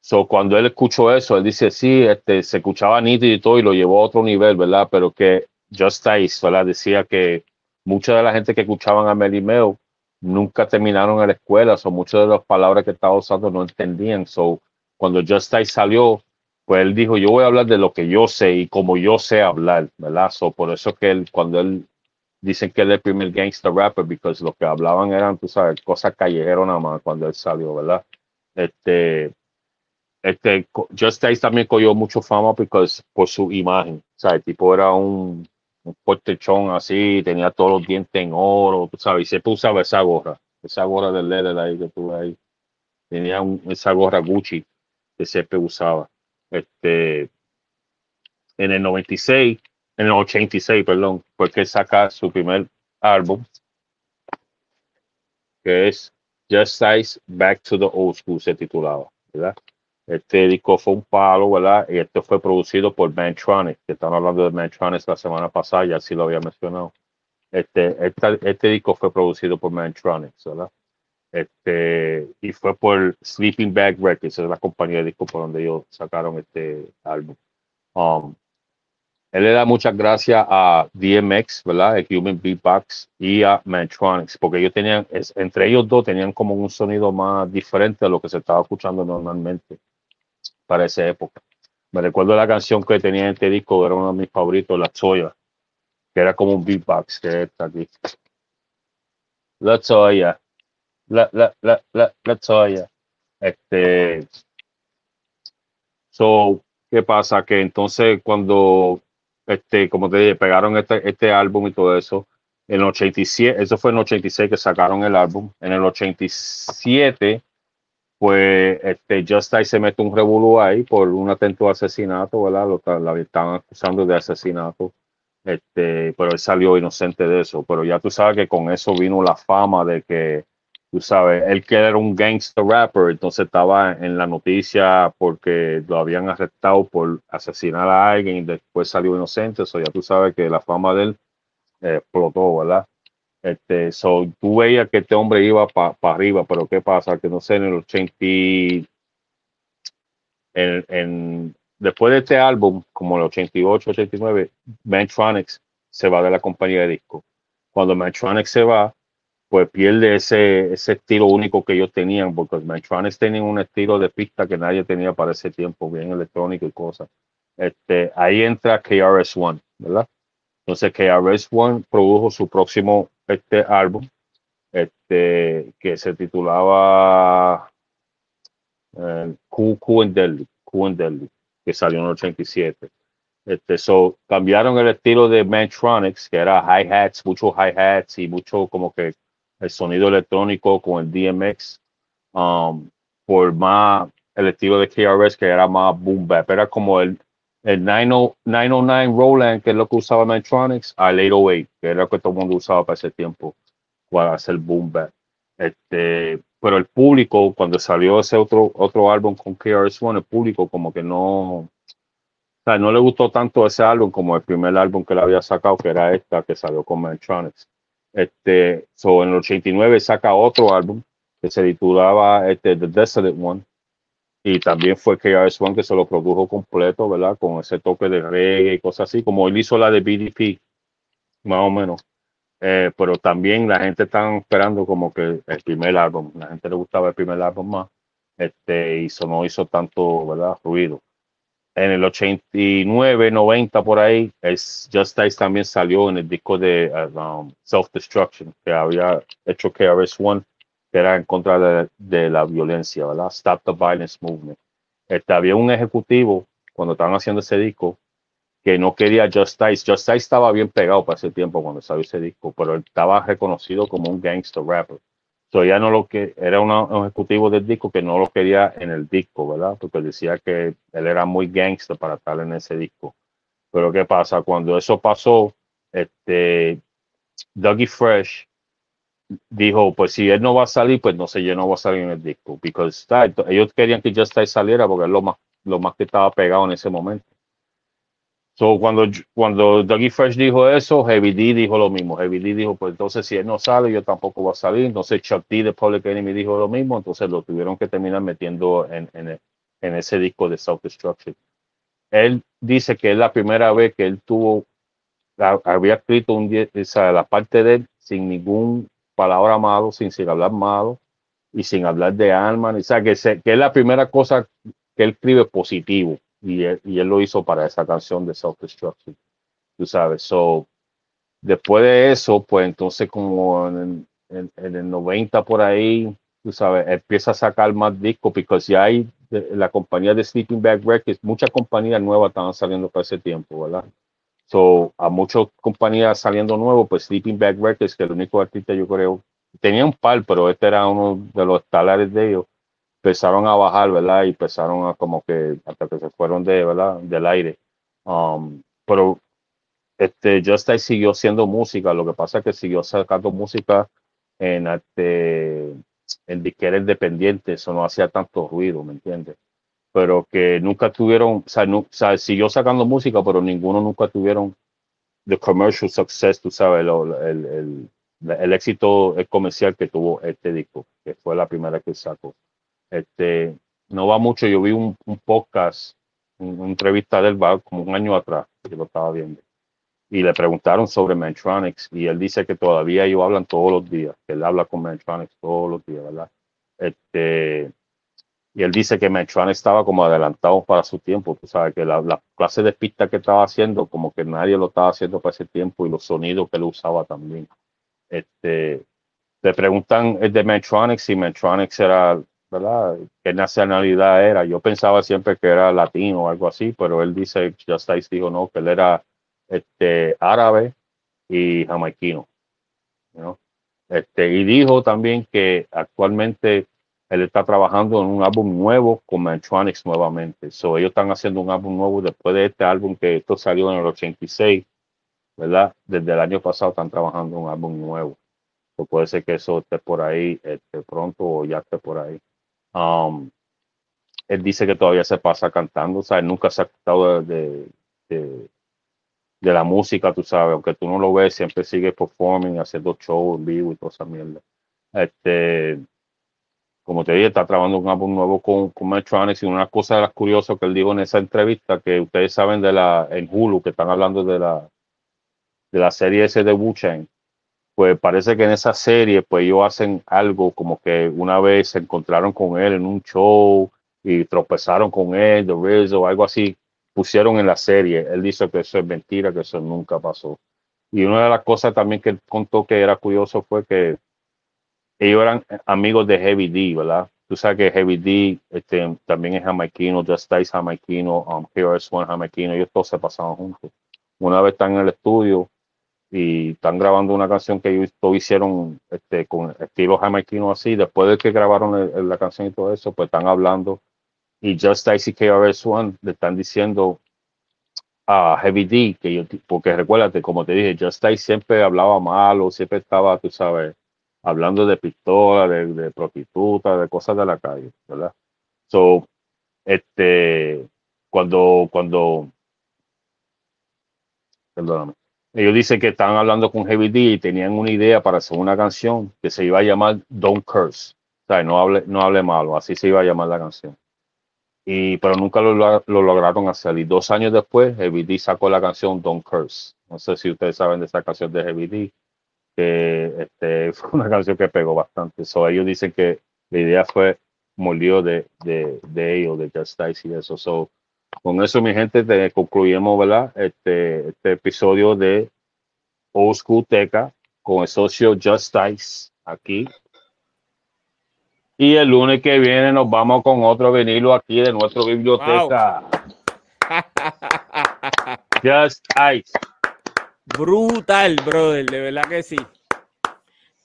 B: so cuando él escuchó eso, él dice, sí, este, se escuchaba nítido y todo y lo llevó a otro nivel, ¿verdad? Pero que Justice, ¿verdad? Decía que mucha de la gente que escuchaban a Melimeo nunca terminaron en la escuela, o muchas de las palabras que estaba usando no entendían. So cuando Justice salió, pues él dijo, yo voy a hablar de lo que yo sé y como yo sé hablar, ¿verdad? So por eso que él, cuando él dicen que él es el primer gangster rapper porque lo que hablaban eran, tú sabes, cosas callejeras nada más cuando él salió, ¿verdad? Este, este, Justice también cogió mucho fama porque por su imagen, o sea, el tipo era un, un portechón así, tenía todos los dientes en oro, tú sabes, y siempre usaba esa gorra, esa gorra de leather ahí que tuve ahí, tenía esa gorra Gucci que siempre usaba. Este, en el 96 en el 86, perdón, fue que saca su primer álbum, que es Just Size Back to the Old School, se titulaba, ¿verdad? Este disco fue un palo, ¿verdad? Y esto fue producido por Mantronic, que están hablando de Mantronic la semana pasada, ya sí lo había mencionado. Este, este disco fue producido por Mantronic, ¿verdad? Este, y fue por Sleeping Bag Records, es la compañía de disco por donde ellos sacaron este álbum. Um, él le da muchas gracias a DMX, ¿verdad? El Human Beatbox y a Mantronics, porque ellos tenían, entre ellos dos tenían como un sonido más diferente a lo que se estaba escuchando normalmente para esa época. Me recuerdo la canción que tenía en este disco, era uno de mis favoritos, La Choya, que era como un beatbox, que está aquí. La Choya, la, la, la, la, la Choya. Este, so, ¿qué pasa? Que entonces cuando este, como te dije, pegaron este, este álbum y todo eso. En el 87, eso fue en el 86 que sacaron el álbum. En el 87, pues este, Justice se mete un revolú ahí por un atento de asesinato, ¿verdad? Lo, la estaban acusando de asesinato. Este, pero él salió inocente de eso. Pero ya tú sabes que con eso vino la fama de que tú sabes, él que era un gangster rapper, entonces estaba en la noticia porque lo habían arrestado por asesinar a alguien y después salió inocente, eso ya tú sabes que la fama de él eh, explotó, ¿verdad? Este, so, tú veías que este hombre iba para arriba, pero ¿qué pasa? Que no sé, en el 80, en, en, después de este álbum, como el 88, 89, Mantronics se va de la compañía de disco. Cuando Mantronics se va, pues pierde ese, ese estilo único que ellos tenían, porque Metrones tenían un estilo de pista que nadie tenía para ese tiempo, bien electrónico y cosas. Este, ahí entra KRS-One, ¿verdad? Entonces KRS-One produjo su próximo este álbum, este, que se titulaba eh, Q, Q and Delhi, que salió en el 87. Este, so, cambiaron el estilo de Mantronics, que era hi-hats, muchos hi-hats y mucho como que el sonido electrónico con el DMX, um, por más el estilo de KRS que era más boom bap, era como el, el 909 Roland, que es lo que usaba Metronics, al 808, que era lo que todo el mundo usaba para ese tiempo, para hacer boom bap. Este, pero el público, cuando salió ese otro, otro álbum con KRS One, el público como que no, O sea, no le gustó tanto ese álbum como el primer álbum que le había sacado, que era esta que salió con Mantronics. Este, so en el 89 saca otro álbum que se titulaba este, The Desolate One. Y también fue KRS-One que se lo produjo completo, ¿verdad? Con ese toque de reggae y cosas así, como él hizo la de BDP, más o menos. Eh, pero también la gente está esperando como que el primer álbum, la gente le gustaba el primer álbum más, este, eso no hizo tanto, ¿verdad? Ruido en el 89, 90 por ahí, es Just Dice también salió en el disco de um, Self Destruction que había hecho KRS One, que era en contra de, la violencia, ¿verdad? Stop the Violence Movement. Este, había un ejecutivo cuando estaban haciendo ese disco que no quería Just Dice. Just Dice estaba bien pegado para ese tiempo cuando salió ese disco, pero él estaba reconocido como un gangster rapper ya no lo que era un ejecutivo del disco que no lo quería en el disco, ¿verdad? Porque decía que él era muy gangster para estar en ese disco. Pero ¿qué pasa? Cuando eso pasó, este, Dougie Fresh dijo, pues si él no va a salir, pues no sé, yo no voy a salir en el disco. Porque ellos querían que Just saliera porque es lo más, lo más que estaba pegado en ese momento. So, cuando, cuando Dougie Fresh dijo eso, Heavy D dijo lo mismo. Heavy D dijo, pues entonces si él no sale, yo tampoco voy a salir. Entonces Chuck D de Public Enemy dijo lo mismo. Entonces lo tuvieron que terminar metiendo en, en, en ese disco de Self-Destruction. Él dice que es la primera vez que él tuvo, había escrito un, o sea, la parte de él sin ningún palabra malo, sin, sin hablar malo y sin hablar de alma. O sea, que, es la primera cosa que él escribe positivo y él, y él lo hizo para esa canción de Self Destruction, tú sabes. So, después de eso, pues entonces como en, en, el 90 por ahí, tú sabes, empieza a sacar más discos, porque ya hay la compañía de Sleeping Bag Records, muchas compañías nuevas estaban saliendo para ese tiempo, ¿verdad? So, a muchas compañías saliendo nuevos, pues Sleeping Bag Records, que el único artista yo creo, tenía un par, pero este era uno de los talares de ellos, empezaron a bajar, ¿verdad? Y empezaron a como que hasta que se fueron de, ¿verdad? Del aire. Um, pero este, Justice siguió haciendo música, lo que pasa es que siguió sacando música en este en eso no hacía tanto ruido, ¿me entiendes? Pero que nunca tuvieron, o sea, no, o sea, siguió sacando música, pero ninguno nunca tuvieron the commercial success, tú sabes, el, el, el, éxito comercial que tuvo este disco, que fue la primera que sacó. Este, no va mucho, yo vi un, podcast, una entrevista del bar como un año atrás, que lo estaba viendo, y le preguntaron sobre Mantronics, y él dice que todavía ellos hablan todos los días, que él habla con Mantronics todos los días, ¿verdad? Este, y él dice que Mantronics estaba como adelantado para su tiempo, tú sabes, que la, la, clase de pista que estaba haciendo, como que nadie lo estaba haciendo para ese tiempo, y los sonidos que él usaba también. Este, le preguntan el de Mantronics si Mantronics era ¿verdad? ¿Qué nacionalidad era? Yo pensaba siempre que era latino o algo así, pero él dice, Justice dijo no, que él era este, árabe y jamaiquino. ¿no? Este, y dijo también que actualmente él está trabajando en un álbum nuevo con Mantronics nuevamente. So, ellos están haciendo un álbum nuevo después de este álbum que esto salió en el 86, ¿verdad? Desde el año pasado están trabajando un álbum nuevo. So, puede ser que eso esté por ahí este, pronto o ya esté por ahí. Um, él dice que todavía se pasa cantando, o sea, nunca se ha quitado de, de, de, la música, tú sabes, aunque tú no lo ves, siempre sigue performing, haciendo shows en vivo y toda esa mierda. Este, como te dije, está trabajando un álbum nuevo con, con Metronics y una cosa de las curiosas que él dijo en esa entrevista, que ustedes saben de la, en Hulu, que están hablando de la, de la serie ese de wu pues parece que en esa serie, pues ellos hacen algo como que una vez se encontraron con él en un show y tropezaron con él, The Riz o algo así, pusieron en la serie. Él dice que eso es mentira, que eso nunca pasó. Y una de las cosas también que él contó que era curioso fue que ellos eran amigos de Heavy D, ¿verdad? Tú sabes que Heavy D este, también es jamaiquino, Just Dice jamaiquino, um, KRS One jamaiquino, ellos todos se pasaban juntos. Una vez están en el estudio, y están grabando una canción que ellos hicieron este, con estilo jamaiquino así. Después de que grabaron la canción y todo eso, pues están hablando. Y Just Icy KRS One le están diciendo a Heavy D, que yo, porque recuérdate, como te dije, Just Ice siempre hablaba malo, siempre estaba, tú sabes, hablando de pistola, de, de prostituta, de cosas de la calle, ¿verdad? So, este, cuando, cuando perdóname. Ellos dicen que estaban hablando con Heavy D y tenían una idea para hacer una canción que se iba a llamar Don't Curse. O sea, no hable, no hable malo, así se iba a llamar la canción. Y, pero nunca lo, lo- lo lograron hacer. Y dos años después, Heavy D sacó la canción Don't Curse. No sé si ustedes saben de esa canción de Heavy D, que este, *laughs* fue una canción que pegó bastante. So, ellos dicen que la idea fue molió de, de, de ellos, de Just Dice y eso. So, con eso, mi gente, te concluyemos, ¿verdad? Este, este episodio de Old School Teca con el socio Just Dice aquí. Y el lunes que viene nos vamos con otro vinilo aquí de nuestra biblioteca. *laughs* Just Ice.
A: Brutal, brother, de verdad que sí.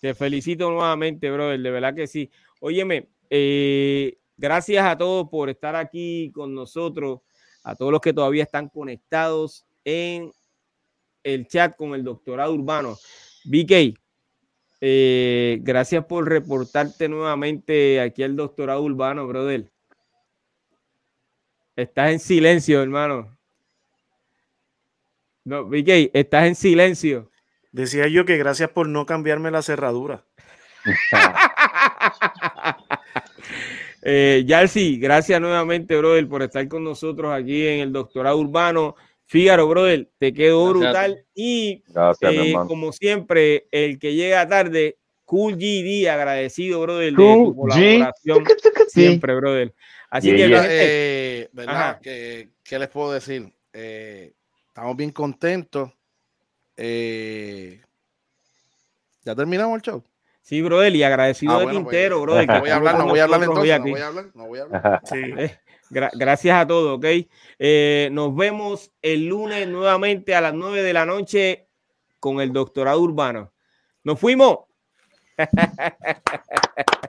A: Te felicito nuevamente, brother, de verdad que sí. Óyeme, eh, gracias a todos por estar aquí con nosotros, a todos los que todavía están conectados en el chat con el doctorado urbano. BK, eh, gracias por reportarte nuevamente aquí al doctorado urbano, brother. Estás en silencio, hermano. No, BK, estás en silencio.
C: Decía yo que gracias por no cambiarme la cerradura. *laughs*
A: Eh, Yarsi, gracias nuevamente, brother, por estar con nosotros aquí en el doctorado urbano. Fígaro, brother, te quedó
D: Gracias
A: brutal. Y
B: Gracias,
A: eh, como siempre, el que llega tarde, Cool GD, agradecido, brother, de
B: Cool
A: tu colaboración siempre, brother. Así
B: Yeah,
A: que,
B: yeah.
F: eh, ¿verdad?
A: Ajá.
F: ¿Qué, qué les puedo decir? Eh, estamos bien contentos. Eh, ¿Ya terminamos el show?
A: sí, brother, y agradecido
F: Ah,
A: de
F: bueno, pues,
A: Quintero, brother. que
F: No voy a hablar, no voy a hablar entonces, no voy a hablar, no voy a hablar.
C: Sí. *laughs*
A: Gra- gracias a todos, ¿ok? Eh, nos vemos el lunes nuevamente a las 9 de la noche con el doctorado urbano. Nos fuimos. *laughs*